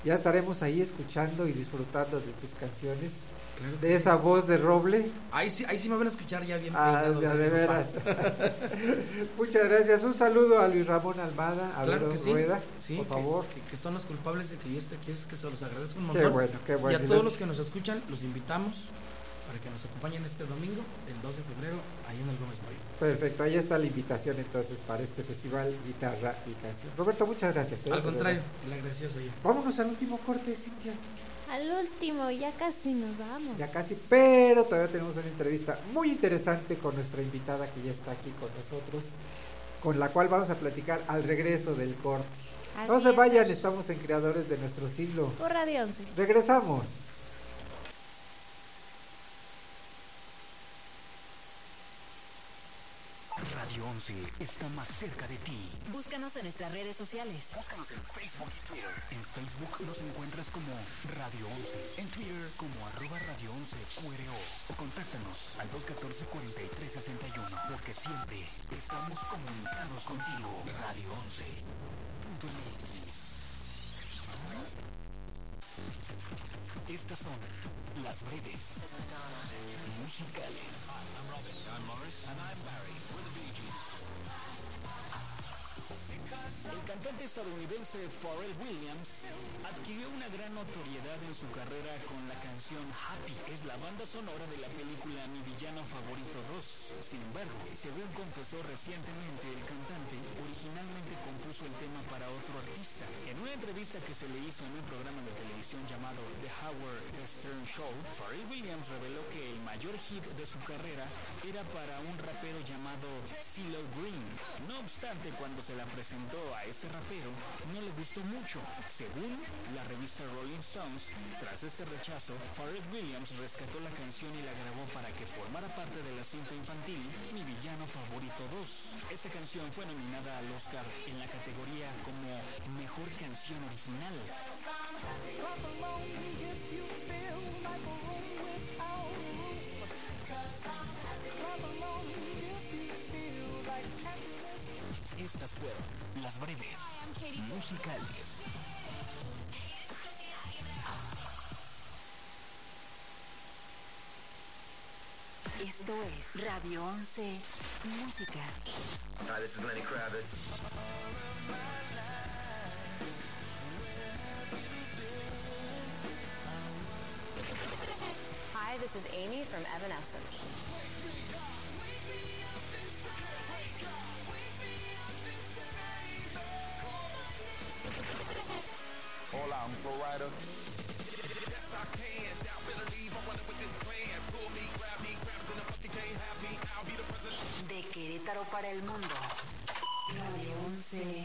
Ya estaremos ahí escuchando y disfrutando de tus canciones, Claro de sí. esa voz de Roble. Ahí sí, ahí sí me van a escuchar ya bien Ah, peinado, de veras. Muchas gracias. Un saludo a Luis Ramón Almada, a Claro sí, Rueda, sí, por que- favor. Que, que son los culpables de que yo esté aquí, es que se los agradezco un montón. Qué bueno, qué bueno. Y a todos los que nos escuchan, los invitamos para que nos acompañen este domingo, el 2 de febrero, ahí en el Gómez Morín. Perfecto, ahí está la invitación entonces para este festival Guitarra y Canción. Roberto, muchas gracias. ¿eh? Al contrario, verdad. el agradecido soy yo. Vámonos al último corte, Cintia. Al último, ya casi nos vamos. Ya casi, pero todavía tenemos una entrevista muy interesante con nuestra invitada que ya está aquí con nosotros, con la cual vamos a platicar al regreso del corte. no Así se es. vayan, estamos en Creadores de nuestro siglo. Por Radio 11. Regresamos. Radio 11 está más cerca de ti. Búscanos en nuestras redes sociales. Búscanos en Facebook y Twitter. En Facebook nos encuentras como Radio 11. En Twitter como arroba Radio 11 QRO. O contáctanos al 214-4361. Porque siempre estamos comunicados contigo. Radio 11. Punto MX. Estas son las breves musicales. El cantante estadounidense Pharrell Williams adquirió una gran notoriedad en su carrera con la canción Happy. Es la banda sonora de la película Mi Villano Favorito 2. Sin embargo, según confesó recientemente el cantante, originalmente compuso el tema para otro artista. En una entrevista que se le hizo en un programa de televisión llamado The Howard Stern Show, Pharrell Williams reveló que el mayor hit de su carrera era para un rapero llamado CeeLo Green. No obstante, cuando se la presentó a ese rapero, no le gustó mucho. Según la revista Rolling Stones, tras este rechazo, Pharrell Williams rescató la canción y la grabó para que formara parte de la cinta infantil Mi Villano Favorito 2. Esta canción fue nominada al Oscar en la categoría como Mejor Canción Original. Estas fueron las breves musicales. Esto es Radio 11 Música. Hi, this is Lenny Kravitz. Hi, this is Amy from Evanescence. Hola, I'm Flo Rida. De Querétaro para el mundo. Radio 11. 11,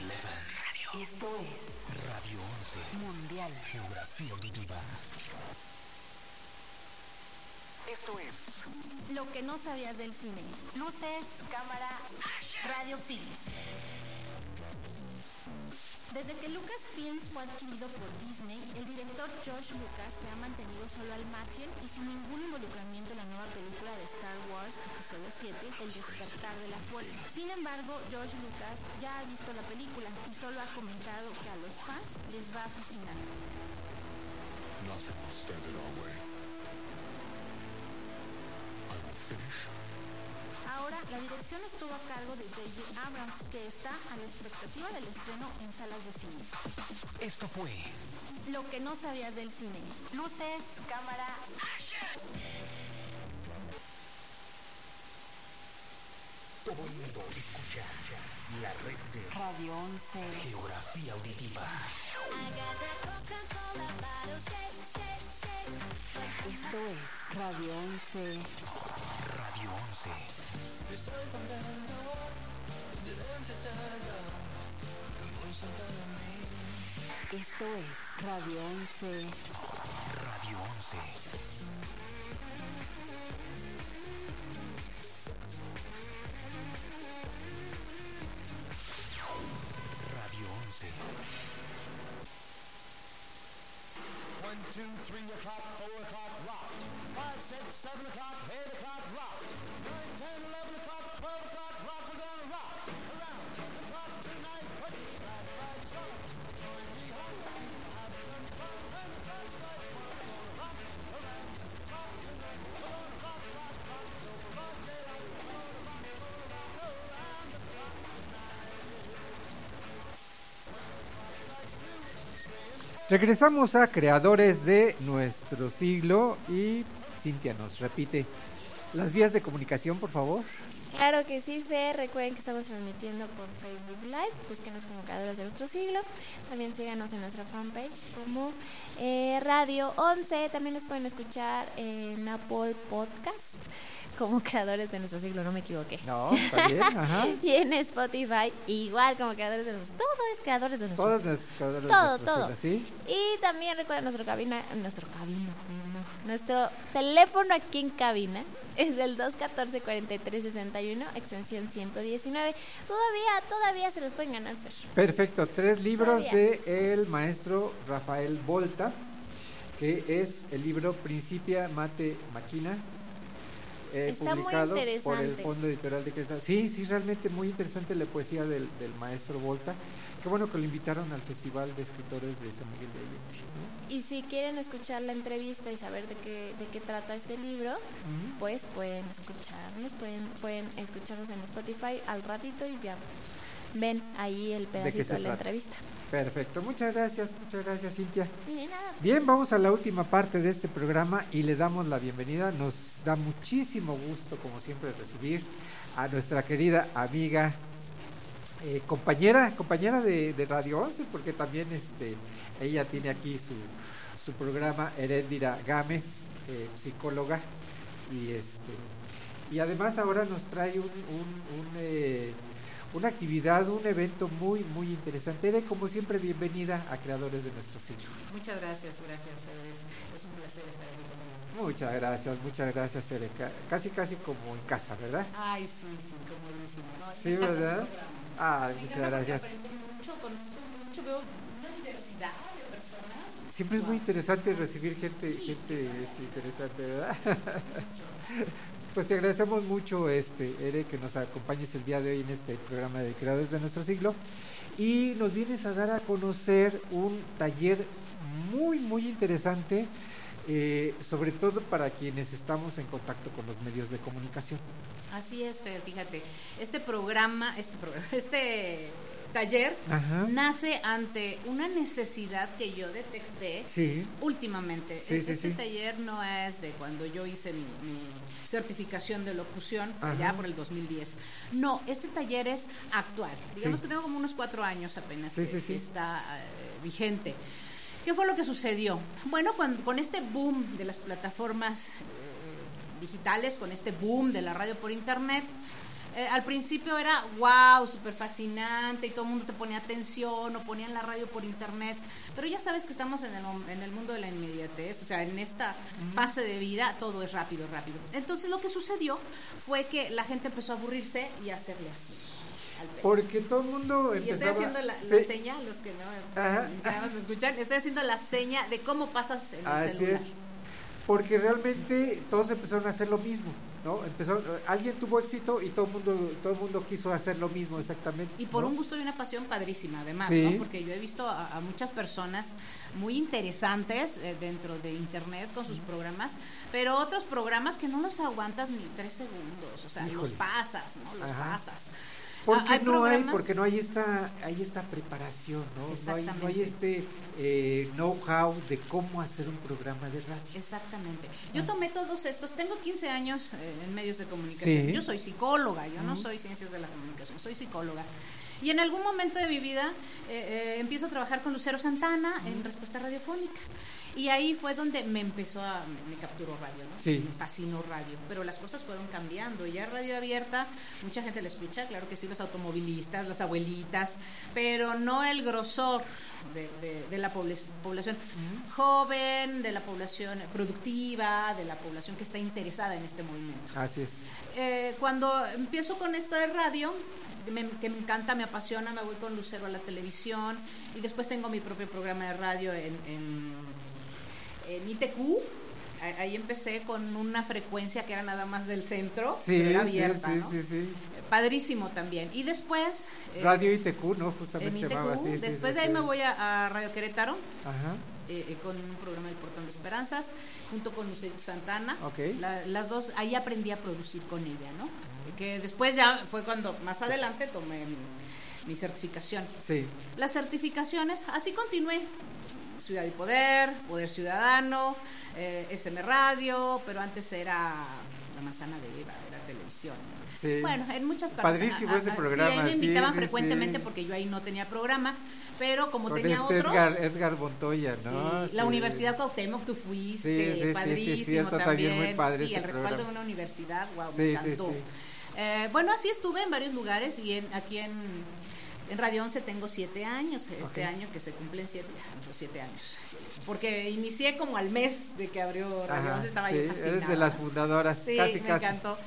11. Esto es Radio 11. Mundial. Geografía auditiva. Esto es Lo que no sabías del cine. Luces, cámara, radio films. Desde que Lucasfilms fue adquirido por Disney, el director George Lucas se ha mantenido solo al margen y sin ningún involucramiento en la nueva película de Star Wars, episodio 7, El despertar de la fuerza. Sin embargo, George Lucas ya ha visto la película y solo ha comentado que a los fans les va a fascinar. Nothing will stand in our way. I will finish. La dirección estuvo a cargo de J.J. Abrams, que está a la expectativa del estreno en salas de cine. Esto fue Lo que no sabías del cine. Luces, cámara, Todo el mundo escucha la red de Radio 11. Geografía auditiva. Esto es Radio 11. Radio 11. Esto es Radio 11. Radio 11. 2, 3 o'clock, 4 o'clock, rock. 5, 6, 7 o'clock, 8 o'clock, rock. Regresamos a Creadores de nuestro siglo y Cintia nos repite las vías de comunicación, por favor. Claro que sí, Fer. Recuerden que estamos transmitiendo por Facebook Live, búsquenos como Creadores de Nuestro Siglo. También síganos en nuestra fanpage como eh, Radio 11. También nos pueden escuchar en Apple Podcast como Creadores de Nuestro Siglo, no me equivoqué. No, está bien, ajá. y en Spotify, igual como Creadores de Nuestro Todo es Creadores de Nuestro Todas Siglo. creadoras de nuestro todo. siglo, ¿sí? Y también recuerden nuestro cabina, nuestro cabino, no, nuestro teléfono aquí en cabina es el 214-4361, extensión 119. Todavía, todavía se los pueden ganar, Fer. Perfecto, tres libros Todavía. de el maestro Rafael Volta, que es el libro Principia Mate Máquina, eh, Está muy publicado por el interesante. Fondo Editorial de Querétaro. Sí, sí, realmente muy interesante la poesía del, del maestro Volta. Qué bueno que lo invitaron al Festival de Escritores de San Miguel de Allende. ¿no? Y si quieren escuchar la entrevista y saber de qué, de qué trata este libro, pues pueden escucharnos, pueden, pueden escucharnos en Spotify al ratito y ya ven ahí el ¿De qué pedacito de, la trata? entrevista. Perfecto, muchas gracias, muchas gracias Cintia. Bien, vamos a la última parte de este programa y le damos la bienvenida. Nos da muchísimo gusto, como siempre, recibir a nuestra querida amiga, eh, compañera, compañera de, de Radio 11, porque también este, ella tiene aquí su, su programa, Heréndira Gámez, eh, psicóloga, y este y además ahora nos trae un, un- un, eh, una actividad, un evento muy, muy interesante. Ere, como siempre, bienvenida a Creadores de Nuestro Siglo. Muchas gracias, gracias. Es, es un placer estar aquí con Muchas gracias, muchas gracias, Ere. Ca- Casi, casi como en casa, ¿verdad? Ay, sí, sí, como buenísimo. No, Sí, ¿verdad? Ah, Me muchas gracias. mucho, conozco mucho, veo una diversidad de personas. Siempre es muy interesante recibir gente, gente este, interesante, ¿verdad? Pues te agradecemos mucho, este, Ere, que nos acompañes el día de hoy en este programa de Creadores de Nuestro Siglo. Y nos vienes a dar a conocer un taller muy, muy interesante, eh, sobre todo para quienes estamos en contacto con los medios de comunicación. Así es, Fer, fíjate. Este programa, este programa, este taller Ajá. nace ante una necesidad que yo detecté Sí. últimamente. Sí, E- este sí. taller no es de cuando yo hice mi, mi certificación de locución, ya por el 2010. No, este taller es actual. Digamos que tengo como unos cuatro años apenas que, está eh, vigente. ¿Qué fue lo que sucedió? Bueno, cuando, con este boom de las plataformas eh, digitales, con este boom de la radio por internet, eh, al principio era wow, súper fascinante y todo el mundo te ponía atención o ponían la radio por internet, pero ya sabes que estamos en el, en el mundo de la inmediatez, o sea, en esta fase de vida todo es rápido, rápido. Entonces lo que sucedió fue que la gente empezó a aburrirse y a hacerle así. Porque todo el mundo Y estoy empezaba... haciendo la, la Sí. seña, los que no Ajá. más me escuchan, estoy haciendo la seña de cómo pasas en el Así celular. es. Porque realmente todos empezaron a hacer lo mismo, ¿no? Empezó, alguien tuvo éxito y todo el mundo, todo el mundo quiso hacer lo mismo exactamente. Y por ¿no? un gusto y una pasión padrísima, además, Sí. ¿no? Porque yo he visto a, a muchas personas muy interesantes eh, dentro de internet con sus programas, pero otros programas que no los aguantas ni tres segundos, o sea, los pasas, ¿no? Los Ajá. pasas. ¿Por Ah, hay no hay? Porque no hay esta, hay esta preparación, ¿no? No hay, no hay Exactamente. este eh, know-how de cómo hacer un programa de radio. Exactamente. Yo tomé todos estos, tengo 15 años eh, en medios de comunicación. Sí. Yo soy psicóloga, yo no soy ciencias de la comunicación, soy psicóloga. Y en algún momento de mi vida eh, eh, empiezo a trabajar con Lucero Santana en respuesta radiofónica. Y ahí fue donde me empezó a, me, me capturó radio, ¿no? Sí. Me fascinó radio. Pero las cosas fueron cambiando. Ya radio abierta, mucha gente la escucha, claro que sí, los automovilistas, las abuelitas, pero no el grosor de, de- de la poblac- población joven, de la población productiva, de la población que está interesada en este movimiento. Así es. Eh, cuando empiezo con esto de radio, me- que me encanta, me apasiona, me voy con Lucero a la televisión y después tengo mi propio programa de radio en, en, en ITQ. Ahí empecé con una frecuencia que era nada más del centro, Sí, era abierta, sí, ¿no? sí, sí. Padrísimo también. Y después... eh, Radio ITQ, ¿no? en Justamente se ITQ, llamaba así. sí, después de ahí me voy a, a Radio Querétaro, Ajá. eh, eh, con un programa del Portón de Esperanzas, junto con Lucero Santana. Ok. La- las dos, ahí aprendí a producir con ella, ¿no? Que después ya fue cuando más adelante tomé mi, mi certificación. Sí. Las certificaciones, así continué. Ciudad y Poder, Poder Ciudadano, eh, SM Radio, pero antes era La Manzana de Eva, era televisión. ¿no? Sí. Bueno, en muchas partes. Padrísimo Ah, ah, ese ah, programa, Sí, ahí me invitaban sí, frecuentemente porque yo ahí no tenía programa, pero como tenía este otros. Edgar, Edgar Montoya, ¿no? la. Universidad Cuauhtémoc, tú fuiste, sí, sí, sí, padrísimo cierto, también muy padre sí, el respaldo programa. de una universidad, wow, Sí, me sí, encantó. sí. Eh, bueno, así estuve en varios lugares y en, aquí en, en Radio 11 tengo siete años, este año que se cumplen siete, siete años. Porque inicié como al mes de que abrió Radio Ajá, 11, estaba sí, yo eres fascinada. de las fundadoras, Sí, casi, me casi. encantó.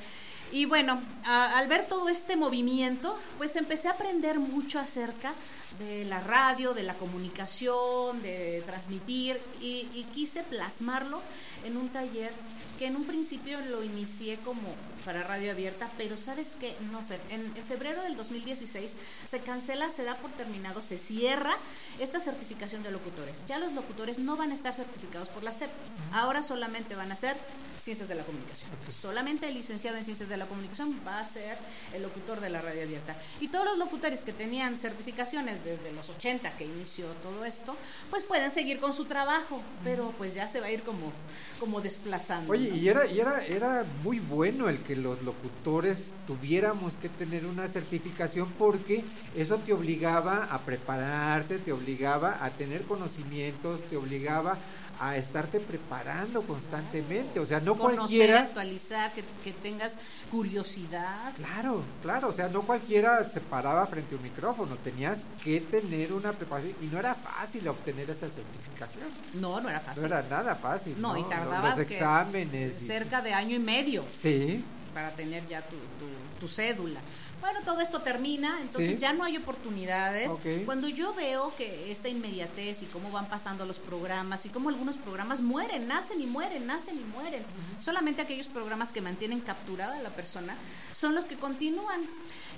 Y bueno, a- al ver todo este movimiento, pues empecé a aprender mucho acerca de la radio, de la comunicación, de transmitir y, y quise plasmarlo en un taller que en un principio lo inicié como para radio abierta, pero sabes que no, Fer, en, en febrero del 2016 se cancela, se da por terminado, se cierra esta certificación de locutores. Ya los locutores no van a estar certificados por la SEP, ahora solamente van a ser ciencias de la comunicación. Solamente el licenciado en ciencias de la la comunicación va a ser el locutor de la radio abierta. Y todos los locutores que tenían certificaciones desde los 80 que inició todo esto, pues pueden seguir con su trabajo, pero pues ya se va a ir como, como desplazando. Oye, ¿no? y era, y era, era muy bueno el que los locutores tuviéramos que tener una certificación porque eso te obligaba a prepararte, te obligaba a tener conocimientos, te obligaba a estarte preparando constantemente. O sea, no Conocer, cualquiera. actualizar, que, que tengas curiosidad. Claro, claro, o sea, no cualquiera se paraba frente a un micrófono, tenías que tener una preparación y no era fácil obtener esa certificación. No, no era fácil. No era nada fácil. No, y tardabas los que- exámenes. y- cerca de año y medio Sí, para tener ya tu, tu- tu cédula. Bueno, todo esto termina, entonces Sí. ya no hay oportunidades. Cuando yo veo que esta inmediatez y cómo van pasando los programas y cómo algunos programas mueren, nacen y mueren, nacen y mueren. Solamente aquellos programas que mantienen capturada a la persona son los que continúan.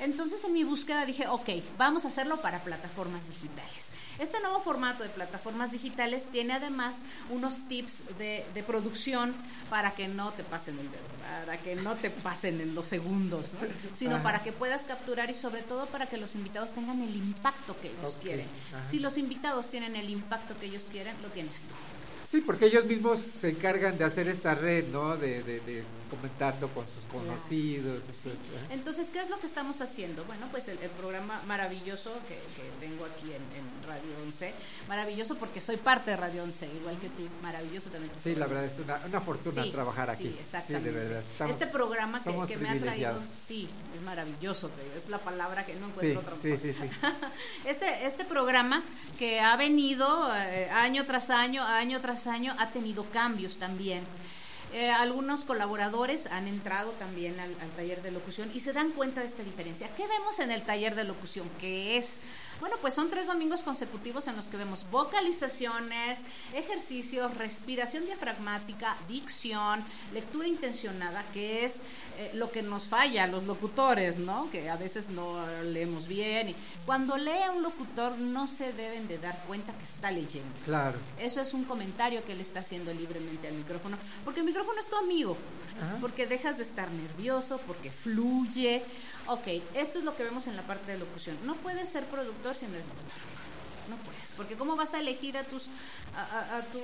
Entonces en mi búsqueda dije, ok, vamos a hacerlo para plataformas digitales. Este nuevo formato de plataformas digitales tiene además unos tips de, de producción para que no te pasen el dedo, para que no te pasen en los segundos, ¿no? sino Ajá. para que puedas capturar y sobre todo para que los invitados tengan el impacto que ellos quieren. ajá. Si los invitados tienen el impacto que ellos quieren, lo tienes tú. Sí, porque ellos mismos se encargan de hacer esta red, ¿no? De, de, de comentando con sus conocidos. etcétera. Entonces, ¿qué es lo que estamos haciendo? Bueno, pues el, el programa maravilloso que, que tengo aquí en, en Radio 11, maravilloso porque soy parte de Radio 11, igual que tú, maravilloso también. Sí, la verdad es una, una fortuna Sí, trabajar aquí. Sí, exactamente. Sí, de verdad. Estamos- este programa que, que me ha traído, sí, es maravilloso, es la palabra que no Sí, encuentro otra sí, sí, sí. Este, este programa que ha venido eh, año tras año, año tras año, ha tenido cambios también. Eh, algunos colaboradores han entrado también al, al taller de locución y se dan cuenta de esta diferencia. ¿Qué vemos en el taller de locución? Que es, bueno, pues son tres domingos consecutivos en los que vemos vocalizaciones, ejercicios, respiración diafragmática, dicción, lectura intencionada, que es eh, lo que nos falla a los locutores, ¿no? Que a veces no leemos bien. Y cuando lee un locutor no se deben de dar cuenta que está leyendo. Claro. Eso es un comentario que él está haciendo libremente al micrófono, porque el micrófono es tu amigo, porque dejas de estar nervioso, porque fluye. Ok, esto es lo que vemos en la parte de locución. No puedes ser productor si no eres locutor. No puedes, porque ¿cómo vas a elegir a tus, a, a- a tus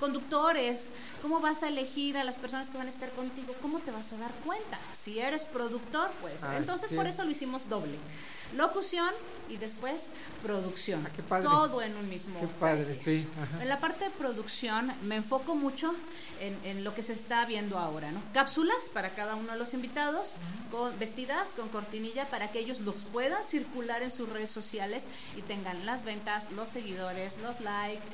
conductores? ¿Cómo vas a elegir a las personas que van a estar contigo? ¿Cómo te vas a dar cuenta? Si eres productor, pues. Ah, Entonces, sí. por eso lo hicimos doble. Locución y después producción. Ah, padre. Todo en un mismo Qué padre, sí. ajá. en la parte de producción me enfoco mucho en, en lo que se está viendo ahora, ¿no? Cápsulas para cada uno de los invitados, con, vestidas con cortinilla para que ellos los puedan circular en sus redes sociales y tengan las ventas, los seguidores, los likes,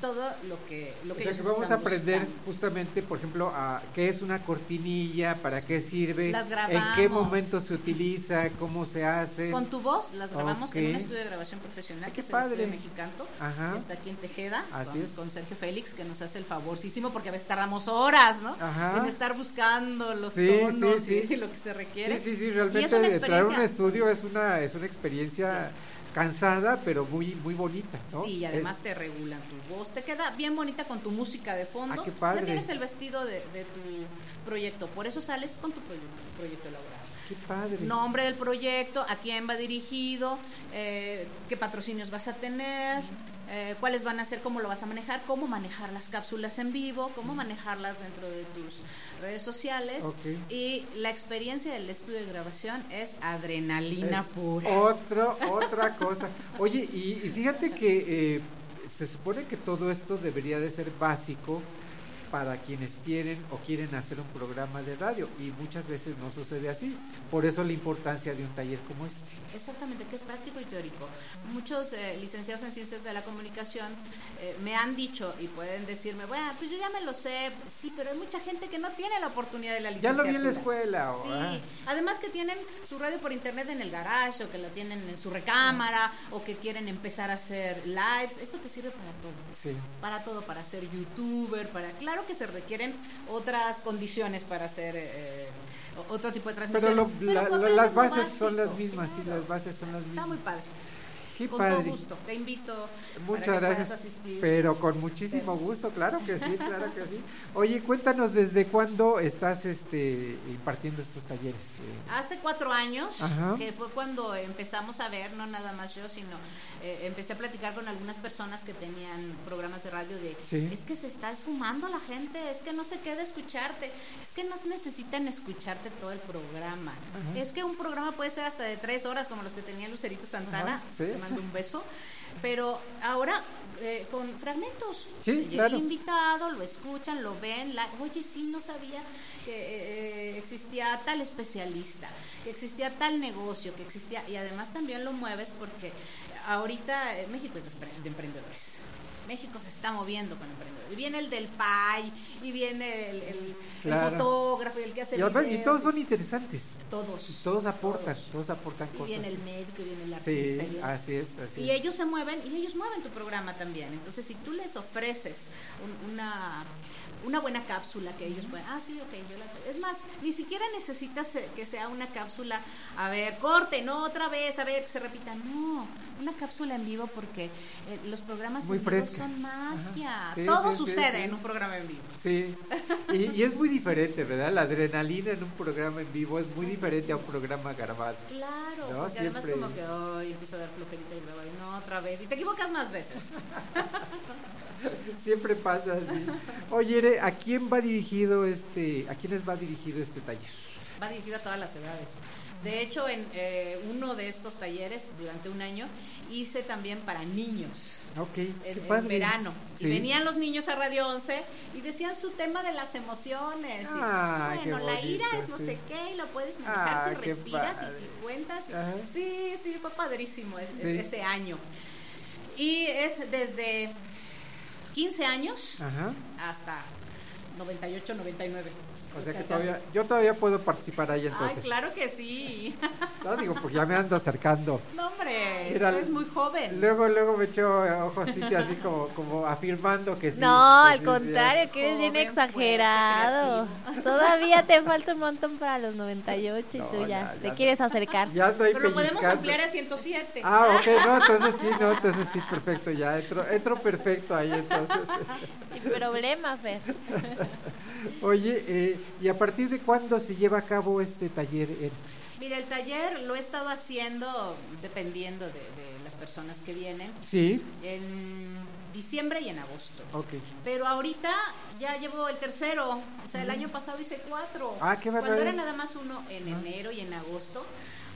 todo lo que, lo O que sea, ellos que vamos a aprender buscando. justamente, por ejemplo, a qué es una cortinilla, para qué sirve, Las en qué momento se utiliza, cómo se hace. Con tu voz las grabamos en un estudio de grabación profesional, que es padre. el estudio mexicanto. Ajá. Está aquí en Tejeda, con, Sergio Félix, que nos hace el favorcísimo, porque a veces tardamos horas, ¿no? Ajá. En estar buscando los Sí, tonos sí, sí. y lo que se requiere. Sí, sí, sí, realmente entrar a un estudio es una, es una experiencia cansada, pero muy, muy bonita, ¿no? Sí, y además Es- te regulan tu voz, te queda bien bonita con tu música de fondo. Ah, qué padre. Ya tienes el vestido de, de tu proyecto, por eso sales con tu proyecto, proyecto elaborado. qué padre. Nombre del proyecto, a quién va dirigido, eh, qué patrocinios vas a tener, eh, cuáles van a ser, cómo lo vas a manejar, cómo manejar las cápsulas en vivo, cómo manejarlas dentro de tus redes sociales. Y la experiencia del estudio de grabación es adrenalina Es pura. Otro, otra cosa. Oye, y, y fíjate que eh, se supone que todo esto debería de ser básico para quienes tienen o quieren hacer un programa de radio y muchas veces no sucede así. Por eso la importancia de un taller como este. Exactamente, que es práctico y teórico. Muchos eh, licenciados en ciencias de la comunicación eh, me han dicho y pueden decirme, bueno, pues yo ya me lo sé, sí, pero hay mucha gente que no tiene la oportunidad de la Ya licenciatura. lo vi en la escuela. o- Sí, ah. además que tienen su radio por internet en el garage o que la tienen en su recámara o que quieren empezar a hacer lives. Esto te sirve para todo. Sí. Para todo, para ser youtuber, para... Claro que se requieren otras condiciones para hacer eh, o- otro tipo de Pero, transmisiones. lo- la- aprendes las bases son las mismas, sí, las bases son las Está mismas. muy padre. Qué con padre. todo gusto. Te invito. Muchas para que gracias. asistir. Pero con muchísimo gusto, claro que sí, claro que sí. Oye, cuéntanos desde cuándo estás este impartiendo estos talleres. eh? Hace cuatro años, Ajá. que fue cuando empezamos a ver, no nada más yo, sino eh, empecé a platicar con algunas personas que tenían programas de radio de, Sí. es que se está esfumando la gente, es que no se queda escucharte, es que no necesitan escucharte todo el programa. Ajá. Es que un programa puede ser hasta de tres horas, como los que tenía Lucerito Santana, Ajá, sí. Mando un beso, pero ahora eh, con fragmentos. Sí, Llega claro. el invitado, lo escuchan, lo ven, la, oye, sí, no sabía que eh, existía tal especialista, que existía tal negocio, que existía, y además también lo mueves porque ahorita eh, México es de emprendedores. México se está moviendo con emprendedores. Y viene el del PAI, y viene el, el- el Claro. fotógrafo, y el que hace Y, además- y videos, todos son interesantes. Todos. Y todos aportan, todos, aportan Y cosas. viene el médico, y viene el Sí, artista. y viene- así es, así y es. ellos se mueven y ellos mueven tu programa también. Entonces, si tú les ofreces un- una, una buena cápsula que ellos pueden, ah, sí, ok, yo la... Es más, ni siquiera necesitas eh, que sea una cápsula, a ver, corte, no otra vez, a ver, que se repita. No, una cápsula en vivo porque eh, los programas Muy en vivo son magia. Sí, Todo sí, sucede sí. en un programa en vivo. Sí, y, y es muy diferente, ¿verdad? La adrenalina en un programa en vivo es muy diferente a un programa grabado. Claro, No, porque además como que hoy empiezo a dar flojerita y luego, "Ay, no, otra vez. Y te equivocas más veces. Siempre pasa así. Oye, ¿a quién va dirigido este, a quiénes va dirigido este taller? va dirigido a todas las edades. De hecho, en eh, uno de estos talleres, durante un año, hice también para niños. Ok, En, verano. Sí. Y venían los niños a Radio 11 y decían su tema de las emociones. Y, qué bueno, la ira es no sí. sé qué y lo puedes manejar Ah, si qué respiras y si cuentas. y- sí, sí, fue padrísimo es- es- Sí. ese año. Y es desde 15 años Ajá. hasta 98, 99. O sea que todavía, yo todavía puedo participar ahí entonces. Ay, claro que sí. No digo, porque ya me ando acercando. No, hombre, Mira, eres muy joven. Luego, luego me echo ojos así, así como, como afirmando que sí. No, que al sí, contrario, que eres bien fuerte, exagerado. Todavía te falta un montón para los 98 y No, tú ya, ya, te ya. quieres acercar. Ya estoy Pero lo podemos ampliar a 107. Ah, ok, no, entonces sí, no, entonces sí, perfecto, ya entro, entro perfecto ahí entonces. Sin problema, Fer. Oye, eh, ¿y a partir de cuándo se lleva a cabo este taller? En... Mira, el taller lo he estado haciendo dependiendo de, de las personas que vienen. Sí, En diciembre y en agosto. ok. Pero ahorita ya llevo el tercero. O sea, el año pasado hice cuatro. Ah, qué Cuando barbaridad. era nada más uno en enero y en agosto.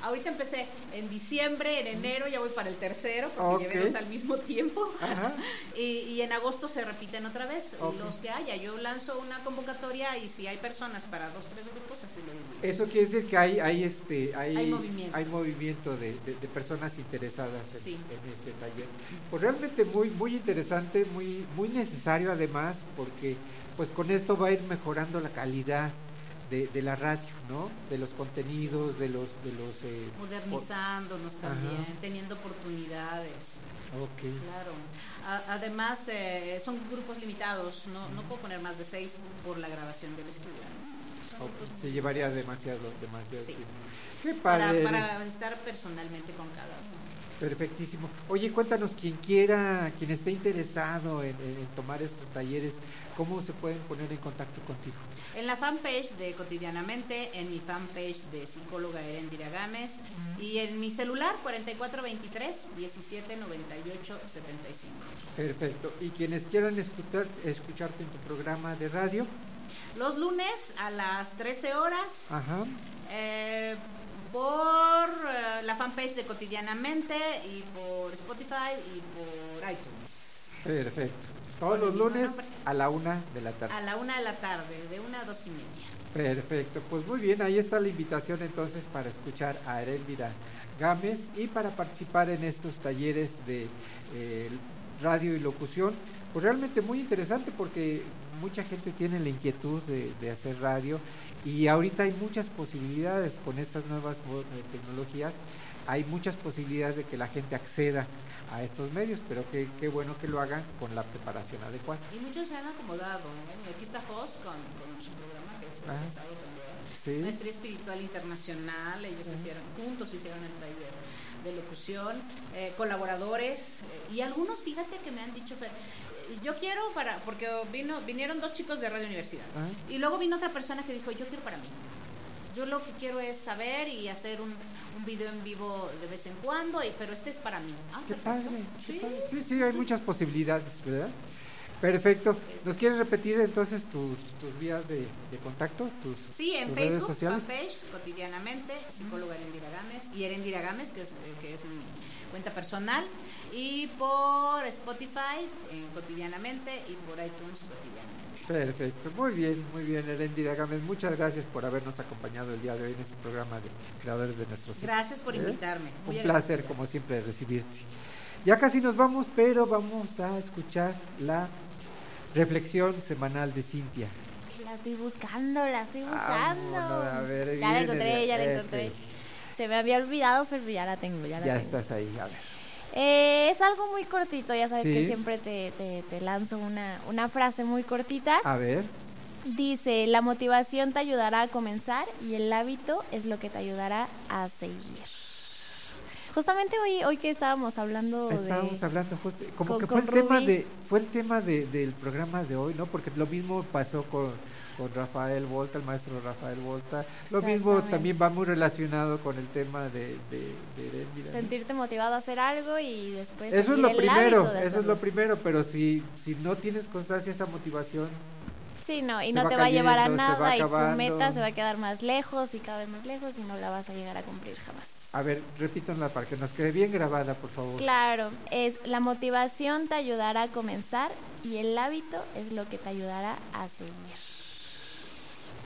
Ahorita empecé en diciembre, en enero ya voy para el tercero, porque Ok. llevé dos al mismo tiempo. Y, y en agosto se repiten otra vez los que haya. Yo lanzo una convocatoria y si hay personas para dos, tres grupos, así lo divido. Eso quiere decir que hay, hay este, hay, Hay movimiento. hay movimiento de, de- de personas interesadas en, Sí. en este taller. Pues realmente muy, muy interesante, muy, muy necesario además, porque pues con esto va a ir mejorando la calidad de, de la radio, ¿no? De los contenidos, de los, de los eh, Modernizándonos también, Ajá. teniendo oportunidades. Ok. Claro. A- además, eh, son grupos limitados. No, no puedo poner más de seis por la grabación del estudio. ¿no? Se llevaría demasiado, demasiado Sí. tiempo. Qué para, padre. para estar personalmente con cada uno. Perfectísimo. Oye, cuéntanos, quien quiera, quien esté interesado en tomar estos talleres, ¿cómo se pueden poner en contacto contigo? En la fanpage de Cotidianamente, en mi fanpage de psicóloga Erendira Gámez y en mi celular 4423 1798 75. Perfecto. Y quienes quieran escuchar, escucharte en tu programa de radio, Los lunes a las 13 horas. ajá, Eh, por eh, la fanpage de Cotidianamente y por Spotify y por iTunes. perfecto. Todos los lunes nombre. a la una de la tarde. A la una de la tarde, de una a dos y media. Perfecto, pues muy bien, ahí está la invitación entonces para escuchar a Heréndira Gámez y para participar en estos talleres de eh, radio y locución. Pues realmente muy interesante porque mucha gente tiene la inquietud de, de hacer radio y ahorita hay muchas posibilidades con estas nuevas eh, tecnologías, hay muchas posibilidades de que la gente acceda a estos medios, pero qué, qué bueno que lo hagan con la preparación adecuada. Y muchos se han acomodado. ¿eh? Aquí está Jos con, con su programa que es empezado también. Sí. Maestría Espiritual Internacional, ellos hicieron, juntos hicieron el taller de locución, eh, colaboradores, eh, y algunos, fíjate que me han dicho, Fer, eh, yo quiero para, porque vino, vinieron dos chicos de Radio Universidad, Ah. y luego vino otra persona que dijo, yo quiero para mí. Yo lo que quiero es saber y hacer un, un video en vivo de vez en cuando, y, pero este es para mí. Ah, Qué perfecto. padre, qué Sí. padre. Sí, sí, hay muchas posibilidades, ¿verdad? Perfecto. ¿Nos quieres repetir entonces tus, tus vías de, de contacto? Tus, Sí, en tus redes Facebook, sociales? fanpage, cotidianamente, psicóloga Erendira Gámez, y Erendira Gámez, que es, que es mi cuenta personal, y por Spotify, en cotidianamente, y por iTunes, cotidianamente. Perfecto, muy bien, muy bien, Erendira Gámez. Muchas gracias por habernos acompañado el día de hoy en este programa de Creadores de Nuestro Ciclo. Gracias por ¿Eh? invitarme. muy Un placer, como siempre, recibirte. Ya casi nos vamos, pero vamos a escuchar la reflexión semanal de Cintia. La estoy buscando, la estoy buscando. Vámonos, a ver, ya la encontré, ya la encontré. Se me había olvidado, pero ya la tengo, ya la Ya tengo. estás ahí, a ver. Eh, es algo muy cortito, ya sabes Sí. que siempre te, te, te lanzo una, una frase muy cortita. A ver. Dice, la motivación te ayudará a comenzar y el hábito es lo que te ayudará a seguir. Justamente hoy, hoy que estábamos hablando Estábamos de... hablando justo, como con- que fue el tema de fue el tema de, del programa de hoy, ¿no? Porque lo mismo pasó con, con Rafael Volta, el maestro Rafael Volta. Lo mismo también va muy relacionado con el tema de, de, de Erendira, ¿no? Sentirte motivado a hacer algo y después... Eso es lo primero, eso es lo primero, pero si, si no tienes constancia, esa motivación, Sí, no, y se no va te va a llevar a nada y tu meta se va a quedar más lejos y cada vez más lejos y no la vas a llegar a cumplir jamás. A ver, repítanla para que nos quede bien grabada, por favor. Claro, es la motivación te ayudará a comenzar y el hábito es lo que te ayudará a seguir.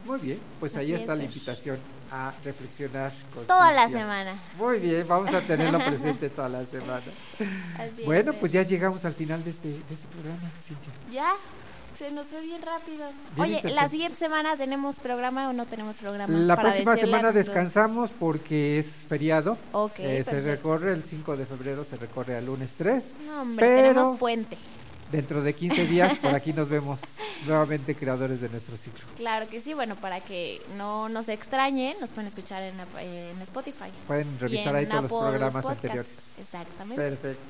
Muy bien, pues ahí está es, la invitación a reflexionar con Toda la semana. Muy bien, vamos a tenerlo presente toda la semana. Así bueno, pues ya llegamos al final de este, de este programa, Cintia. Ya, se nos fue bien rápido. Bien Oye, la siguiente semana tenemos programa o no tenemos programa. La Para próxima semana nuestros- descansamos porque es feriado. Ok, Eh, se recorre el 5 de febrero, se recorre al lunes 3. No, hombre, pero tenemos puente. dentro de 15 días por aquí nos vemos nuevamente creadores de nuestro ciclo. Claro que sí, bueno, para que no nos extrañen, nos pueden escuchar en, en Spotify. Pueden revisar ahí todos los Apple programas Podcast. anteriores. Exactamente. Perfecto.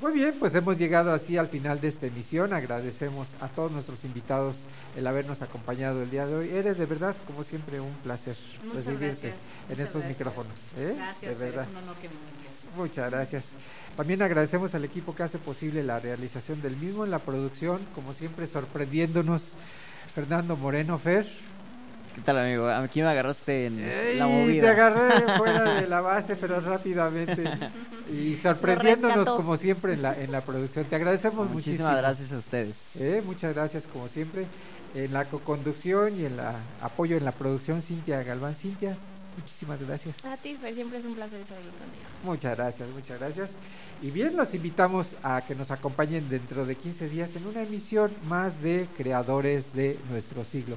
Muy bien, pues hemos llegado así al final de esta emisión. Agradecemos a todos nuestros invitados el habernos acompañado el día de hoy. Eres de verdad, como siempre, un placer Muchas recibirte gracias. en Muchas estos gracias. micrófonos. ¿eh? Gracias, de verdad. es un honor que me invites. Muchas gracias. También agradecemos al equipo que hace posible la realización del mismo en la producción, como siempre sorprendiéndonos Fernando Moreno Fer. ¿Qué tal, amigo? Aquí me agarraste en la Y movida. te agarré fuera de la base, pero rápidamente. Y sorprendiéndonos como siempre en la, en la producción. Te agradecemos Muchísimas muchísimo. gracias a ustedes. Eh, muchas gracias como siempre. En la co-conducción y en la apoyo en la producción, Cintia Galván. Cintia, muchísimas gracias. A ti, Fer, siempre es un placer estar aquí contigo. Muchas gracias, muchas gracias. Y bien, los invitamos a que nos acompañen dentro de 15 días en una emisión más de Creadores de nuestro siglo.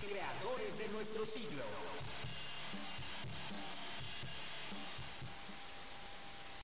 Creadores de nuestro siglo.